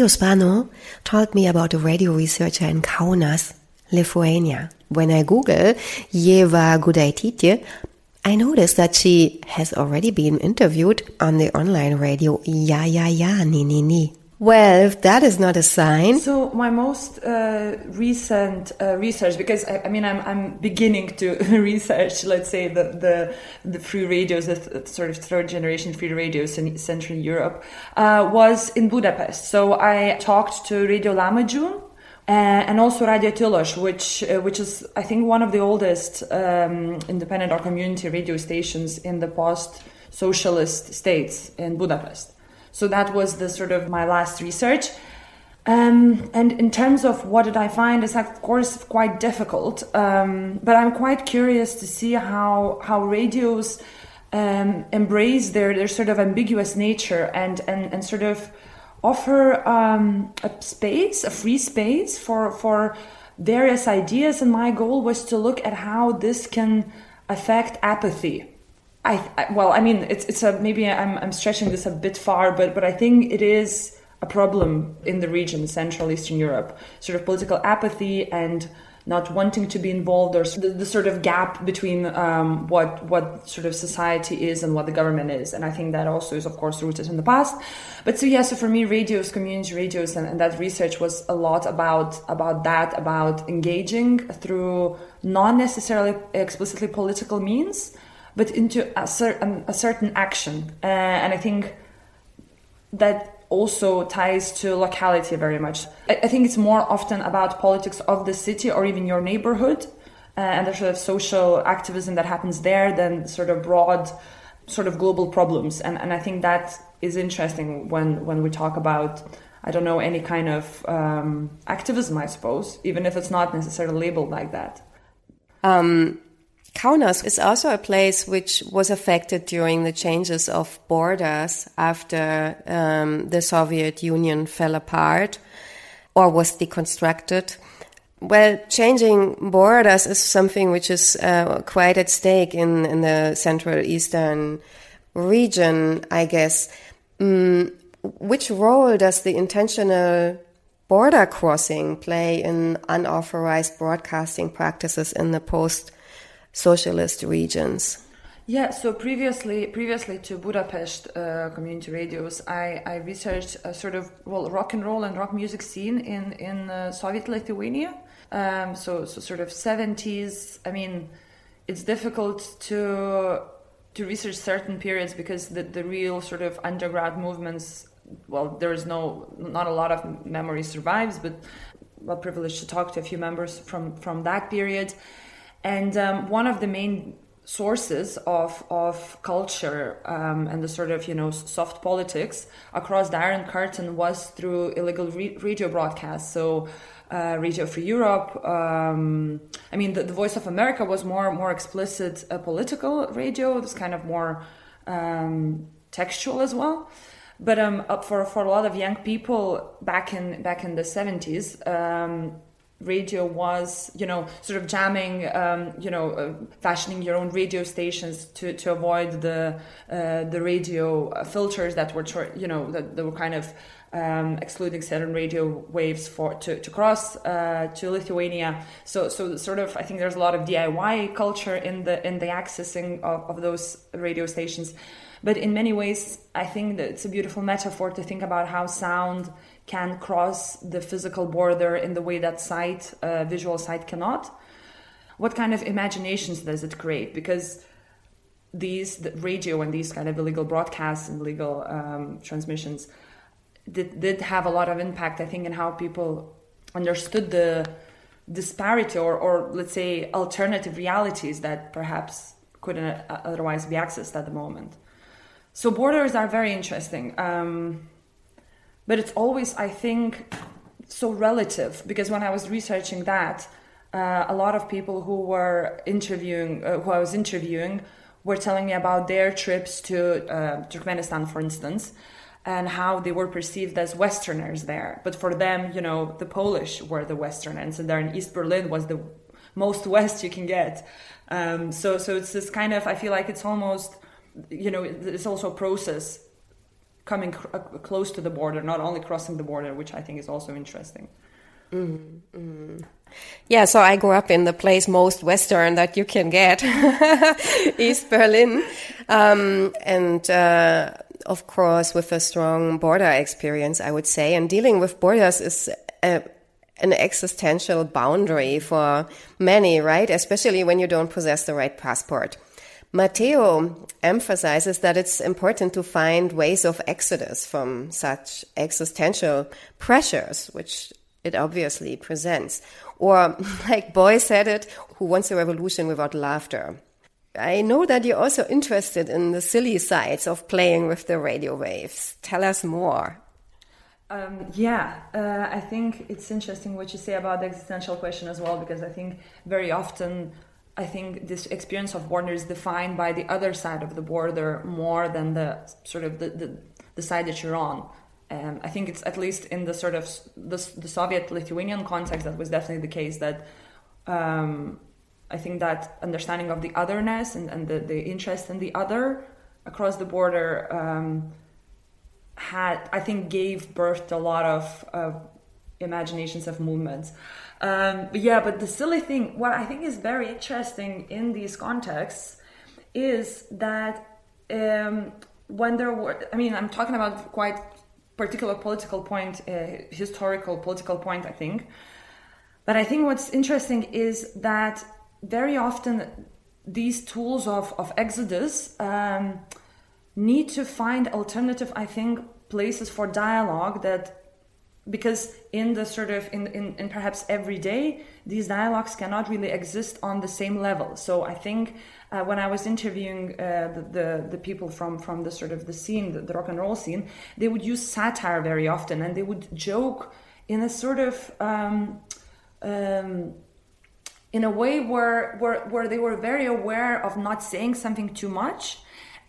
Mateusz Bano told me about a radio researcher in Kaunas, Lithuania. When I Google Ieva Gudaitytė, I noticed that she has already been interviewed on the online radio Ja Ja Ja Nee Nee Nee. Well, if that is not a sign. So my most uh, recent uh, research, because I, I, mean I'm, I'm beginning to [LAUGHS] research, let's say the the, the free radios, the th- sort of third generation free radios in Central Europe, uh, was in Budapest. So I talked to Radio Lahmacun. Uh, and also Radio Tilos, which uh, which is I think one of the oldest um, independent or community radio stations in the post-socialist states in Budapest. So that was the sort of my last research. Um, and in terms of what did I find, it's of course quite difficult. Um, but I'm quite curious to see how how radios um, embrace their their sort of ambiguous nature and and, and sort of offer um, a space, a free space for for various ideas. And my goal was to look at how this can affect apathy I, I, well, I mean, it's it's a maybe I'm I'm stretching this a bit far, but but I think it is a problem in the region, Central Eastern Europe, sort of political apathy and not wanting to be involved, or the, the sort of gap between um, what what sort of society is and what the government is, and I think that also is of course rooted in the past. But so yeah, so for me, radios, community radios, and, and that research was a lot about about that, about engaging through not necessarily explicitly political means but into a, cer- um, a certain action. Uh, and I think that also ties to locality very much. I, I, think it's more often about politics of the city or even your neighborhood uh, and the sort of social activism that happens there than sort of broad, sort of global problems. And, and I think that is interesting when, when we talk about I don't know, any kind of um, activism, I suppose, even if it's not necessarily labeled like that. Um, Kaunas is also a place which was affected during the changes of borders after um, the Soviet Union fell apart or was deconstructed. Well, changing borders is something which is uh, quite at stake in, in the Central Eastern region, I guess. Mm, which role does the intentional border crossing play in unauthorized broadcasting practices in the post socialist regions? Yeah, so previously, previously to Budapest uh, community radios, I, I researched a sort of well rock and roll and rock music scene in in uh, Soviet Lithuania. Um, so so sort of seventies. I mean, it's difficult to to research certain periods because the the real sort of underground movements. Well, there is no not a lot of memory survives, but well privileged to talk to a few members from from that period and um, one of the main sources of of culture um, and the sort of you know soft politics across the Iron Curtain was through illegal re- radio broadcasts. So. Uh, Radio Free Europe. Um, I mean, the, the, Voice of America was more more explicit uh, political radio. It was kind of more um, textual as well. But um, for for a lot of young people back in back in the seventies, um, radio was you know sort of jamming um, you know uh, fashioning your own radio stations to, to avoid the uh, the radio filters that were you know that, that were kind of um, excluding certain radio waves for to, to cross uh, to Lithuania. So so sort of I think there's a lot of DIY culture in the in the accessing of, of those radio stations. But in many ways, I think that it's a beautiful metaphor to think about how sound can cross the physical border in the way that sight, uh, visual sight cannot. What kind of imaginations does it create? Because these the radio and these kind of illegal broadcasts and legal um, transmissions did, did have a lot of impact, I think, in how people understood the disparity or, or let's say alternative realities that perhaps couldn't uh, otherwise be accessed at the moment. So borders are very interesting. Um, but it's always i think so relative because when i was researching that uh, a lot of people who were interviewing uh, who i was interviewing were telling me about their trips to uh, turkmenistan for instance and how they were perceived as westerners there. But for them you know the polish were the westerners and there in east berlin was the most [LAUGHS] west you can get. Um, so so it's this kind of i feel like it's almost you know it's also a process coming cr- uh, close to the border, not only crossing the border, which I think is also interesting. Mm-hmm. Yeah, so I grew up in the place most Western that you can get, [LAUGHS] East Berlin, um, and uh, of course with a strong border experience, I would say. And dealing with borders is a, an existential boundary for many, right? Especially when you don't possess the right passport. Matteo emphasizes that it's important to find ways of exodus from such existential pressures, which it obviously presents. Or, [LAUGHS] like Beuys said it, who wants a revolution without laughter? I know that you're also interested in the silly sides of playing with the radio waves. Tell us more. Um, yeah, uh, I think it's interesting what you say about the existential question as well, because I think very often, I think this experience of border is defined by the other side of the border more than the sort of the, the, the side that you're on. Um, I think it's at least in the sort of the, the Soviet-Lithuanian context that was definitely the case that um, I think that understanding of the otherness and, and the, the interest in the other across the border um, had I think gave birth to a lot of uh, imaginations of movements. Um, yeah, but the silly thing, what I think is very interesting in these contexts is that um, when there were, I mean, I'm talking about quite particular political point, uh, historical political point, I think. But I think what's interesting is that very often these tools of, of exodus um, need to find alternative, I think, places for dialogue that because in the sort of in, in, in perhaps every day these dialogues cannot really exist on the same level. So i think uh, when I was interviewing uh, the, the, the people from from the sort of the scene, the, the, rock and roll scene, they would use satire very often, and they would joke in a sort of um, um, in a way where, where where they were very aware of not saying something too much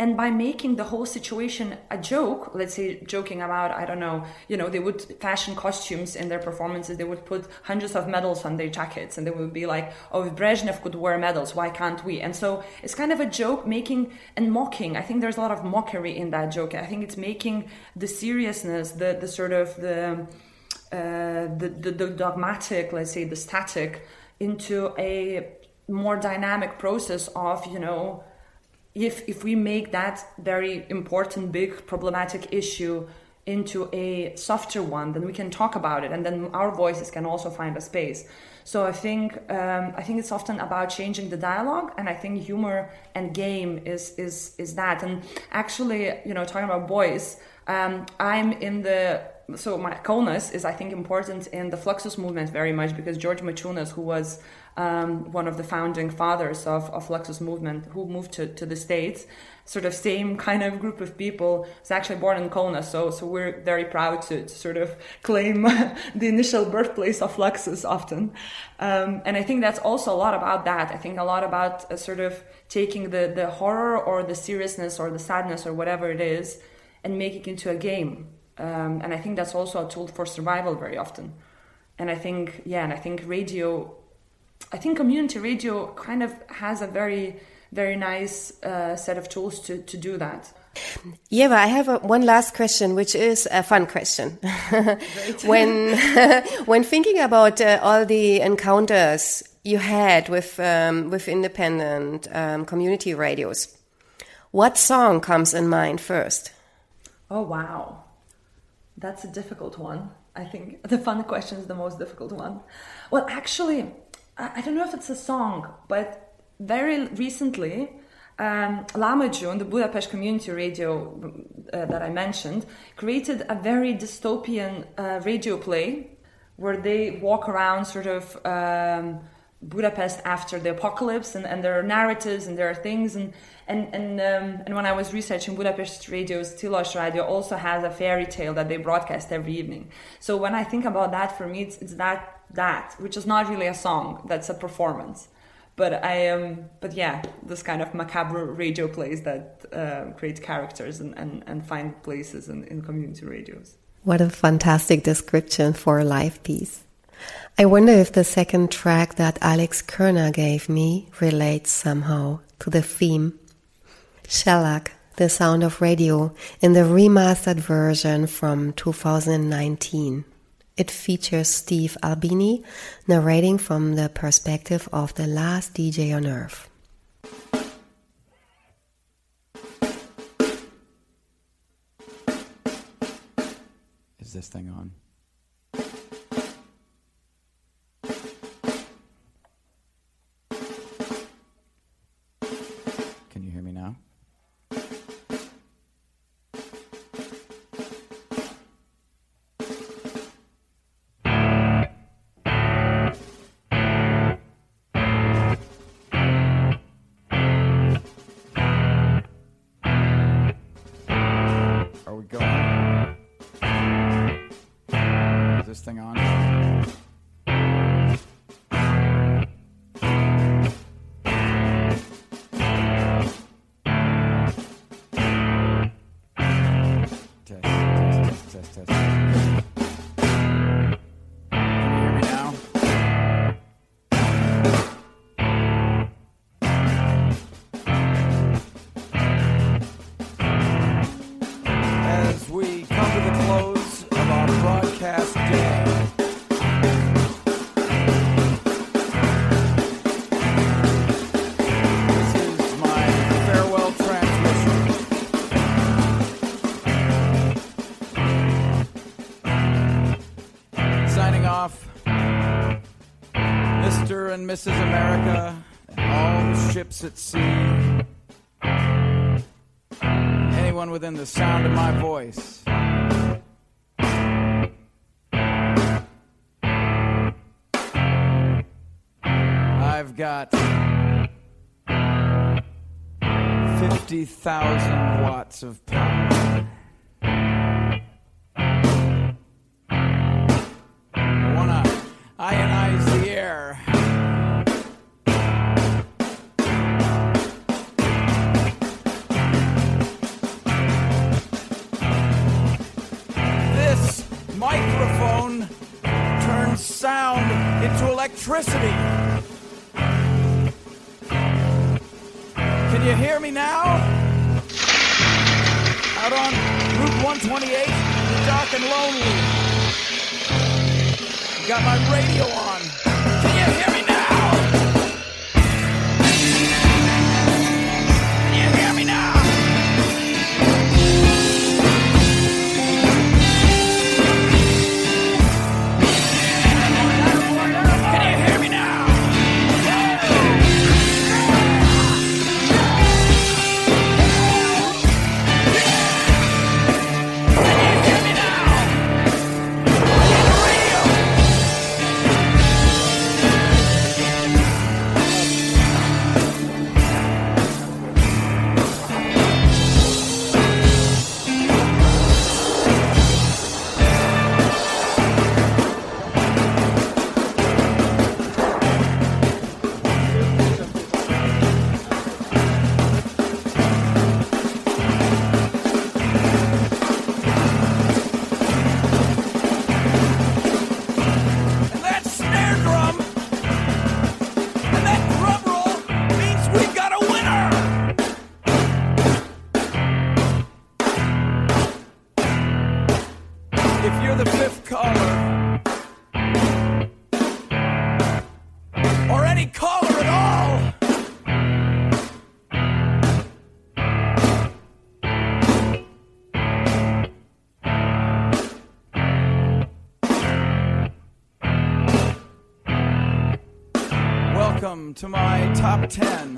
and by making the whole situation a joke let's say joking about i don't know you know they would fashion costumes in their performances they would put hundreds of medals on their jackets and they would be like oh if brezhnev could wear medals why can't we? And so it's kind of a joke making and mocking. I think there's a lot of mockery in that joke. I think it's making the seriousness the the sort of the uh, the, the, the dogmatic let's say the static into a more dynamic process of you know if if we make that very important big problematic issue into a softer one then we can talk about it and then our voices can also find a space. So i think um, i think it's often about changing the dialogue and i think humor and game is is is that. And actually you know talking about Beuys um, i'm in the so my coolness is i think important in the fluxus movement very much because george maciunas who was um, one of the founding fathers of, of Fluxus movement, who moved to, to the States. Sort of same kind of group of people. Was actually born in Kaunas, so so we're very proud to, to sort of [LAUGHS] claim [LAUGHS] the initial birthplace of Fluxus often. Um, and I think that's also a lot about that. I think a lot about uh, sort of taking the the horror or the seriousness or the sadness or whatever it is, and making it into a game. Um, and I think that's also a tool for survival very often. And I think yeah, and I think radio I think community radio kind of has a very, very nice uh, set of tools to, to do that. Ieva, I have a, one last question, which is a fun question. [LAUGHS] when [LAUGHS] when thinking about uh, all the encounters you had with um, with independent um, community radios, what song comes in mind first? Oh wow, that's a difficult one. I think [LAUGHS] the fun question is the most difficult one. Well, actually, I don't know if it's a song, but very recently, um, Lahmacun, the Budapest community radio uh, that I mentioned, created a very dystopian uh, radio play where they walk around sort of um, Budapest after the apocalypse, and, and there are narratives and there are things. And and and um, and when I was researching Budapest Radio's Tilos Radio, also has a fairy tale that they broadcast every evening. So when I think about that, for me, it's, it's that that, which is not really a song, that's a performance. But I am, um, but yeah, this kind of macabre radio plays that uh, create characters and, and, and find places in, in community radios. What a fantastic description for a live piece. I wonder if the second track that Alex Kerner gave me relates somehow to the theme. Shellac The Sound of Radio in the remastered version from 2019. It features Steve Albini narrating from the perspective of the last DJ on Earth. Is this thing on? Mrs. America, and all the ships at sea. Anyone within the sound of my voice. I've got 50,000 watts of power. I want to ionize the air. Sound into electricity. Can you hear me now? Out on Route 128, dark and lonely. Got my radio on. Can you hear me to my top 10.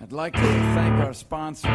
I'd like to thank our sponsor.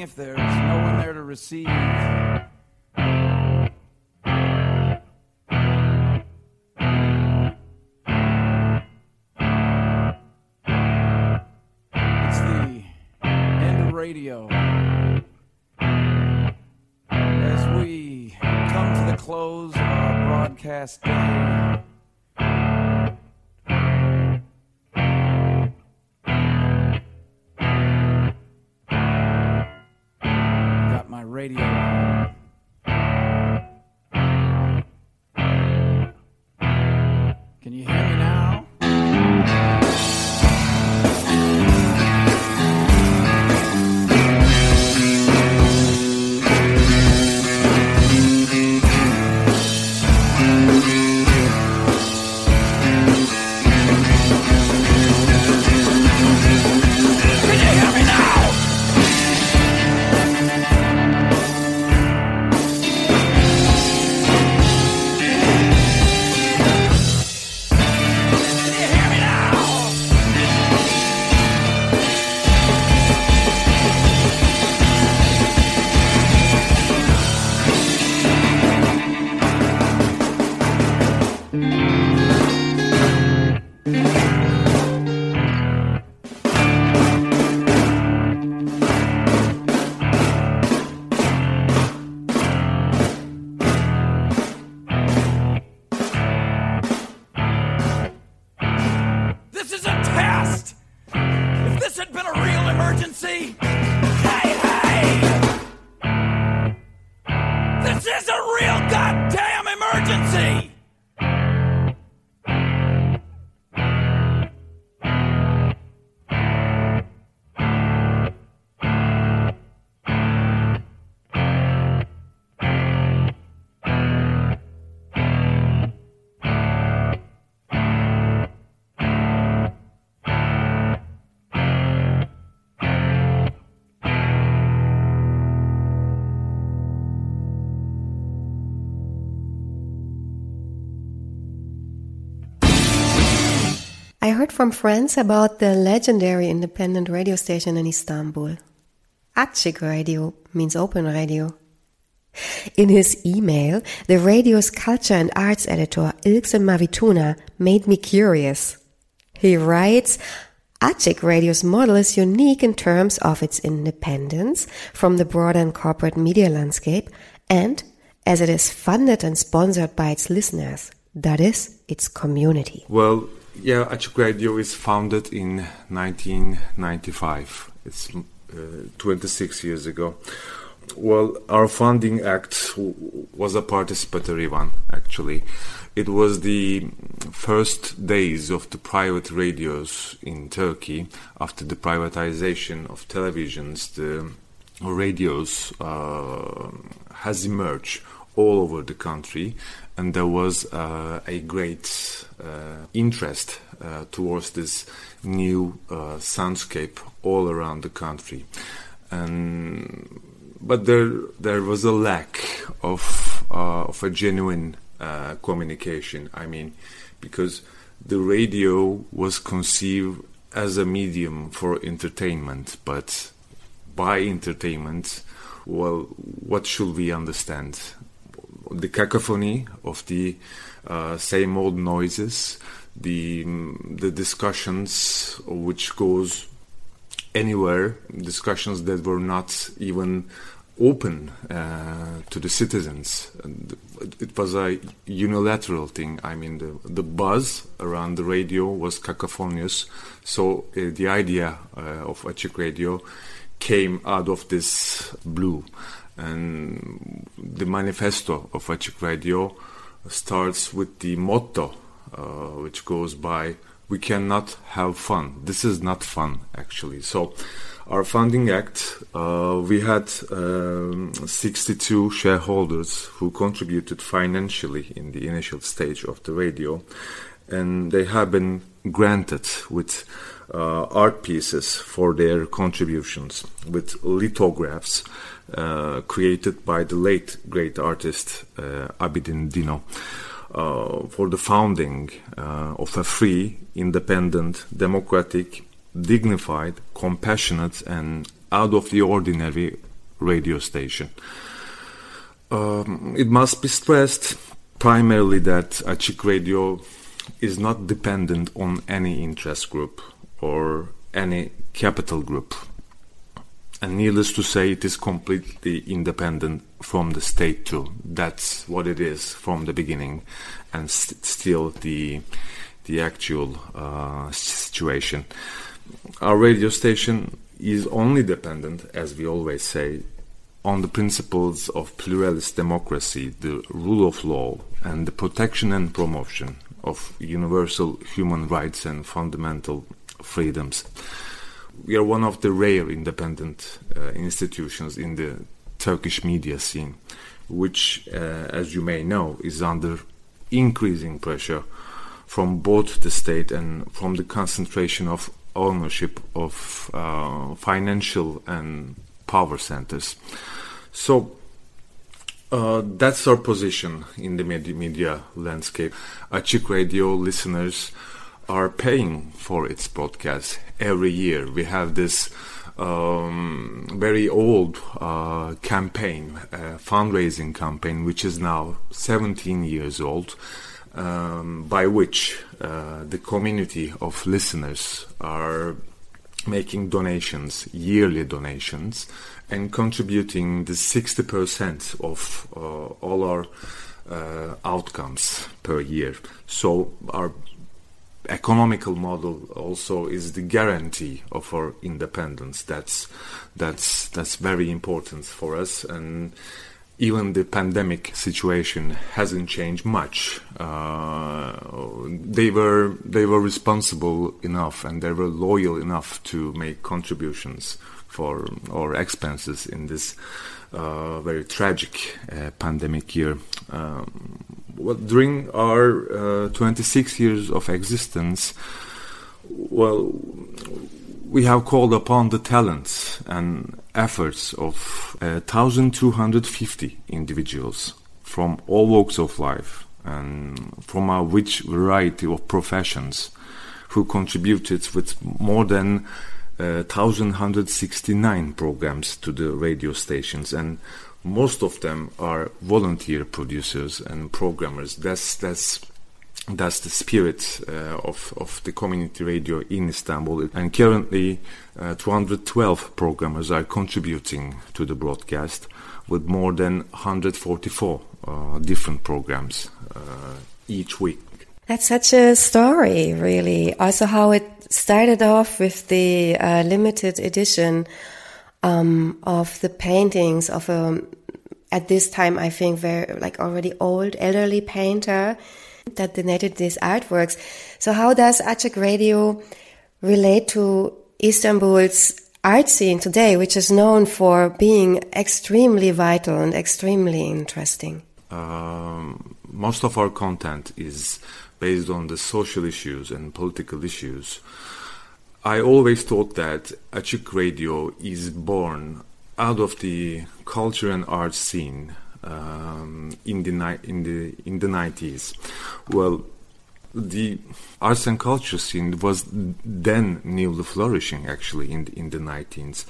If there's no one there to receive. It's the end of radio. As we come to the close of our broadcast day. Heard from friends about the legendary independent radio station in Istanbul. Açık Radio means open radio. In his email, the radio's culture and arts editor Ilksen Mavituna made me curious. He writes, Açık Radio's model is unique in terms of its independence from the broader and corporate media landscape and as it is funded and sponsored by its listeners, that is, its community. Well, yeah, Açık Radio is founded in 1995. It's uh, 26 years ago. Well, our founding act was a participatory one, actually. It was the first days of the private radios in Turkey after the privatization of televisions. The radios uh, has emerged all over the country, and there was uh, a great uh, interest uh, towards this new uh, soundscape all around the country, and but there there was a lack of of a genuine communication. I mean, because the radio was conceived as a medium for entertainment, but by entertainment, well, what should we understand? The cacophony of the uh, same old noises, the the discussions which goes anywhere, discussions that were not even open uh, to the citizens. It was a unilateral thing. I mean, the, the buzz around the radio was cacophonous. So uh, the idea uh, of Açık Radio came out of this blue. And the manifesto of Açık Radio starts with the motto, uh, which goes by, we cannot have fun. This is not fun, actually. So our funding act, uh, we had um, 62 shareholders who contributed financially in the initial stage of the radio, and they have been granted with uh, art pieces for their contributions, with lithographs uh, created by the late great artist uh, Abidin Dino. Uh, for the founding uh, of a free, independent, democratic, dignified, compassionate, and out of the ordinary radio station. Um, it must be stressed primarily that Açık Radio is not dependent on any interest group or any capital group. And needless to say, it is completely independent from the state too. That's what it is from the beginning, and st- still the the actual uh, situation our radio station is only dependent, as we always say, on the principles of pluralist democracy, the rule of law, and the protection and promotion of universal human rights and fundamental freedoms. We are one of the rare independent uh, institutions in the Turkish media scene, which, uh, as you may know, is under increasing pressure from both the state and from the concentration of ownership of uh, financial and power centers. So uh, that's our position in the media, landscape. Açık Radio listeners are paying for its broadcast every year. We have this um, very old uh, campaign, uh, fundraising campaign, which is now 17 years old um, by which uh, the community of listeners are making donations, yearly donations, and contributing the 60% of uh, all our uh, outcomes per year. So our economical model also is the guarantee of our independence. That's that's that's very important for us and even the pandemic situation hasn't changed much. Uh, they were they were responsible enough and they were loyal enough to make contributions for our expenses in this uh, very tragic uh, pandemic year. Um, well, during our uh, 26 years of existence, well, we have called upon the talents and efforts of uh, 1,250 individuals from all walks of life and from a rich variety of professions who contributed with more than uh, 1,169 programs to the radio stations. And most of them are volunteer producers and programmers. That's that's that's the spirit uh, of, of the community radio in Istanbul. And currently, uh, 212 programmers are contributing to the broadcast with more than 144 uh, different programs uh, each week. That's such a story, really. Also, how it started off with the uh, limited edition um, of the paintings of a, at this time, I think, very like already old elderly painter that donated these artworks. So how does Açık Radio relate to Istanbul's art scene today, which is known for being extremely vital and extremely interesting? Um, most of our content is based on the social issues and political issues. I always thought that Açık Radio is born out of the culture and art scene um, in the ni- in the in the nineties. Well, the arts and culture scene was then newly flourishing actually in the, in the 19s.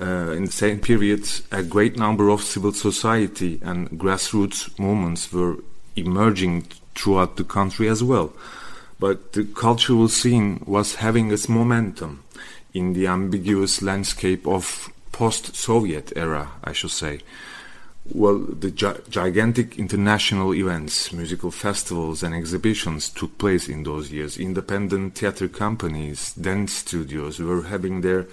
uh, in the same period, a great number of civil society and grassroots movements were emerging throughout the country as well. But the cultural scene was having its momentum in the ambiguous landscape of post-Soviet era, I should say. Well, the gi- gigantic international events, musical festivals, and exhibitions took place in those years. Independent theater companies, dance studios were having their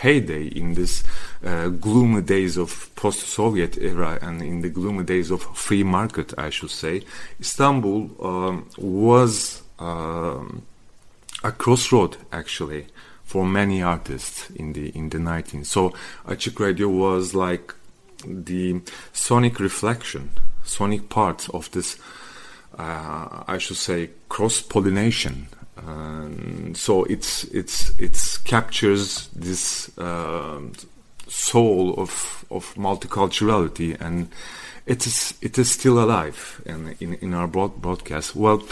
heyday in this uh, gloomy days of post-Soviet era and in the gloomy days of free market, I should say. Istanbul um, was um, a crossroad, actually, for many artists in the in the 19th. So, Açık Radio was like the sonic reflection, sonic part of this, uh, I should say, cross pollination. Um, so it's it's it's captures this uh, soul of of multiculturality, and it is it is still alive in in, in our broad, broadcast. Well,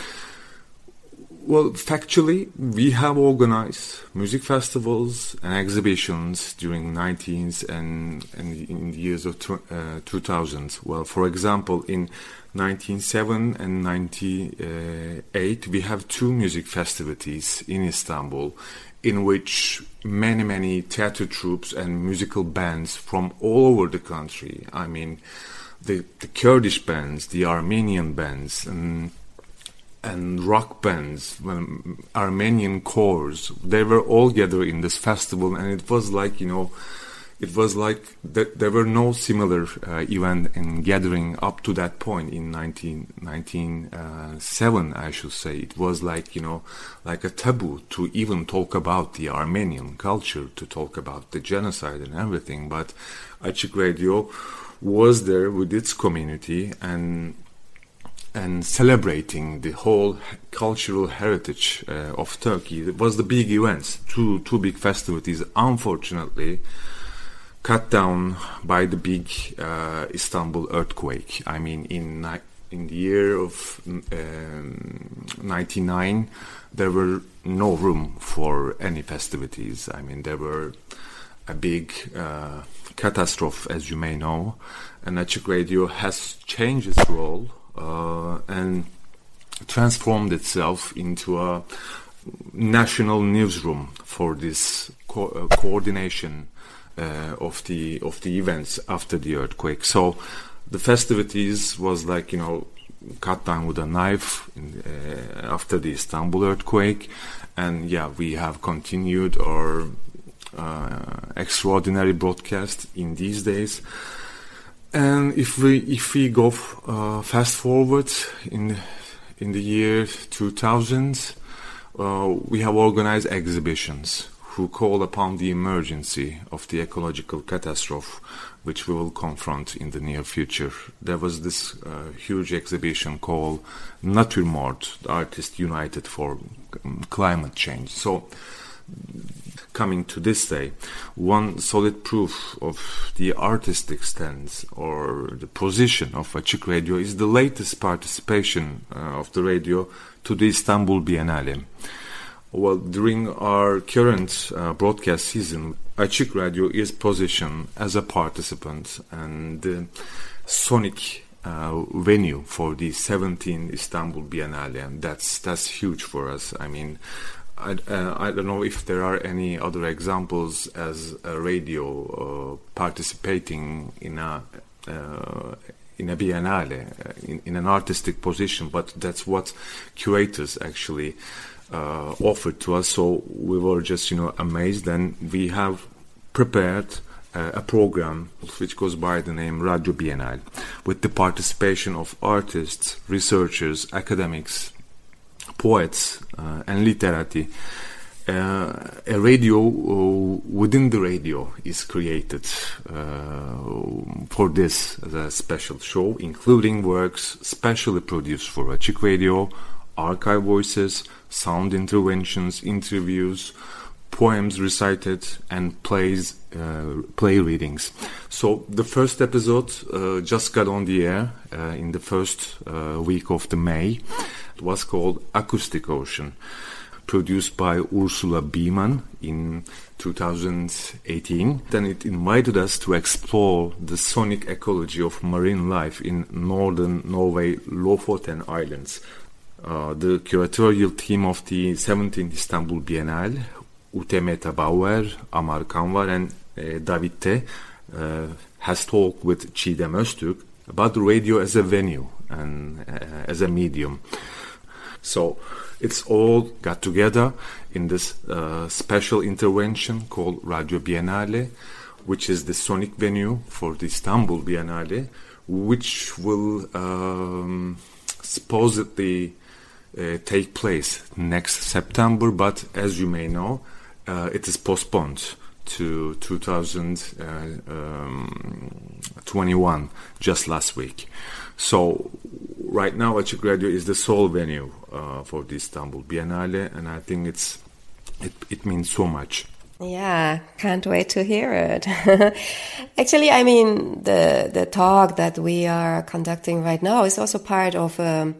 well, factually, we have organized music festivals and exhibitions during 19th and, and in the years of tw- uh, 2000. Well, for example, in 1997 and 98, we have two music festivities in Istanbul in which many, many theater troupes and musical bands from all over the country, I mean, the, the Kurdish bands, the Armenian bands, and and rock bands, Armenian chorus, they were all gathered in this festival, and it was like you know, it was like th- there were no similar uh, event and gathering up to that point in 1997, uh, I should say. It was like you know, like a taboo to even talk about the Armenian culture, to talk about the genocide and everything. But Açık Radio was there with its community and and celebrating the whole cultural heritage uh, of Turkey. It was the big events, two two big festivities. Unfortunately, cut down by the big uh, Istanbul earthquake. I mean, in in the year of um, '99, there were no room for any festivities. I mean, there were a big uh, catastrophe, as you may know, and Açık Radio has changed its role and transformed itself into a national newsroom for this co- uh, coordination uh, of the of the events after the earthquake. So the festivities was like you know cut down with a knife in, uh, after the Istanbul earthquake, and yeah, we have continued our uh, extraordinary broadcast in these days. And if we if we go uh, fast forward in in the year 2000, uh, we have organized exhibitions who call upon the emergency of the ecological catastrophe which we will confront in the near future. There was this uh, huge exhibition called Naturmord, the Artists United for um, Climate Change. So coming to this day, one solid proof of the artistic stance or the position of Açık Radio is the latest participation uh, of the radio to the Istanbul Biennale. Well, during our current uh, broadcast season, Açık Radio is positioned as a participant and uh, sonic uh, venue for the 17th Istanbul Biennale, and that's that's huge for us. I mean, I, uh, I, don't know if there are any other examples as a radio uh, participating in a uh, in a biennale uh, in, in, an artistic position, but that's what curators actually uh, offered to us. So we were just you know amazed, and we have prepared uh, a program which goes by the name Radio Biennale, with the participation of artists, researchers, academics, poets uh, and literati, uh, a radio uh, within the radio is created for this as a special show, including works specially produced for Açık Radio, archive voices, sound interventions, interviews, poems recited, and plays, uh, play readings. So the first episode uh, just got on the air uh, in the first week of the May. Was called Acoustic Ocean. produced by Ursula Biemann in 2018. Then it invited us to explore the sonic ecology of marine life in northern Norway Lofoten Islands. Uh, the curatorial team of the 17th Istanbul Biennale, Ute Meta Bauer, Amar Kanwar, and uh, David Teh, uh, has talked with Çiğdem Öztürk about the radio as a venue and uh, as a medium. So it's all got together in this uh, special intervention called Radio Biennale, which is the sonic venue for the Istanbul Biennale, which will um, supposedly uh, take place next September, but as you may know, uh, it is postponed to 2021 uh, um, just last week. So right now, Açık Radio is the sole venue for the Istanbul Biennale, and I think it's it, it means so much. Yeah, can't wait to hear it. [LAUGHS] Actually, I mean the the talk that we are conducting right now is also part of a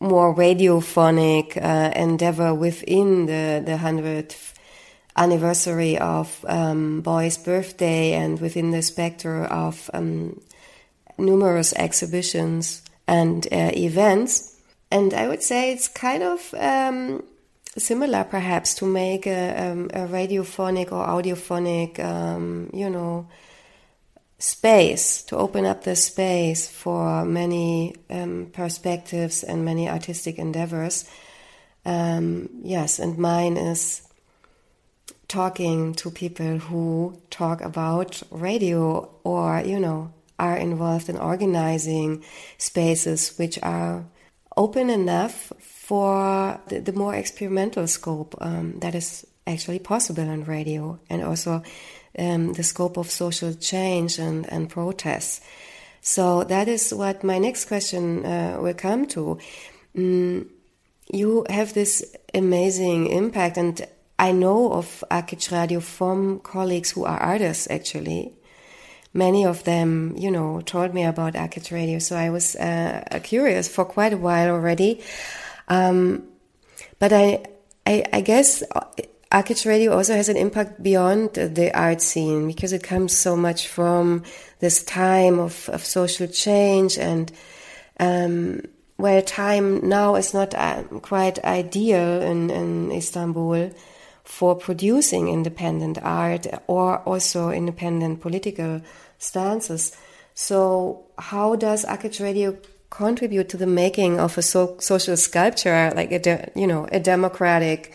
more radiophonic uh, endeavor within the the hundredth anniversary of um, Beuys's birthday and within the spectre of um, numerous exhibitions and uh, events. And I would say it's kind of um, similar, perhaps, to make a, um, a radiophonic or audiophonic, um, you know, space, to open up the space for many um, perspectives and many artistic endeavors. yes, and mine is talking to people who talk about radio or, you know, are involved in organizing spaces which are open enough for the, the more experimental scope um, that is actually possible on radio and also um, the scope of social change and, and protests. So that is what my next question uh, will come to. Mm, you have this amazing impact and I know of Açık Radio from colleagues who are artists actually. Many of them, you know, told me about Açık Radio, so I was uh, curious for quite a while already. Um, but I, I, I guess Açık Radio also has an impact beyond the art scene because it comes so much from this time of, of social change and um, where time now is not uh, quite ideal in, in Istanbul for producing independent art or also independent political stances. So, how does Açık Radio contribute to the making of a so social sculpture, like a you know a democratic,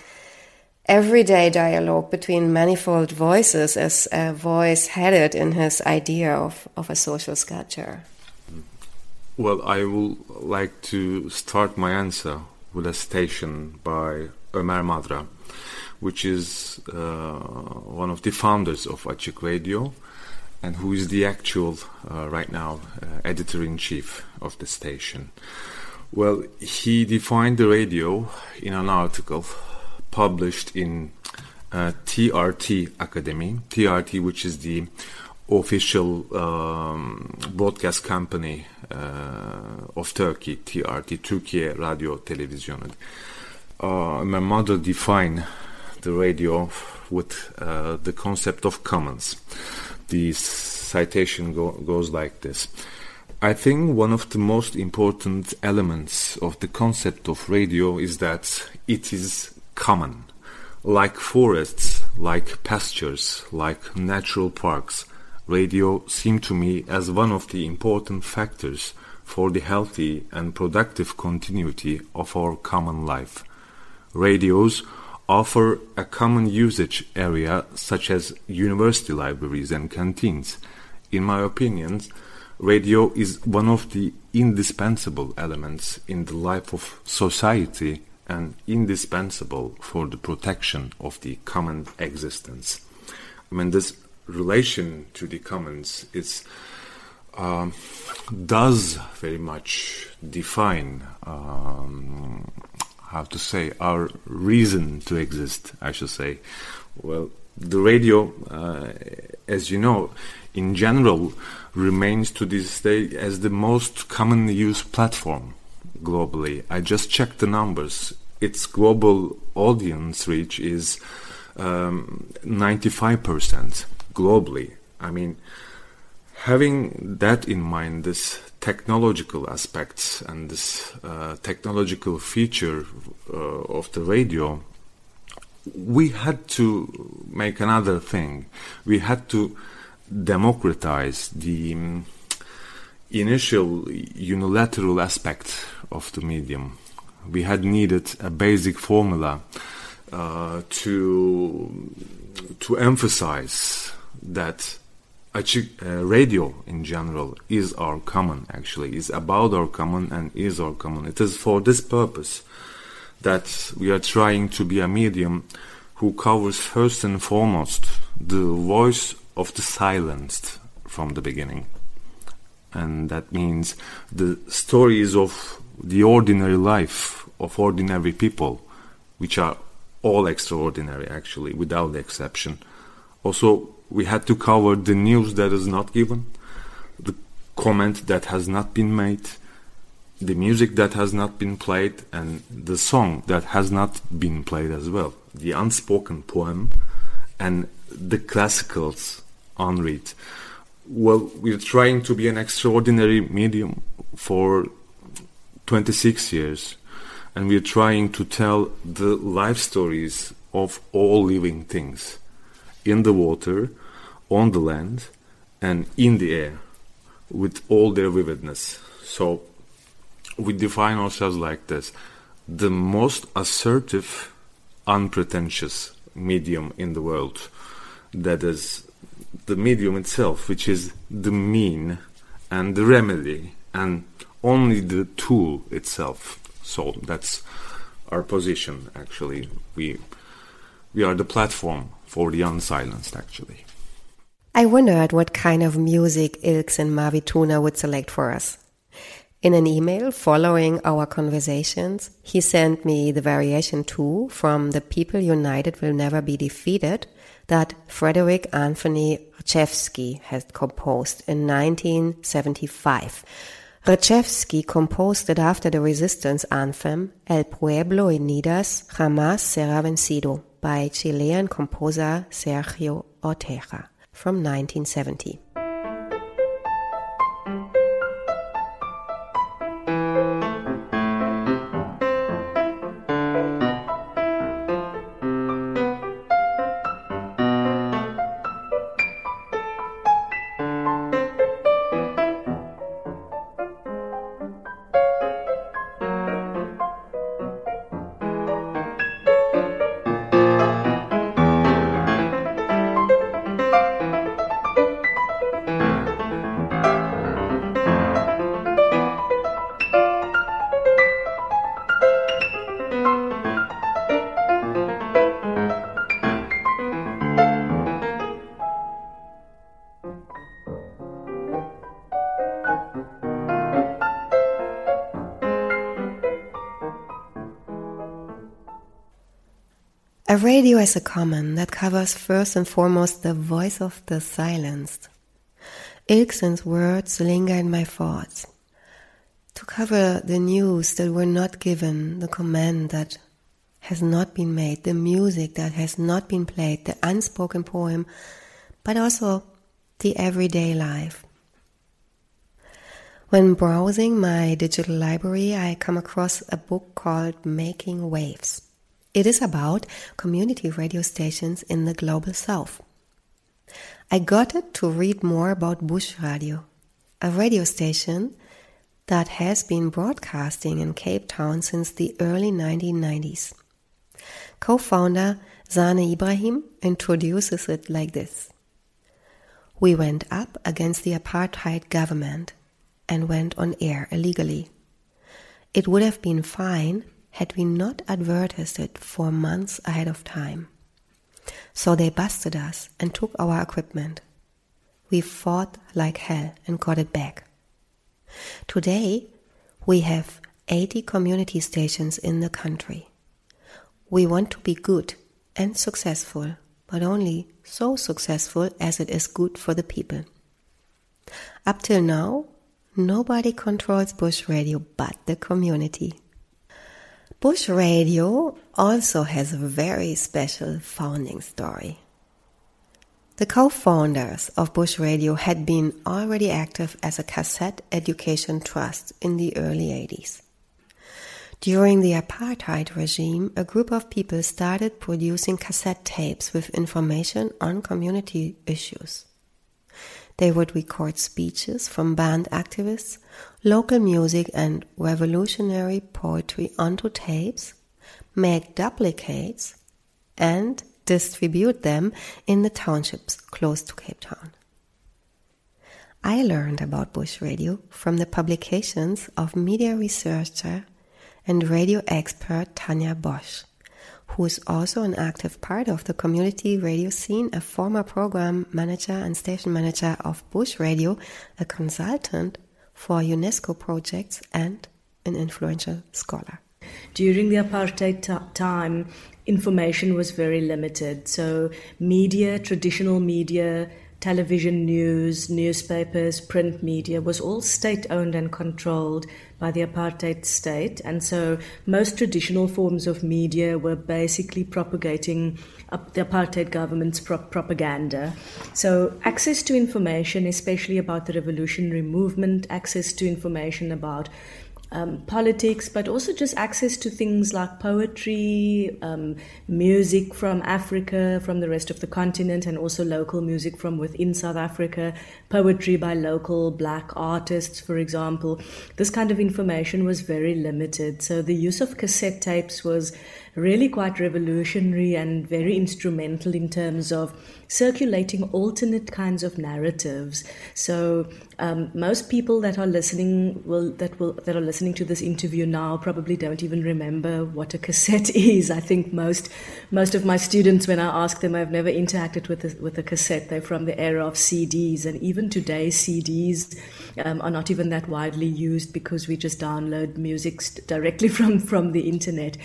everyday dialogue between manifold voices, as a voice headed in his idea of of a social sculpture? Well, I would like to start my answer with a station by Ömer Madra which is uh, one of the founders of Açık Radio and who is the actual, uh, right now, uh, editor in chief of the station. Well, he defined the radio in an article published in uh, TRT Academy, TRT, which is the official um, broadcast company uh, of Turkey, TRT, Türkiye Radyo Televizyonu. Uh, my mother defined the radio with uh, the concept of commons. The citation go goes like this. I think one of the most important elements of the concept of radio is that it is common. Like forests, like pastures, like natural parks, radio seemed to me as one of the important factors for the healthy and productive continuity of our common life. Radios offer a common usage area such as university libraries and canteens. In my opinion, radio is one of the indispensable elements in the life of society and indispensable for the protection of the common existence. I mean, this relation to the commons is um, does very much define um, how to say, our reason to exist, I should say. Well, the radio, uh, as you know, in general, remains to this day as the most commonly used platform globally. I just checked the numbers. its global audience reach is um, 95% globally. I mean, having that in mind, this technological aspects and this uh, technological feature uh, of the radio, we had to make another thing. We had to democratize the um, initial unilateral aspect of the medium. We had needed a basic formula uh, to to emphasize that uh, radio in general is our common actually is about our common and is our common. It is for this purpose that we are trying to be a medium who covers first and foremost the voice of the silenced from the beginning. And that means the stories of the ordinary life of ordinary people which are all extraordinary actually without exception. Also we had to cover the news that is not given the comment that has not been made the music that has not been played and the song that has not been played as well. The unspoken poem and the classicals unread well we're trying to be an extraordinary medium for 26 years and we're trying to tell the life stories of all living things in the water, on the land, and in the air with all their vividness. So we define ourselves like this the most assertive, unpretentious medium in the world. That is the medium itself, which is the mean and the remedy and only the tool itself. So that's our position actually. We we are the platform for the unsilenced actually. I wondered what kind of music Ilksen Mavituna would select for us. In an email following our conversations, he sent me the variation 2 from The People United Will Never Be Defeated that Frederic Anthony Rzewski had composed in 1975. Rzewski composed it after the resistance anthem El Pueblo Unido Jamás Será Vencido by Chilean composer Sergio Ortega from 1970. Radio is a common that covers first and foremost the voice of the silenced. Ilksen's words linger in my thoughts. To cover the news that were not given, the command that has not been made, the music that has not been played, the unspoken poem, but also the everyday life. When browsing my digital library, I come across a book called Making Waves it is about community radio stations in the global south. I got it to read more about Bush Radio, a radio station that has been broadcasting in Cape Town since the early 1990s. Co founder Zane Ibrahim introduces it like this We went up against the apartheid government and went on air illegally. It would have been fine had we not advertised it for months ahead of time. So they busted us and took our equipment. We fought like hell and got it back. Today, we have 80 community stations in the country. We want to be good and successful, but only so successful as it is good for the people. Up till now, nobody controls Bush Radio but the community. Bush Radio also has a very special founding story. The co-founders of Bush Radio had been already active as a cassette education trust in the early 80s. During the apartheid regime, a group of people started producing cassette tapes with information on community issues. They would record speeches from banned activists, local music, and revolutionary poetry onto tapes, make duplicates, and distribute them in the townships close to Cape Town. I learned about Bush Radio from the publications of media researcher and radio expert Tanja Bosch, who is also an active part of the community radio scene, a former program manager and station manager of Bush Radio, a consultant for UNESCO projects, and an influential scholar. During the apartheid t- time, information was very limited. So, media, traditional media, television news, newspapers, print media was all state owned and controlled by the apartheid state. And so most traditional forms of media were basically propagating the apartheid government's pro- propaganda. So access to information, especially about the revolutionary movement, access to information about um, politics, but also just access to things like poetry, um, music from Africa, from the rest of the continent, and also local music from within South Africa, poetry by local black artists, for example. This kind of information was very limited. So the use of cassette tapes was really quite revolutionary and very instrumental in terms of circulating alternate kinds of narratives. So um, most people that are listening will that will that are listening to this interview now probably don't even remember what a cassette [LAUGHS] is. I think most most of my students, when I ask them, I've never interacted with a, with a cassette. They're from the era of CDs, and even today, CDs um, are not even that widely used because we just download music directly [LAUGHS] from from the internet.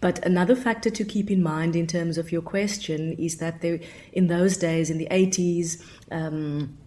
But another factor to keep in mind in terms of your question is that there, in those days, in the 80s, um,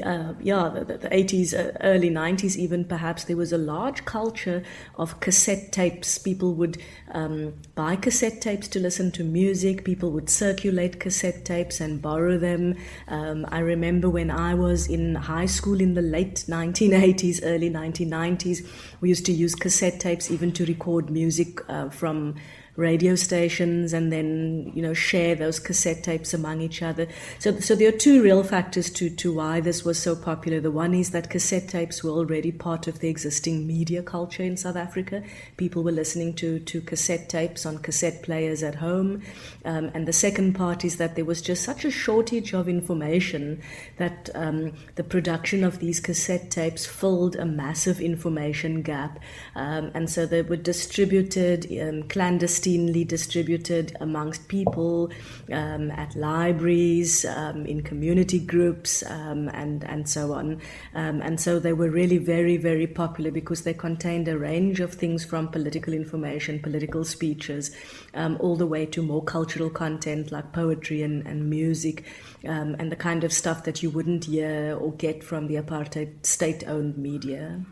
uh, yeah, the, the 80s, uh, early 90s, even perhaps, there was a large culture of cassette tapes. People would um, buy cassette tapes to listen to music. People would circulate cassette tapes and borrow them. Um, I remember when I was in high school in the late 1980s, early 1990s, we used to use cassette tapes even to record music uh, from radio stations and then you know share those cassette tapes among each other. So so there are two real factors to to why this was so popular. The one is that cassette tapes were already part of the existing media culture in South Africa. People were listening to to cassette tapes on cassette players at home, um, and the second part is that there was just such a shortage of information that um, the production of these cassette tapes filled a massive information gap, um, and so they were distributed um, clandestinely clandestinely distributed amongst people um, at libraries, um, in community groups, um, and, and so on. Um, and so they were really very, very popular because they contained a range of things from political information, political speeches, um, all the way to more cultural content like poetry and, and music. And the kind of stuff that you wouldn't hear or get from the apartheid state owned media.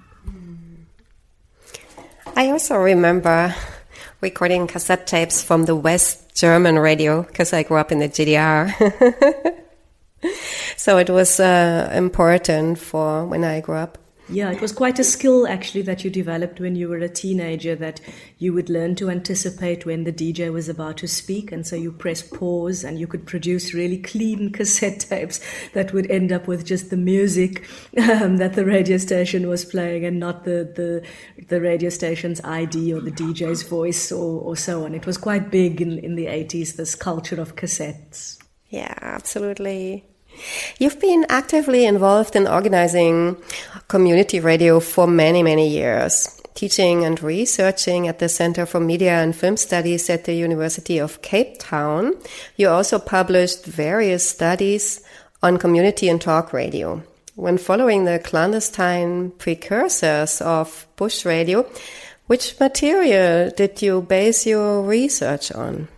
I also remember recording cassette tapes from the West German radio because I grew up in the GDR. [LAUGHS] so it was uh, important for when I grew up. Yeah, it was quite a skill actually that you developed when you were a teenager that you would learn to anticipate when the DJ was about to speak. And so you press pause and you could produce really clean [LAUGHS] cassette tapes that would end up with just the music um, that the radio station was playing and not the, the, the radio station's ID or the DJ's voice or, or so on. It was quite big in, in the 80s, this culture of cassettes. Yeah, absolutely. You've been actively involved in organizing community radio for many, many years, teaching and researching at the Center for Media and Film Studies at the University of Cape Town. You also published various studies on community and talk radio. When following the clandestine precursors of Bush radio, which material did you base your research on?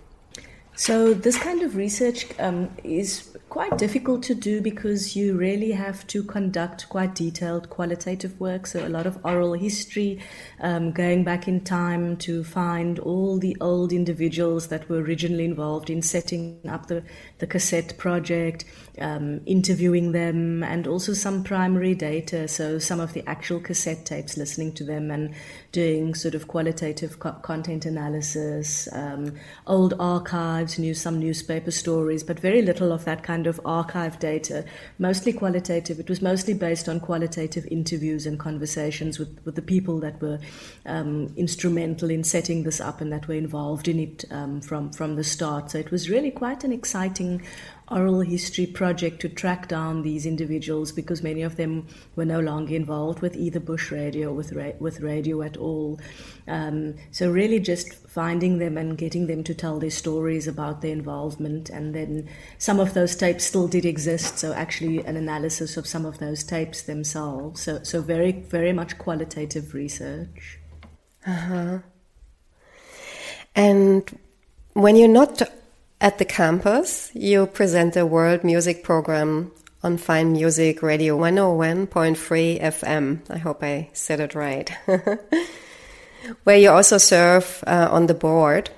So, this kind of research um, is quite difficult to do because you really have to conduct quite detailed qualitative work. So, a lot of oral history, um, going back in time to find all the old individuals that were originally involved in setting up the, the cassette project, um, interviewing them, and also some primary data. So, some of the actual cassette tapes, listening to them and doing sort of qualitative co- content analysis, um, old archives, new, some newspaper stories, but very little of that kind of archive data, mostly qualitative. It was mostly based on qualitative interviews and conversations with, with the people that were um, instrumental in setting this up and that were involved in it um, from, from the start. So it was really quite an exciting oral history project to track down these individuals because many of them were no longer involved with either bush radio or with, ra- with radio at all. Um, so, really, just finding them and getting them to tell their stories about their involvement. And then some of those tapes still did exist, so actually, an analysis of some of those tapes themselves. So, so very, very much qualitative research. Uh huh. And when you're not at the campus, you present a world music program on Fine Music Radio 101.3 FM. I hope I said it right. [LAUGHS] Where you also serve uh, on the board.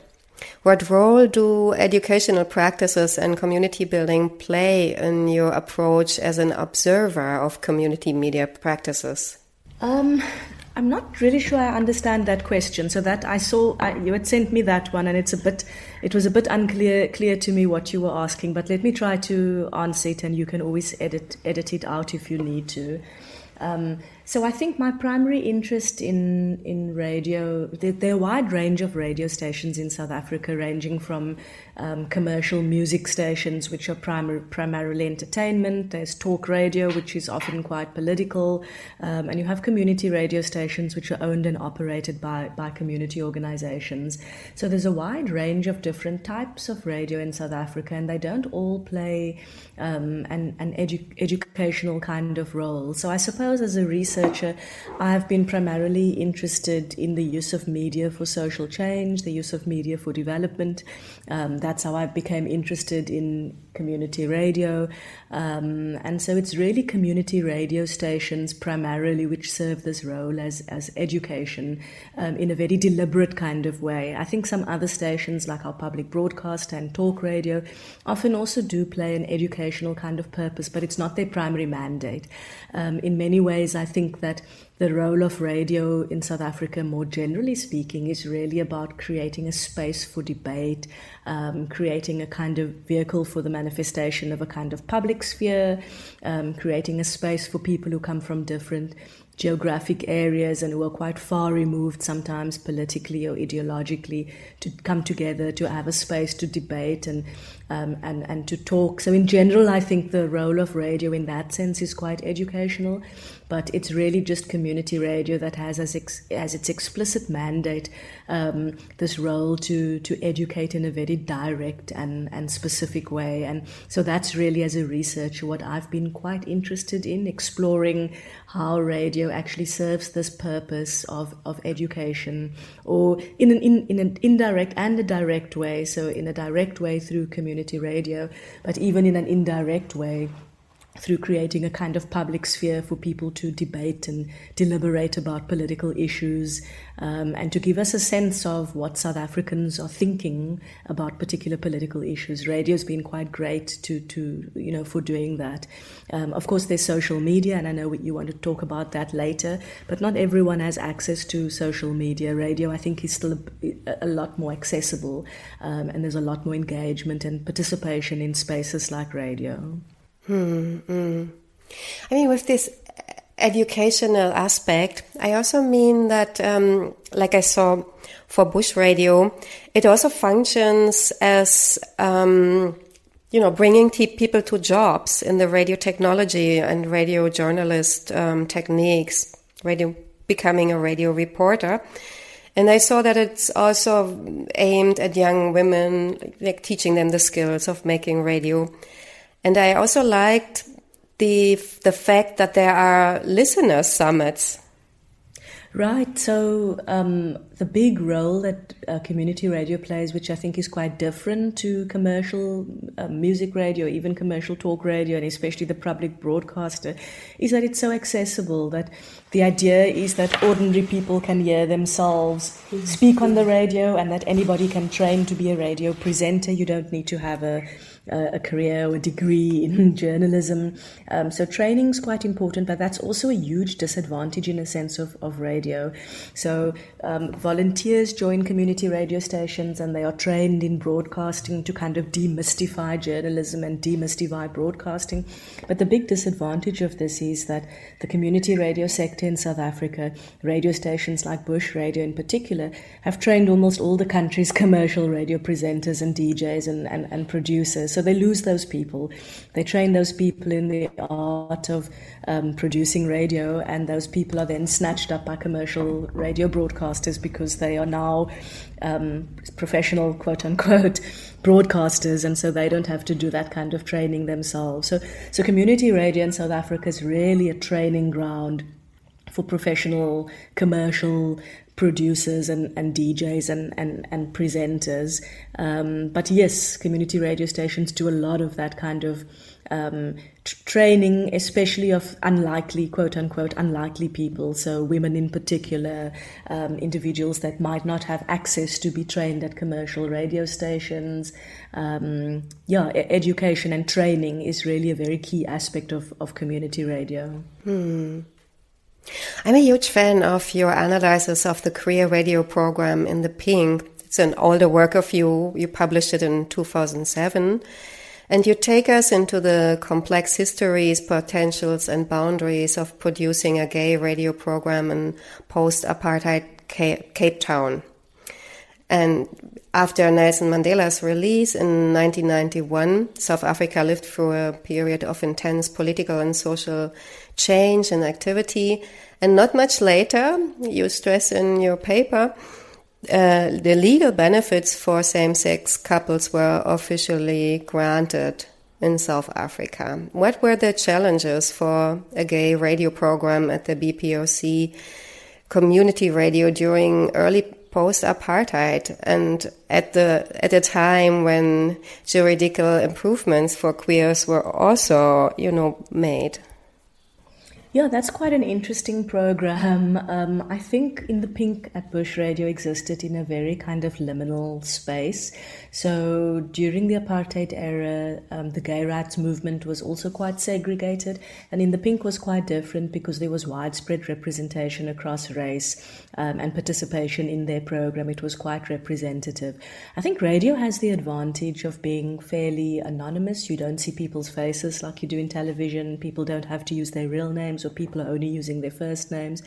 What role do educational practices and community building play in your approach as an observer of community media practices? Um, I'm not really sure I understand that question. So that I saw I, you had sent me that one, and it's a bit, it was a bit unclear clear to me what you were asking. But let me try to answer it, and you can always edit edit it out if you need to. Um, so I think my primary interest in in radio, there, there, are a wide range of radio stations in South Africa, ranging from um, commercial music stations, which are primar- primarily entertainment. There's talk radio, which is often quite political. Um, and you have community radio stations, which are owned and operated by, by community organizations. So there's a wide range of different types of radio in South Africa, and they don't all play um, an, an edu- educational kind of role. So I suppose as a researcher, I have been primarily interested in the use of media for social change, the use of media for development. Um, that's how I became interested in community radio. Um, and so it's really community radio stations primarily which serve this role as, as education um, in a very deliberate kind of way. I think some other stations, like our public broadcast and talk radio, often also do play an educational kind of purpose, but it's not their primary mandate. Um, in many ways, I think that the role of radio in South Africa, more generally speaking, is really about creating a space for debate, um, creating a kind of vehicle for the manifestation of a kind of public sphere, um, creating a space for people who come from different geographic areas and who are quite far removed sometimes politically or ideologically to come together to have a space to debate and um, and and to talk so in general I think the role of radio in that sense is quite educational but it's really just community radio that has as, ex- as its explicit mandate um, this role to, to educate in a very direct and, and specific way. And so that's really, as a researcher, what I've been quite interested in exploring how radio actually serves this purpose of, of education, or in an, in, in an indirect and a direct way. So, in a direct way through community radio, but even in an indirect way through creating a kind of public sphere for people to debate and deliberate about political issues um, and to give us a sense of what South Africans are thinking about particular political issues. Radio's been quite great to, to you know, for doing that. Um, of course, there's social media, and I know you want to talk about that later, but not everyone has access to social media. Radio, I think, is still a, a lot more accessible, um, and there's a lot more engagement and participation in spaces like radio. Hmm, hmm. I mean, with this educational aspect, I also mean that, um, like I saw for Bush Radio, it also functions as, um, you know, bringing people to jobs in the radio technology and radio journalist um, techniques, radio becoming a radio reporter. And I saw that it's also aimed at young women, like teaching them the skills of making radio. And I also liked the the fact that there are listener summits. Right. So um, the big role that uh, community radio plays, which I think is quite different to commercial uh, music radio, even commercial talk radio, and especially the public broadcaster, is that it's so accessible. That the idea is that ordinary people can hear themselves speak on the radio, and that anybody can train to be a radio presenter. You don't need to have a a career or a degree in [LAUGHS] journalism. Um, so training is quite important, but that's also a huge disadvantage in a sense of, of radio. So um, volunteers join community radio stations and they are trained in broadcasting to kind of demystify journalism and demystify broadcasting. But the big disadvantage of this is that the community radio sector in South Africa, radio stations like Bush Radio in particular, have trained almost all the country's [LAUGHS] commercial radio presenters and DJs and, and, and producers. So they lose those people. They train those people in the art of um, producing radio, and those people are then snatched up by commercial radio broadcasters because they are now um, professional, quote unquote, [LAUGHS] broadcasters, and so they don't have to do that kind of training themselves. So, so community radio in South Africa is really a training ground for professional commercial producers and, and DJs and, and, and presenters. Um, but yes, community radio stations do a lot of that kind of um, t- training, especially of unlikely, quote unquote, unlikely people. So, women in particular, um, individuals that might not have access to be trained at commercial radio stations. Um, yeah, e- education and training is really a very key aspect of, of community radio. Hmm. I'm a huge fan of your analysis of the queer radio program in the Pink. It's an older work of you. You published it in 2007. And you take us into the complex histories, potentials, and boundaries of producing a gay radio program in post apartheid Cape Town. And after Nelson Mandela's release in 1991, South Africa lived through a period of intense political and social change and activity. And not much later, you stress in your paper, uh, the legal benefits for same sex couples were officially granted in South Africa. What were the challenges for a gay radio program at the BPOC community radio during early post apartheid and at the at a time when juridical improvements for queers were also, you know, made? Yeah, that's quite an interesting program. Um, I think In the Pink at Bush Radio existed in a very kind of liminal space. So during the apartheid era, um, the gay rights movement was also quite segregated, and In the Pink was quite different because there was widespread representation across race um, and participation in their program. It was quite representative. I think radio has the advantage of being fairly anonymous. You don't see people's faces like you do in television. People don't have to use their real names or people are only using their first names.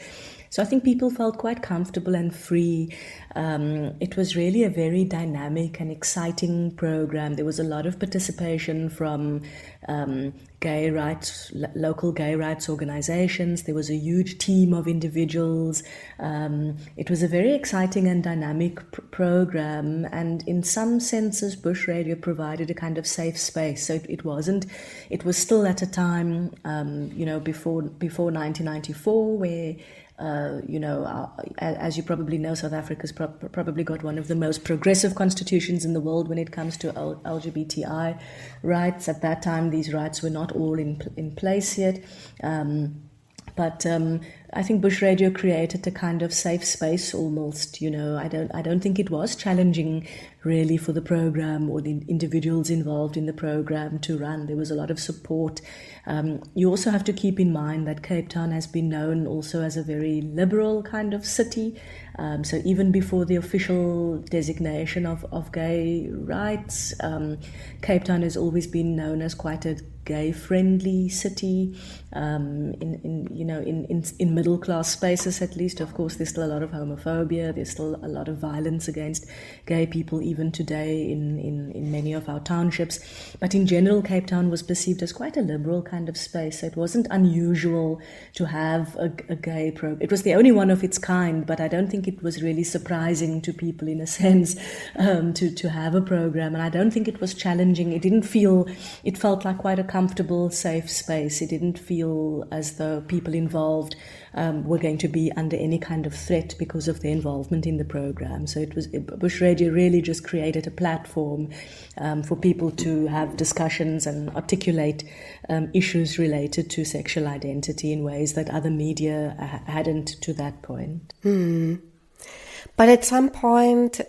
So I think people felt quite comfortable and free. Um, it was really a very dynamic and exciting program. There was a lot of participation from um, gay rights, local gay rights organizations. There was a huge team of individuals. Um, it was a very exciting and dynamic pr- program. And in some senses, Bush Radio provided a kind of safe space. So it, it wasn't, it was still at a time, um, you know, before, before 1994 where uh, you know, uh, as you probably know, South Africa's pro- probably got one of the most progressive constitutions in the world when it comes to L- LGBTI rights. At that time, these rights were not all in, in place yet. Um, but um, I think Bush Radio created a kind of safe space almost. You know, I don't, I don't think it was challenging really for the program or the individuals involved in the program to run. There was a lot of support. Um, you also have to keep in mind that Cape Town has been known also as a very liberal kind of city. Um, so even before the official designation of, of gay rights, um, Cape Town has always been known as quite a gay friendly city um, in, in you know in, in, in middle class spaces at least of course there's still a lot of homophobia there's still a lot of violence against gay people even today in, in, in many of our townships. But in general Cape Town was perceived as quite a liberal kind of space. So it wasn't unusual to have a, a gay program it was the only one of its kind but I don't think it was really surprising to people in a [LAUGHS] sense um, to, to have a program. And I don't think it was challenging. It didn't feel it felt like quite a comfortable, safe space. It didn't feel as though people involved um, were going to be under any kind of threat because of their involvement in the program. So it was Bush Radio really just created a platform um, for people to have discussions and articulate um, issues related to sexual identity in ways that other media hadn't to that point. Hmm. But at some point,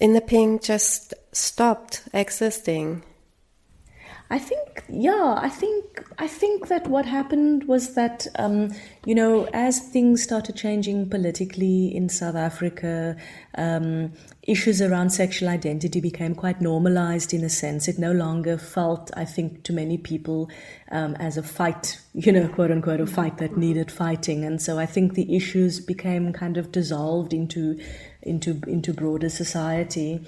In the Pink just stopped existing. I think, yeah, I think, I think that what happened was that, um, you know, as things started changing politically in South Africa, um, issues around sexual identity became quite normalized in a sense. It no longer felt, I think, to many people um, as a fight, [LAUGHS] you know, quote unquote, a fight that needed fighting. And so I think the issues became kind of dissolved into into into broader society.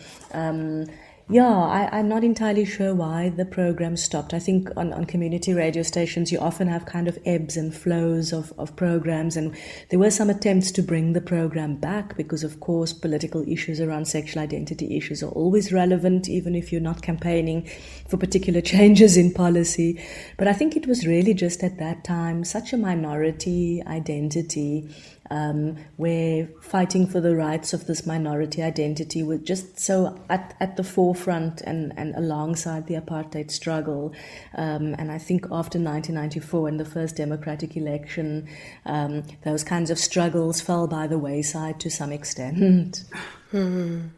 Yeah, I, am not entirely sure why the program stopped. I think on, on community radio stations, you often have kind of ebbs and flows of, of programs, and there were some attempts to bring the program back because, of course, political issues around sexual identity issues are always relevant, even if you're not campaigning for particular [LAUGHS] changes in policy. But I think it was really just at that time such a minority identity um, where fighting for the rights of this minority identity was just so at, at the forefront and, and alongside the apartheid struggle. Um, and I think after 1994 and the first democratic election, um, those kinds of struggles fell by the wayside to some extent. Hmm.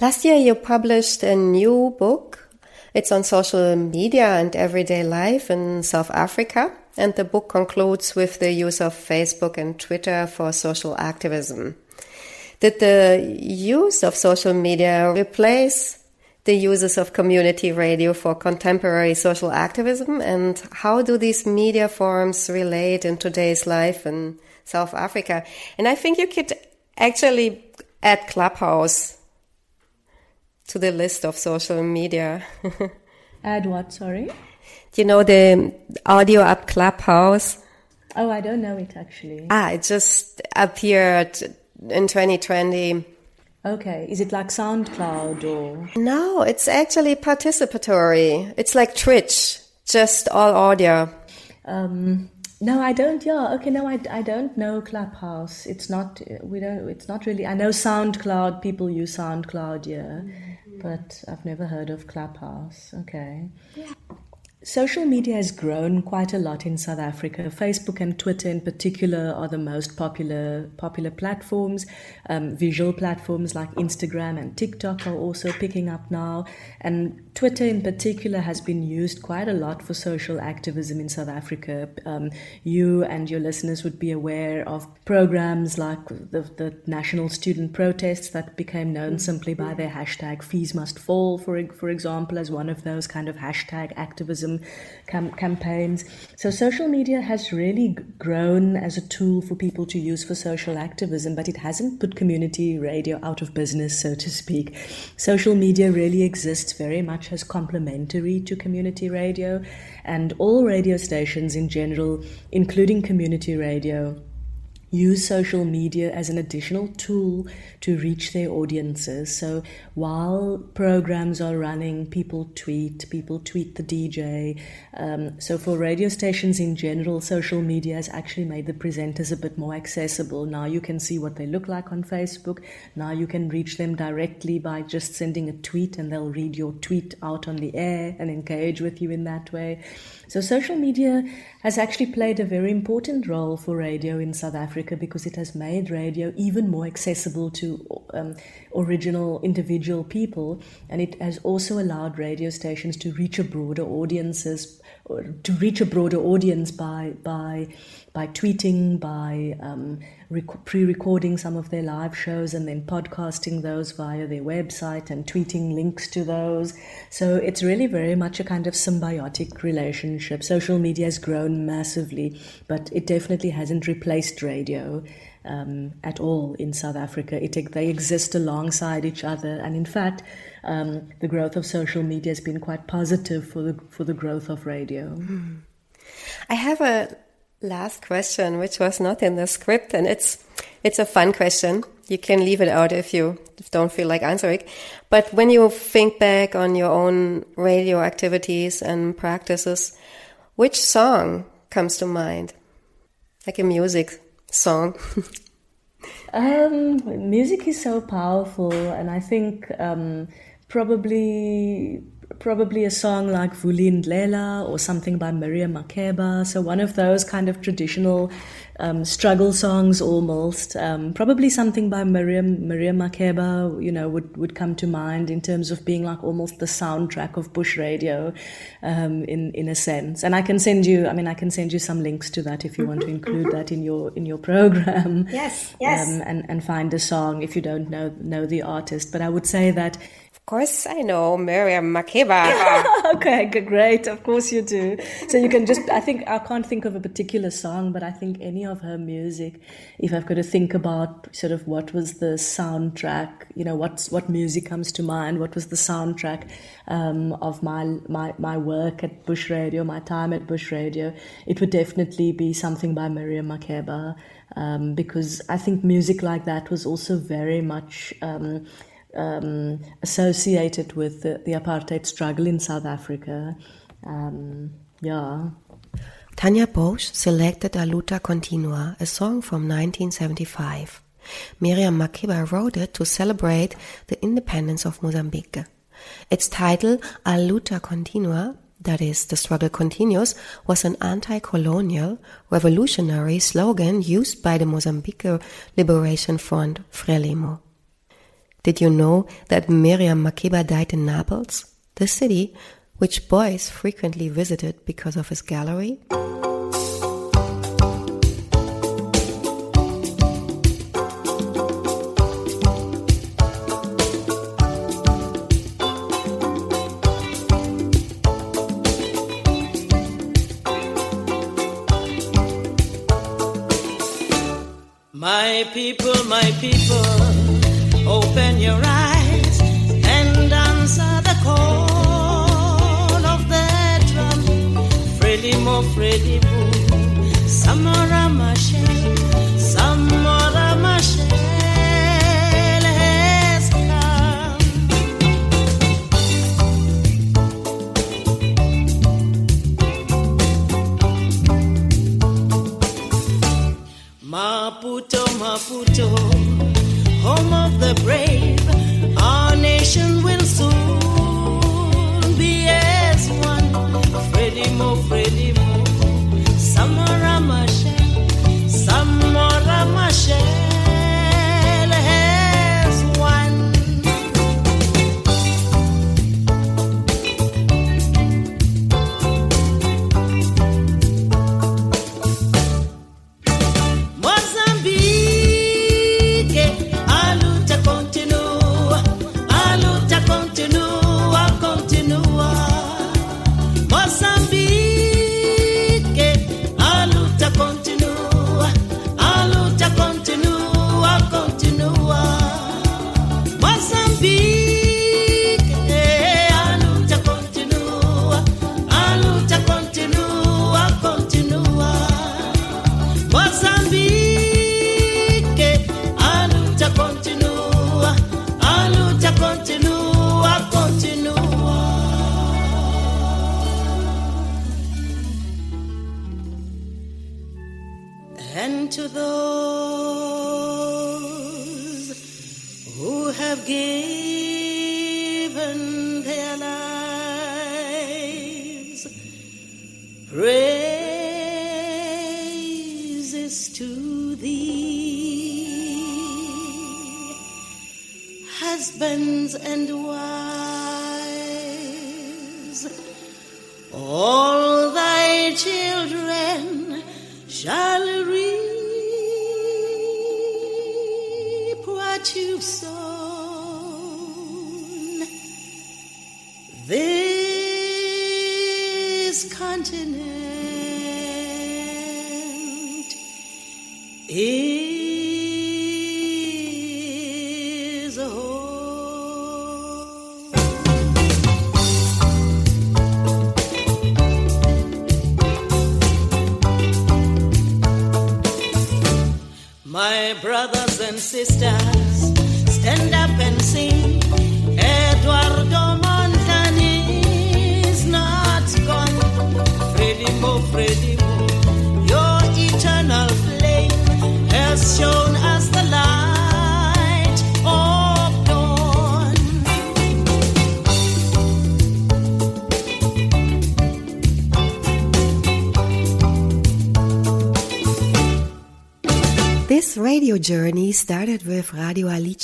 Last year, you published a new book. It's on social media and everyday life in South Africa and the book concludes with the use of Facebook and Twitter for social activism. Did the use of social media replace the uses of community radio for contemporary social activism? And how do these media forms relate in today's life in South Africa? And I think you could actually add Clubhouse to the list of social media. [LAUGHS] add what, sorry? You know the audio app Clubhouse? Oh, I don't know it actually. Ah, it just appeared in 2020. Okay, is it like SoundCloud or? No, it's actually participatory. It's like Twitch, just all audio. Um, no, I don't. Yeah, okay. No, I, I don't know Clubhouse. It's not. We don't. It's not really. I know SoundCloud. People use SoundCloud. Yeah, mm-hmm. but I've never heard of Clubhouse. Okay. Yeah. Social media has grown quite a lot in South Africa. Facebook and Twitter, in particular, are the most popular popular platforms. Um, visual platforms like Instagram and TikTok are also picking up now, and Twitter, in particular, has been used quite a lot for social activism in South Africa. Um, you and your listeners would be aware of programs like the, the national student protests that became known simply by their hashtag "Fees Must Fall," for for example, as one of those kind of hashtag activism cam- campaigns. So social media has really grown as a tool for people to use for social activism, but it hasn't put community radio out of business, so to speak. Social media really exists very much as complementary to community radio, and all radio stations in general, including community radio use social media as an additional tool to reach their audiences. So while programs are running, people tweet, people tweet the DJ. Um, so for radio stations in general, social media has actually made the presenters a bit more accessible. Now you can see what they look like on Facebook. Now you can reach them directly by just sending a tweet and they'll read your tweet out on the air and engage with you in that way. So social media has actually played a very important role for radio in South Africa because it has made radio even more accessible to um, original individual people, and it has also allowed radio stations to reach a broader audiences, to reach a broader audience by by by tweeting, by um, rec- pre-recording some of their live shows and then podcasting those via their website and tweeting links to those. So it's really very much a kind of symbiotic relationship. Social media has grown massively, but it definitely hasn't replaced radio. Um, at all in South Africa. It, they exist alongside each other, and in fact, um, the growth of social media has been quite positive for the for the growth of radio. Mm. I have a last question, which was not in the script, and it's it's a fun question. You can leave it out if you don't feel like answering. But when you think back on your own radio activities and practices, which song comes to mind? Like a music song. [LAUGHS] um, music is so powerful, and I think um, probably probably a song like Vuli Ndlela or something by Maria Makeba. So one of those kind of traditional um, struggle songs almost. Um, probably something by Maria, Miriam Makeba, you know, would, would come to mind in terms of being like almost the soundtrack of Bush radio, um, in in a sense. And I can send you, I mean, I can send you some links to that if you want to include that in your in your program. Yes, yes. Um, and and find a song if you don't know know the artist. But I would say that of course, I know Miriam Makeba. [LAUGHS] okay, great. Of course you do. So you can just, I think, I can't think of a particular song, but I think any of her music, if I've got to think about sort of what was the soundtrack, you know, what's, what music comes to mind, what was the soundtrack um, of my, my, my work at Bush Radio, my time at Bush Radio, it would definitely be something by Miriam Makeba. Um, because I think music like that was also very much um, um, associated with the, the, apartheid struggle in South Africa. Um, yeah. Tanja Bosch selected A Luta Continua, a song from 1975. Miriam Makeba wrote it to celebrate the independence of Mozambique. Its title, A Luta Continua, that is, the struggle continues, was an anti-colonial, revolutionary slogan used by the Mozambique Liberation Front, Frelimo. Did you know that Miriam Makeba died in Naples, the city which Beuys frequently visited because of his gallery? My people, my people Open your eyes and answer the call of the drum. Frelimo, Frelimo, Samora Machel, Samora Machel has come. Maputo, Maputo home of the brave. Our nation will soon be as one. Freddie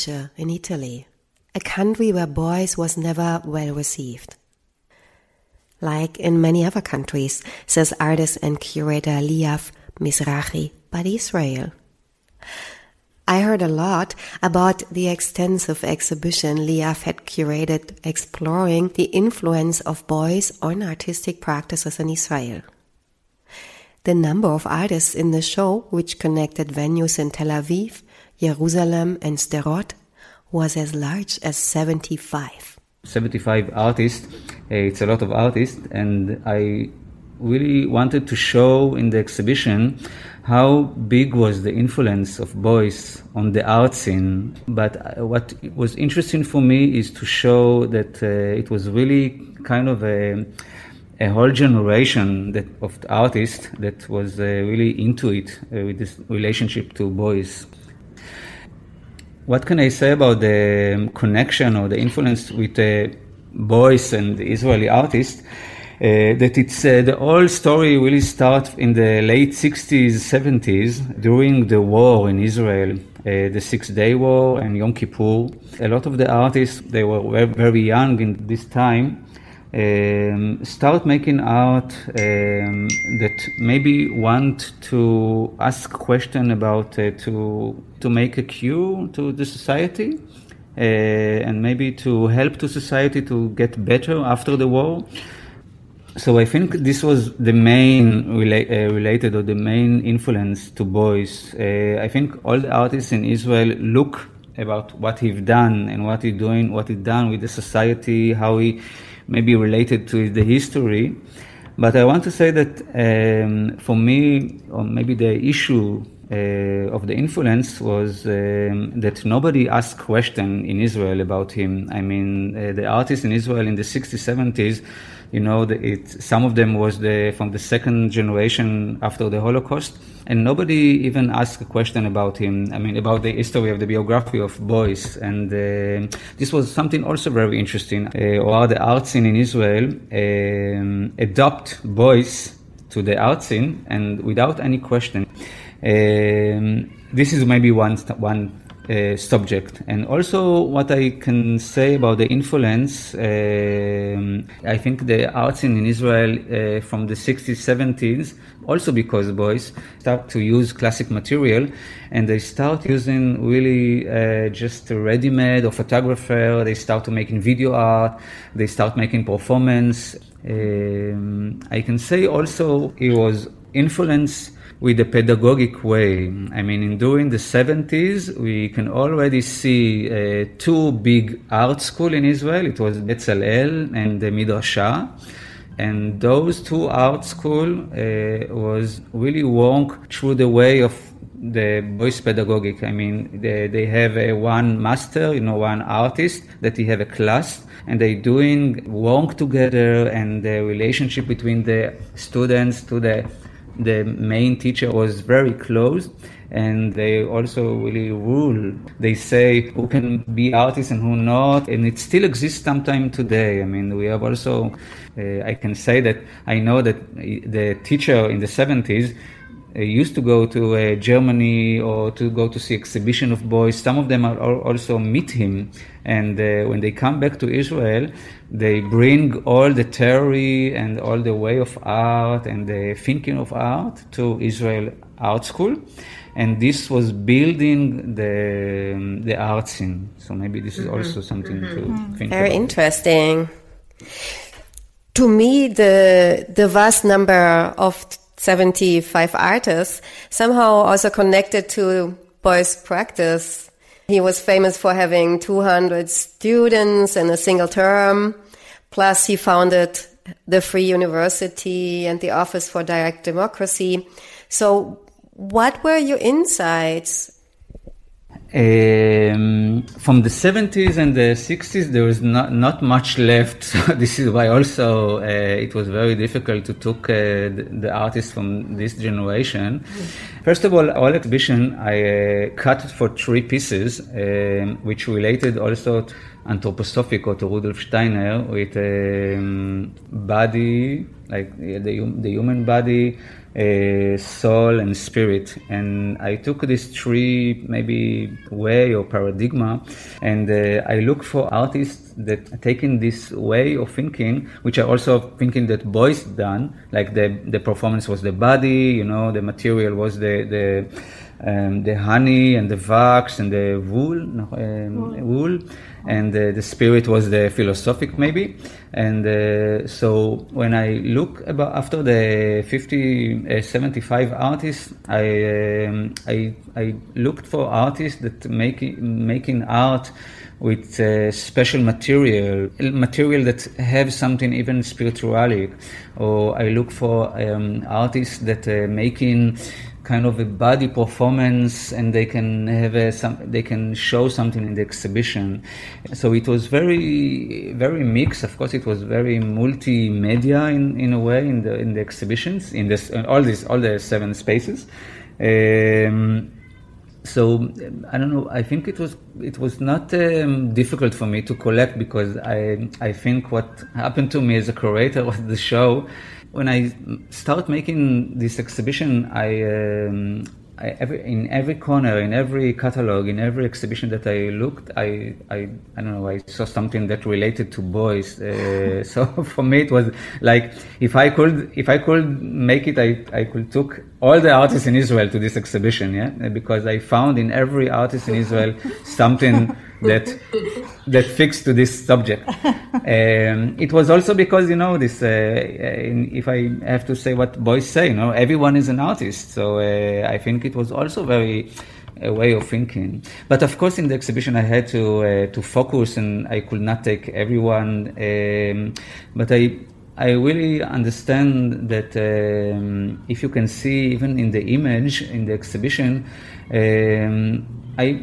Alice in Italy, a country where Beuys was never well received. Like in many other countries, says artist and curator Liav Mizrahi, but Israel. I heard a lot about the extensive exhibition Liav had curated exploring the influence of Beuys on artistic practices in Israel. The number of artists in the show, which connected venues in Tel Aviv, Jerusalem, and Sderot, was as large as 75. 75 artists, it's a lot of artists, and I really wanted to show in the exhibition how big was the influence of Beuys on the art scene. But uh, what was interesting for me is to show that uh, it was really kind of a a whole generation that of artists that was uh, really into it uh, with this relationship to Beuys. What can I say about the connection or the influence with the Beuys and Israeli artists? Uh, that it's uh, the whole story really starts in the late 60s, 70s during the war in Israel, uh, the Six Day War and Yom Kippur. A lot of the artists they were very young in this time, um, start making art um, that maybe want to ask question about uh, to to make a cure to the society uh, and maybe to help to society to get better after the war. So I think this was the main rela- uh, related or the main influence to Beuys. Uh, I think all the artists in Israel look about what he've done and what he's doing, what he done with the society, how he maybe related to the history. But I want to say that um, for me, or maybe the issue uh, of the influence was um, that nobody asked question in Israel about him. I mean, uh, the artists in Israel in the 60s, 70s, you know, the, it, some of them was the, from the second generation after the Holocaust, and nobody even asked a question about him. I mean, about the history of the biography of Beuys, and uh, this was something also very interesting. Uh, or the art scene in Israel um, adopt Beuys to the art scene, and without any question. Um, this is maybe one one uh, subject. And also, what I can say about the influence, um, I think the art scene in Israel uh, from the 60s, 70s, also because Beuys start to use classic material and they start using really uh, just a ready-made or photographer, they start to making video art, they start making performance. Um, I can say also it was influence with a pedagogic way. I mean, in during the 70s, we can already see uh, two big art school in Israel. It was Betzalel and the Midrasha. And those two art school uh, was really walk through the way of the Beuys pedagogic. I mean, they, they have a one master, you know, one artist that he have a class and they doing work together and the relationship between the students to the the main teacher was very close and they also really rule. They say who can be artists and who not, and it still exists sometime today. I mean, we have also, uh, I can say that I know that the teacher in the 70s uh, used to go to uh, Germany or to go to see exhibition of Beuys. Some of them are also meet him, and uh, when they come back to Israel, they bring all the theory and all the way of art and the thinking of art to Israel Art School, and this was building the um, the art scene. So maybe this is mm-hmm. also something mm-hmm. to think. Very about. interesting. To me, the the vast number of 75 artists, somehow also connected to Beuys's practice. He was famous for having 200 students in a single term. Plus, he founded the Free University and the Office for Direct Democracy. So, what were your insights um, from the 70s and the 60s, there was not, not much left. [LAUGHS] So this is why also uh, it was very difficult to take uh, the, the, artists from this generation. First of all, all exhibition I uh, cut for three pieces, um, which related also anthroposophic or to Rudolf Steiner with um, body, like the, the human body, uh, soul, and spirit. And I took this three maybe way or paradigm, and uh, I look for artists that taking this way of thinking, which I also thinking that Beuys done, like the the performance was the body, you know, the material was the the um, the honey and the wax and the wool, um, wool and uh, the spirit was the philosophic maybe. And uh, so when I look about after the 50, uh, 75 artists, I, um, I, I looked for artists that making making art with uh, special material, material that have something even spiritualic, or I look for um, artists that uh, making kind of a body performance and they can have a, some they can show something in the exhibition. So it was very very mixed. Of course it was very multimedia in, in a way in the in the exhibitions in this in all these all the seven spaces. Um, so I don't know. I think it was it was not um, difficult for me to collect because I I think what happened to me as a curator [LAUGHS] of the show when I start making this exhibition, I, um, I every, in every corner, in every catalog, in every exhibition that I looked, I, I, I don't know, I saw something that related to Beuys. Uh, [LAUGHS] so for me, it was like if I could, if I could make it, I, I could took all the artists in Israel to this exhibition, yeah, because I found in every artist in Israel [LAUGHS] something that that fixed to this subject. [LAUGHS] Um, it was also because you know this. Uh, if I have to say what Beuys say, you know, everyone is an artist. So uh, I think it was also very a way of thinking. But of course, in the exhibition, I had to uh, to focus, and I could not take everyone. Um, but I I really understand that um, if you can see even in the image in the exhibition, um, I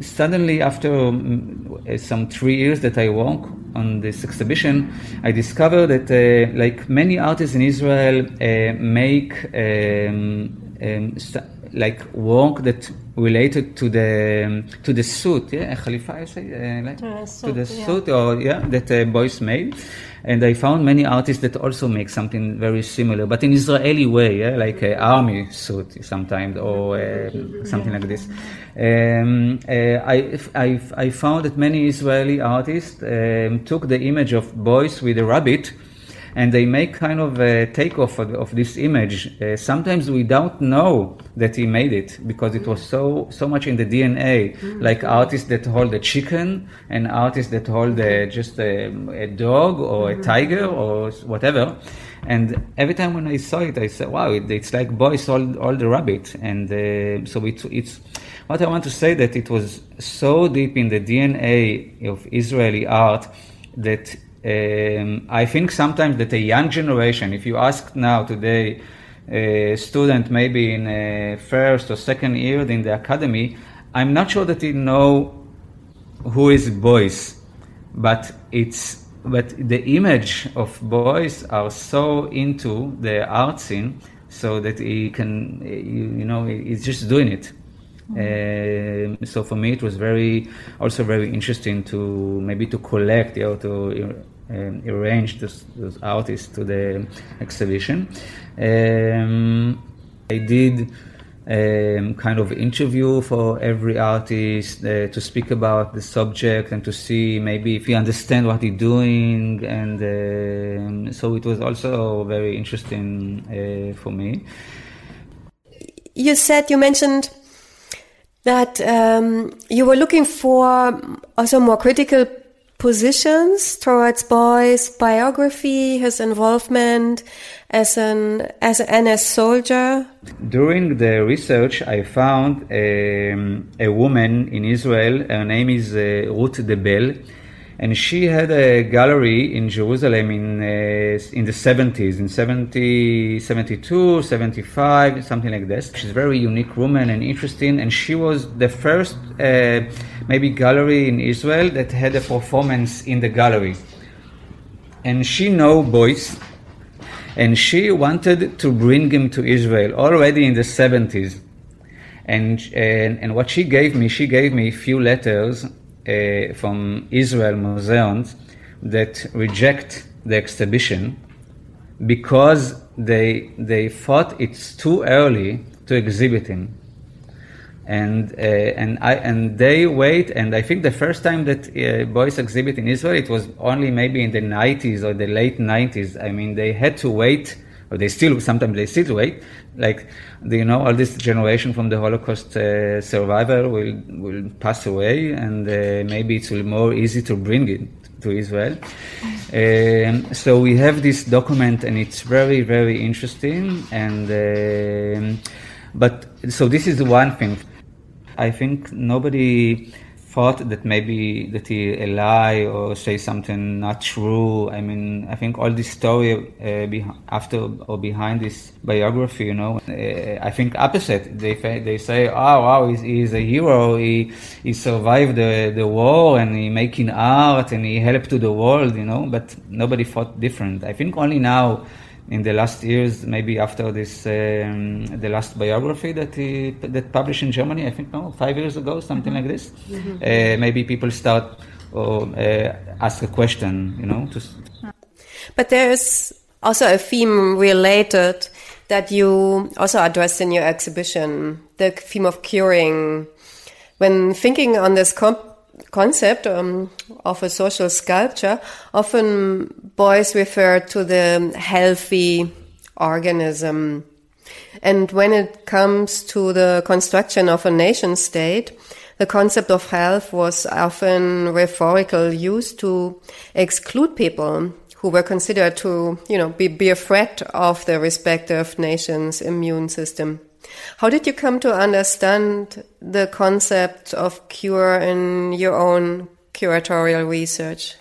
suddenly after um, some three years that I work on this exhibition, I discovered that uh, like many artists in Israel uh, make um, um, like work that related to the to the suit, yeah, khalifa, you say, uh, like, to, suit, to the yeah. suit, or yeah, that uh, Beuys made. And I found many artists that also make something very similar, but in Israeli way, yeah, like an army suit sometimes, or uh, something like this. Um, uh, I, I, I found that many Israeli artists um, took the image of Beuys with a rabbit and they make kind of a takeoff of, of this image. Uh, sometimes we don't know that he made it because it was so so much in the DNA. Mm-hmm. Like artists that hold a chicken and artists that hold a, just a, a dog or mm-hmm. a tiger or whatever. And every time when I saw it, I said, "Wow, it, it's like Beuys all all the rabbit." And uh, so it's it's what I want to say that it was so deep in the DNA of Israeli art that um, I think sometimes that a young generation, if you ask now today, a student maybe in a first or second year in the academy, I'm not sure that he know who is Beuys, but it's but the image of Beuys are so into the art scene so that he can you, you know he's just doing it mm-hmm. so for me it was very also very interesting to maybe to collect you know to um, arranged those, those, artists to the exhibition. Um, I did um, kind of interview for every artist uh, to speak about the subject and to see maybe if he understand what he's doing and um, so it was also very interesting uh, for me you said you mentioned that um, you were looking for also more critical positions towards Beuys's biography, his involvement as an as an NS soldier? During the research, I found um, a woman in Israel. Her name is uh, Ruth Debel and she had a gallery in Jerusalem in uh, in the 70s, in 70, 72, 75, something like this. She's a very unique woman and interesting, and she was the first uh, maybe gallery in Israel that had a performance in the gallery. And she know Beuys, and she wanted to bring him to Israel already in the 70s. And, and, and what she gave me, she gave me a few letters uh, from Israel museums that reject the exhibition because they they thought it's too early to exhibit him and uh, and I and they wait. And I think the first time that uh, Beuys exhibit in Israel, it was only maybe in the 90s or the late 90s. I mean, they had to wait, or they still sometimes they still wait. Like you know, all this generation from the Holocaust uh, survivor will will pass away, and uh, maybe it will more easy to bring it to Israel. [LAUGHS] Um, so we have this document, and it's very very interesting. And um, but so this is one thing. I think nobody thought that maybe that he lie or say something not true. I mean, I think all this story uh, be- after or behind this biography, you know, uh, I think opposite. They they say, oh wow, he's, he's a hero. He he survived the, the war and he making art and he helped to the world, you know. But nobody thought different. I think only now in the last years, maybe after this, um, the last biography that he that published in Germany, I think no, five years ago, something mm-hmm. like this. Mm-hmm. Uh, maybe people start or uh, ask a question, you know. To... But there is also a theme related that you also addressed in your exhibition, the theme of curing. When thinking on this comp concept um, of a social sculpture, often Beuys refer to the healthy organism. And when it comes to the construction of a nation state, the concept of health was often rhetorical used to exclude people who were considered to, you know, be, be a threat of the respective nation's immune system. How did you come to understand the concept of cure in your own curatorial research?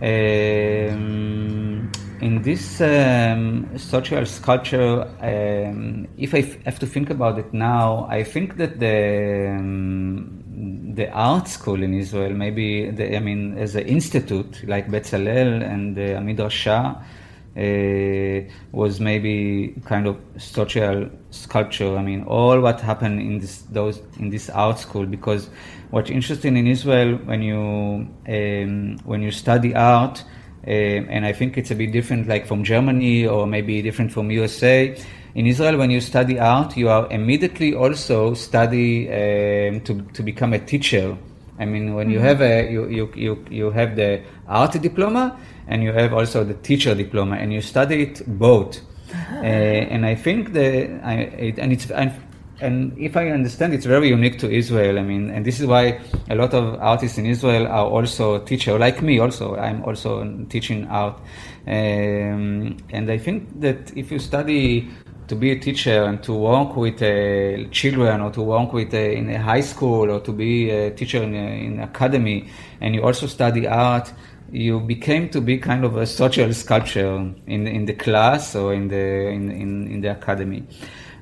Um, in this um, social sculpture, um, if I have to think about it now, I think that the um, the art school in Israel, maybe the, I mean, as an institute like Betzalel and the uh, was maybe kind of social sculpture. I mean, all what happened in this those in this art school. Because what's interesting in Israel when you um, when you study art, uh, and I think it's a bit different, like from Germany or maybe different from USA. In Israel, when you study art, you are immediately also study um, to to become a teacher. I mean, when mm-hmm. you have a you, you you you have the art diploma and you have also the teacher diploma, and you study it both. Uh-huh. Uh, and I think that, I, it, and it's, and, and if I understand, it's very unique to Israel. I mean, and this is why a lot of artists in Israel are also teacher, like me. Also, I'm also teaching art, um, and I think that if you study to be a teacher and to work with uh, children or to work with uh, in a high school or to be a teacher in, a, in academy, and you also study art you became to be kind of a social sculpture in in the class or in the in in, in the academy.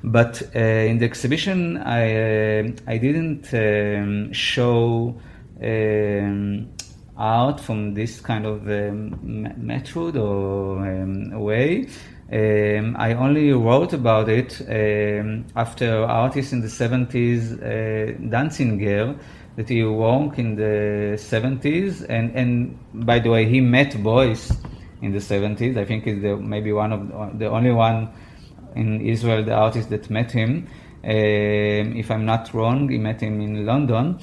But uh, in the exhibition, I uh, I didn't um, show um, art from this kind of um, method or um, way. Um, I only wrote about it um, after artists in the 70s, uh, Danziger, that he worked in the 70s. And, and by the way, he met Beuys in the 70s. I think he's the, maybe one of the only one in Israel, the artist that met him. Um, if I'm not wrong, he met him in London.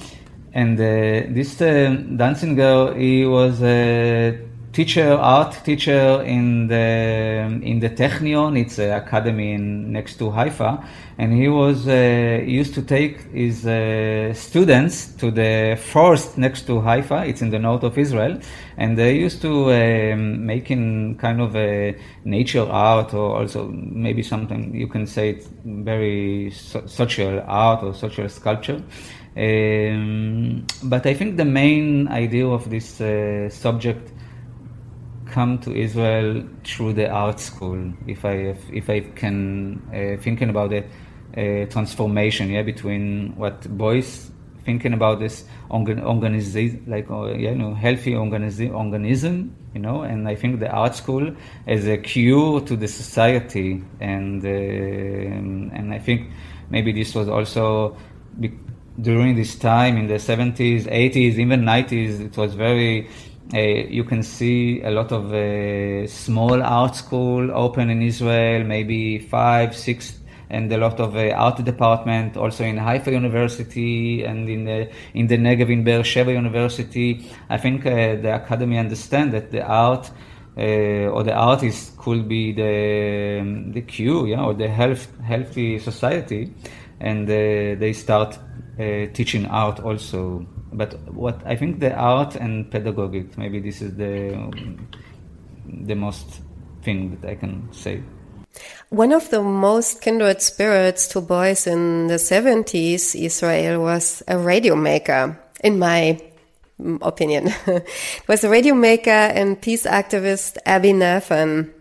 And uh, this uh, Danziger, he was a teacher, art teacher in the in the Technion. It's an academy in, next to Haifa, and he was uh, used to take his uh, students to the forest next to Haifa. It's in the north of Israel, and they used to um, making kind of a nature art, or also maybe something you can say it's very so- social art or social sculpture. Um, but I think the main idea of this uh, subject come to Israel through the art school. If I if I can uh, thinking about it, uh, transformation, yeah, between what Beuys thinking about this organ, organization, like uh, you know, healthy organiz- organism, you know, and I think the art school is a cure to the society, and uh, and I think maybe this was also. Be- during this time in the 70s, 80s, even 90s, it was very. Uh, you can see a lot of uh, small art school open in Israel, maybe five, six, and a lot of uh, art department also in Haifa University and in the in the Negev in Beersheba University. I think uh, the academy understand that the art uh, or the artist could be the the cue, yeah, or the health healthy society, and uh, they start teaching art also. But what I think the art and pedagogic, maybe this is the the most thing that I can say. One of the most kindred spirits to Beuys in the 70s, Israel was a radio maker, in my opinion. it [LAUGHS] was a radio maker and peace activist Abie Nathan.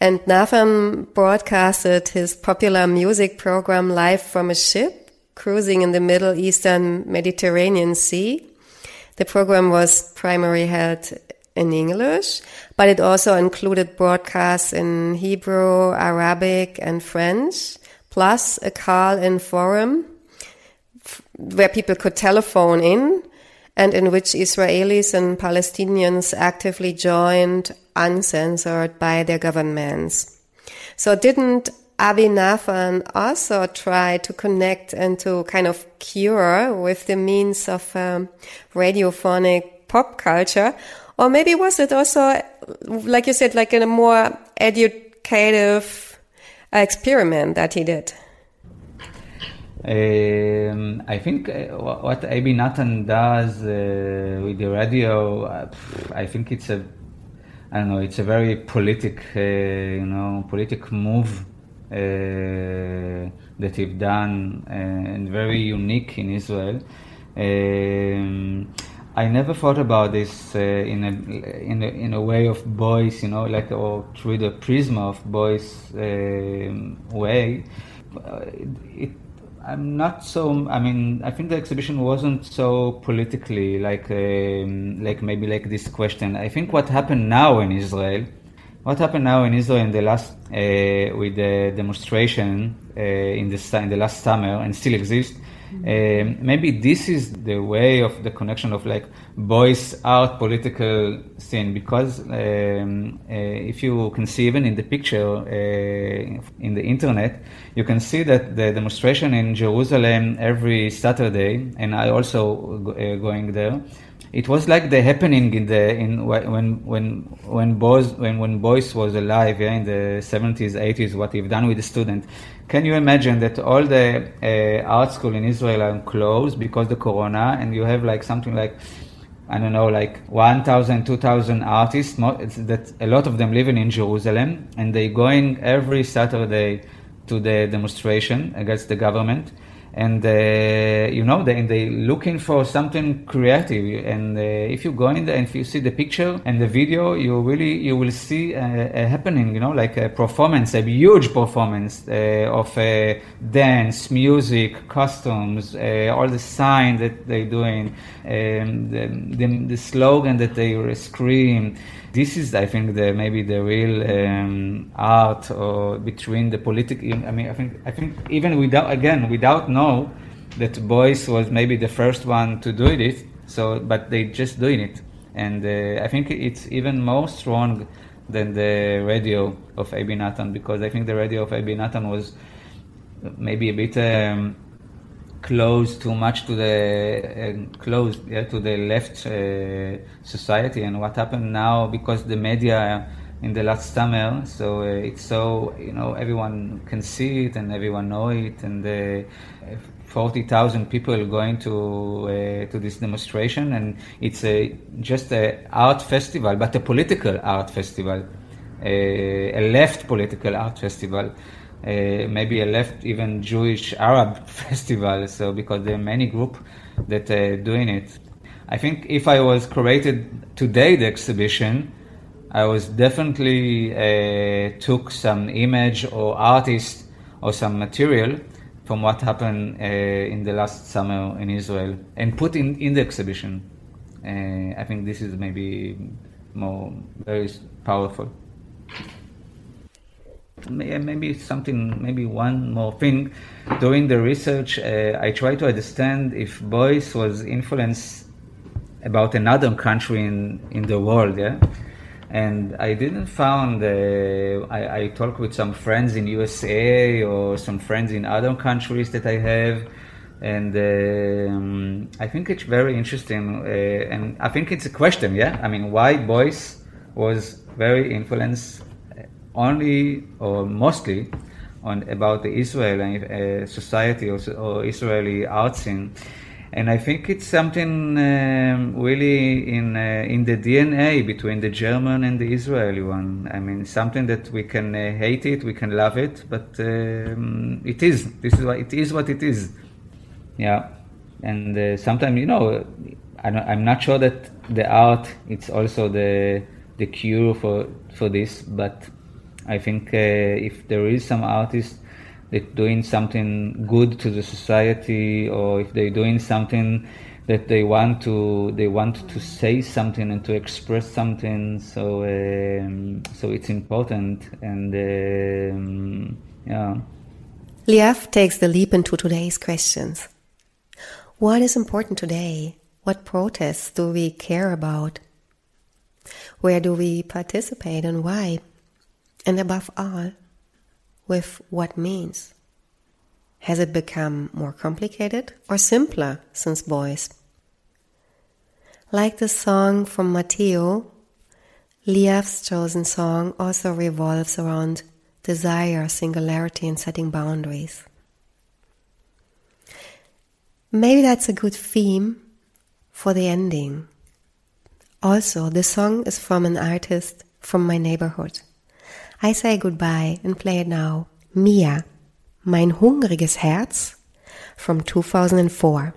And Nathan broadcasted his popular music program live from a ship cruising in the Middle Eastern Mediterranean Sea. The program was primarily held in English, but it also included broadcasts in Hebrew, Arabic, and French, plus a call-in forum where people could telephone in and in which Israelis and Palestinians actively joined uncensored by their governments. So didn't Abie Nathan also try to connect and to kind of cure with the means of um, radiophonic pop culture? Or maybe was it also, like you said, like in a more educative experiment that he did? Um, I think uh, what Abie Nathan does uh, with the radio, uh, I think it's a, I don't know, it's a very politic, uh, you know, politic move that he's done uh, and very unique in Israel. Um, I never thought about this in a in a in a way of Beuys, you know, like or through the prism of Beuys um, way. It, I'm not so. I mean, I think the exhibition wasn't so politically like um, like maybe like this question. I think what happened now in Israel, what happened now in Israel in the last uh, with the demonstration uh, in the in the last summer and still exists. Um, maybe this is the way of the connection of like Beuys art political scene because um, uh, if you can see even in the picture uh, in the internet you can see that the demonstration in Jerusalem every Saturday and I also go, uh, going there it was like the happening in the in when when when Beuys when when Beuys was alive yeah, in the 70s 80s what we've done with the student. Can you imagine that all the uh, art school in Israel are closed because the corona and you have like something like I don't know, like 1,000, 2,000 artists, that a lot of them living in Jerusalem, and they going every Saturday to the demonstration against the government and uh, you know they they looking for something creative. And uh, if you go in there and if you see the picture and the video you really you will see a, a happening you know like a performance a huge performance uh, of uh, dance music costumes uh, all the sign that they're doing um, the, the, the slogan that they scream this is, I think, the maybe the real um, art or between the political. I mean, I think, I think even without again without know that Beuys was maybe the first one to do it. So, but they just doing it, and uh, I think it's even more strong than the radio of Abie Nathan because I think the radio of Abie Nathan was maybe a bit. Um, close too much to the uh, close yeah, to the left uh, society and what happened now because the media in the last summer so uh, it's so you know everyone can see it and everyone know it and uh, 40,000 people going to uh, to this demonstration and it's a just a art festival but a political art festival uh, a left political art festival uh, maybe a left even Jewish Arab [LAUGHS] festival. So because there are many group that are doing it. I think if I was created today the exhibition, I was definitely uh, took some image or artist or some material from what happened uh, in the last summer in Israel and put in, in the exhibition. Uh, I think this is maybe more very powerful. Maybe something, maybe one more thing. During the research, uh, I tried to understand if Beuys was influenced about another country in, in the world, yeah? And I didn't found, uh, I, I talked with some friends in USA or some friends in other countries that I have, and um, I think it's very interesting, uh, and I think it's a question, yeah? I mean, why Beuys was very influenced only or mostly on about the Israeli uh, society or, or, Israeli art scene. And I think it's something um, really in uh, in the DNA between the German and the Israeli one. I mean, something that we can uh, hate it, we can love it, but um, it is. This is what it is. What it is. Yeah, and uh, sometimes you know, I'm not sure that the art it's also the the cure for for this, but I think uh, if there is some artist that doing something good to the society, or if they're doing something that they want to they want to say something and to express something, so um, so it's important and um, yeah. Liav takes the leap into today's questions. What is important today? What protests do we care about? Where do we participate and why? And above all, with what means? Has it become more complicated or simpler since Beuys? Like the song from Matteo, Liav's chosen song also revolves around desire, singularity, and setting boundaries. Maybe that's a good theme for the ending. Also, the song is from an artist from my neighborhood. I say goodbye and play it now. Mia, mein hungriges Herz from 2004.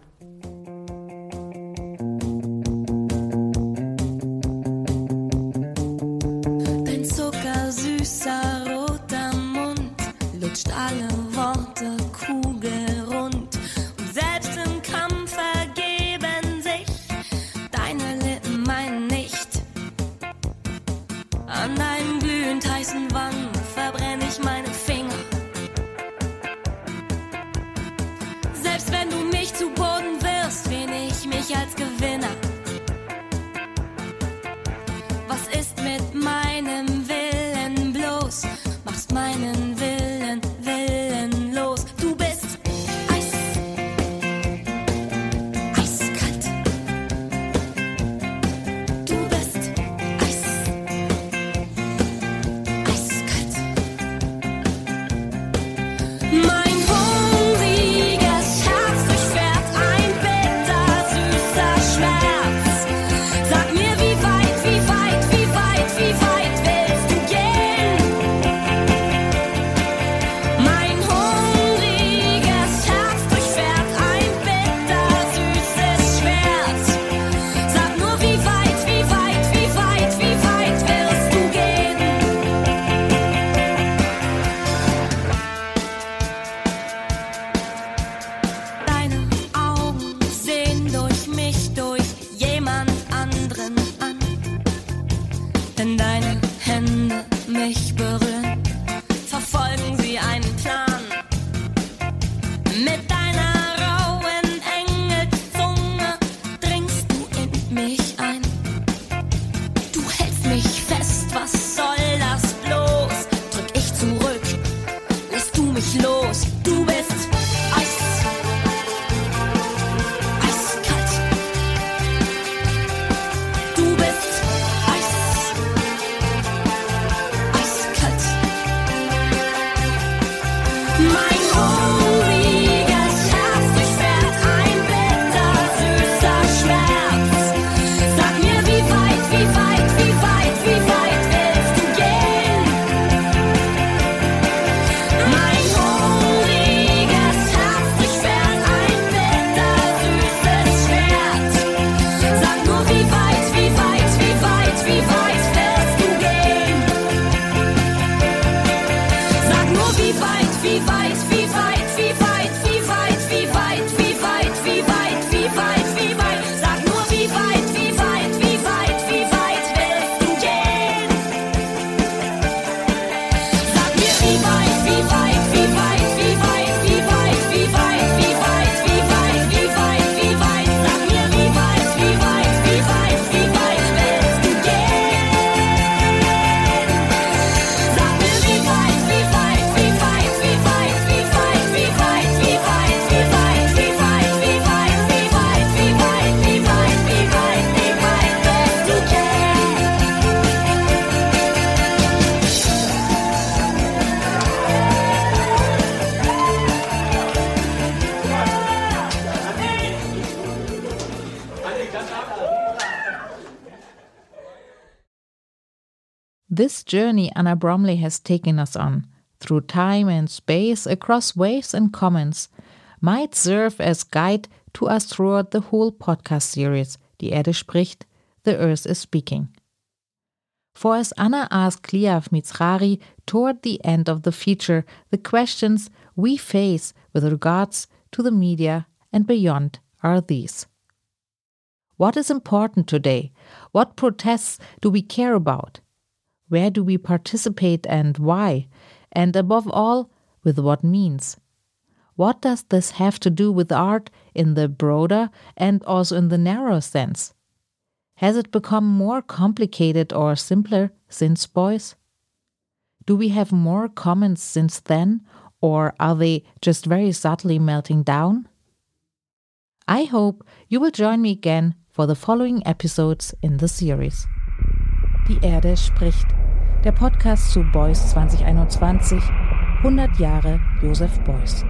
Journey Anna Bromley has taken us on, through time and space, across waves and commons, might serve as guide to us throughout the whole podcast series, Die Erde spricht, The Earth is Speaking. For as Anna asked Liav Mizrahi toward the end of the feature, the questions we face with regards to the media and beyond are these. What is important today? What protests do we care about? Where do we participate and why? And above all, with what means? What does this have to do with art in the broader and also in the narrow sense? Has it become more complicated or simpler since Beuys? Do we have more commons since then, or are they just very subtly melting down? I hope you will join me again for the following episodes in the series. Die Erde spricht. Der Podcast zu Beuys 2021. 100 Jahre Joseph Beuys.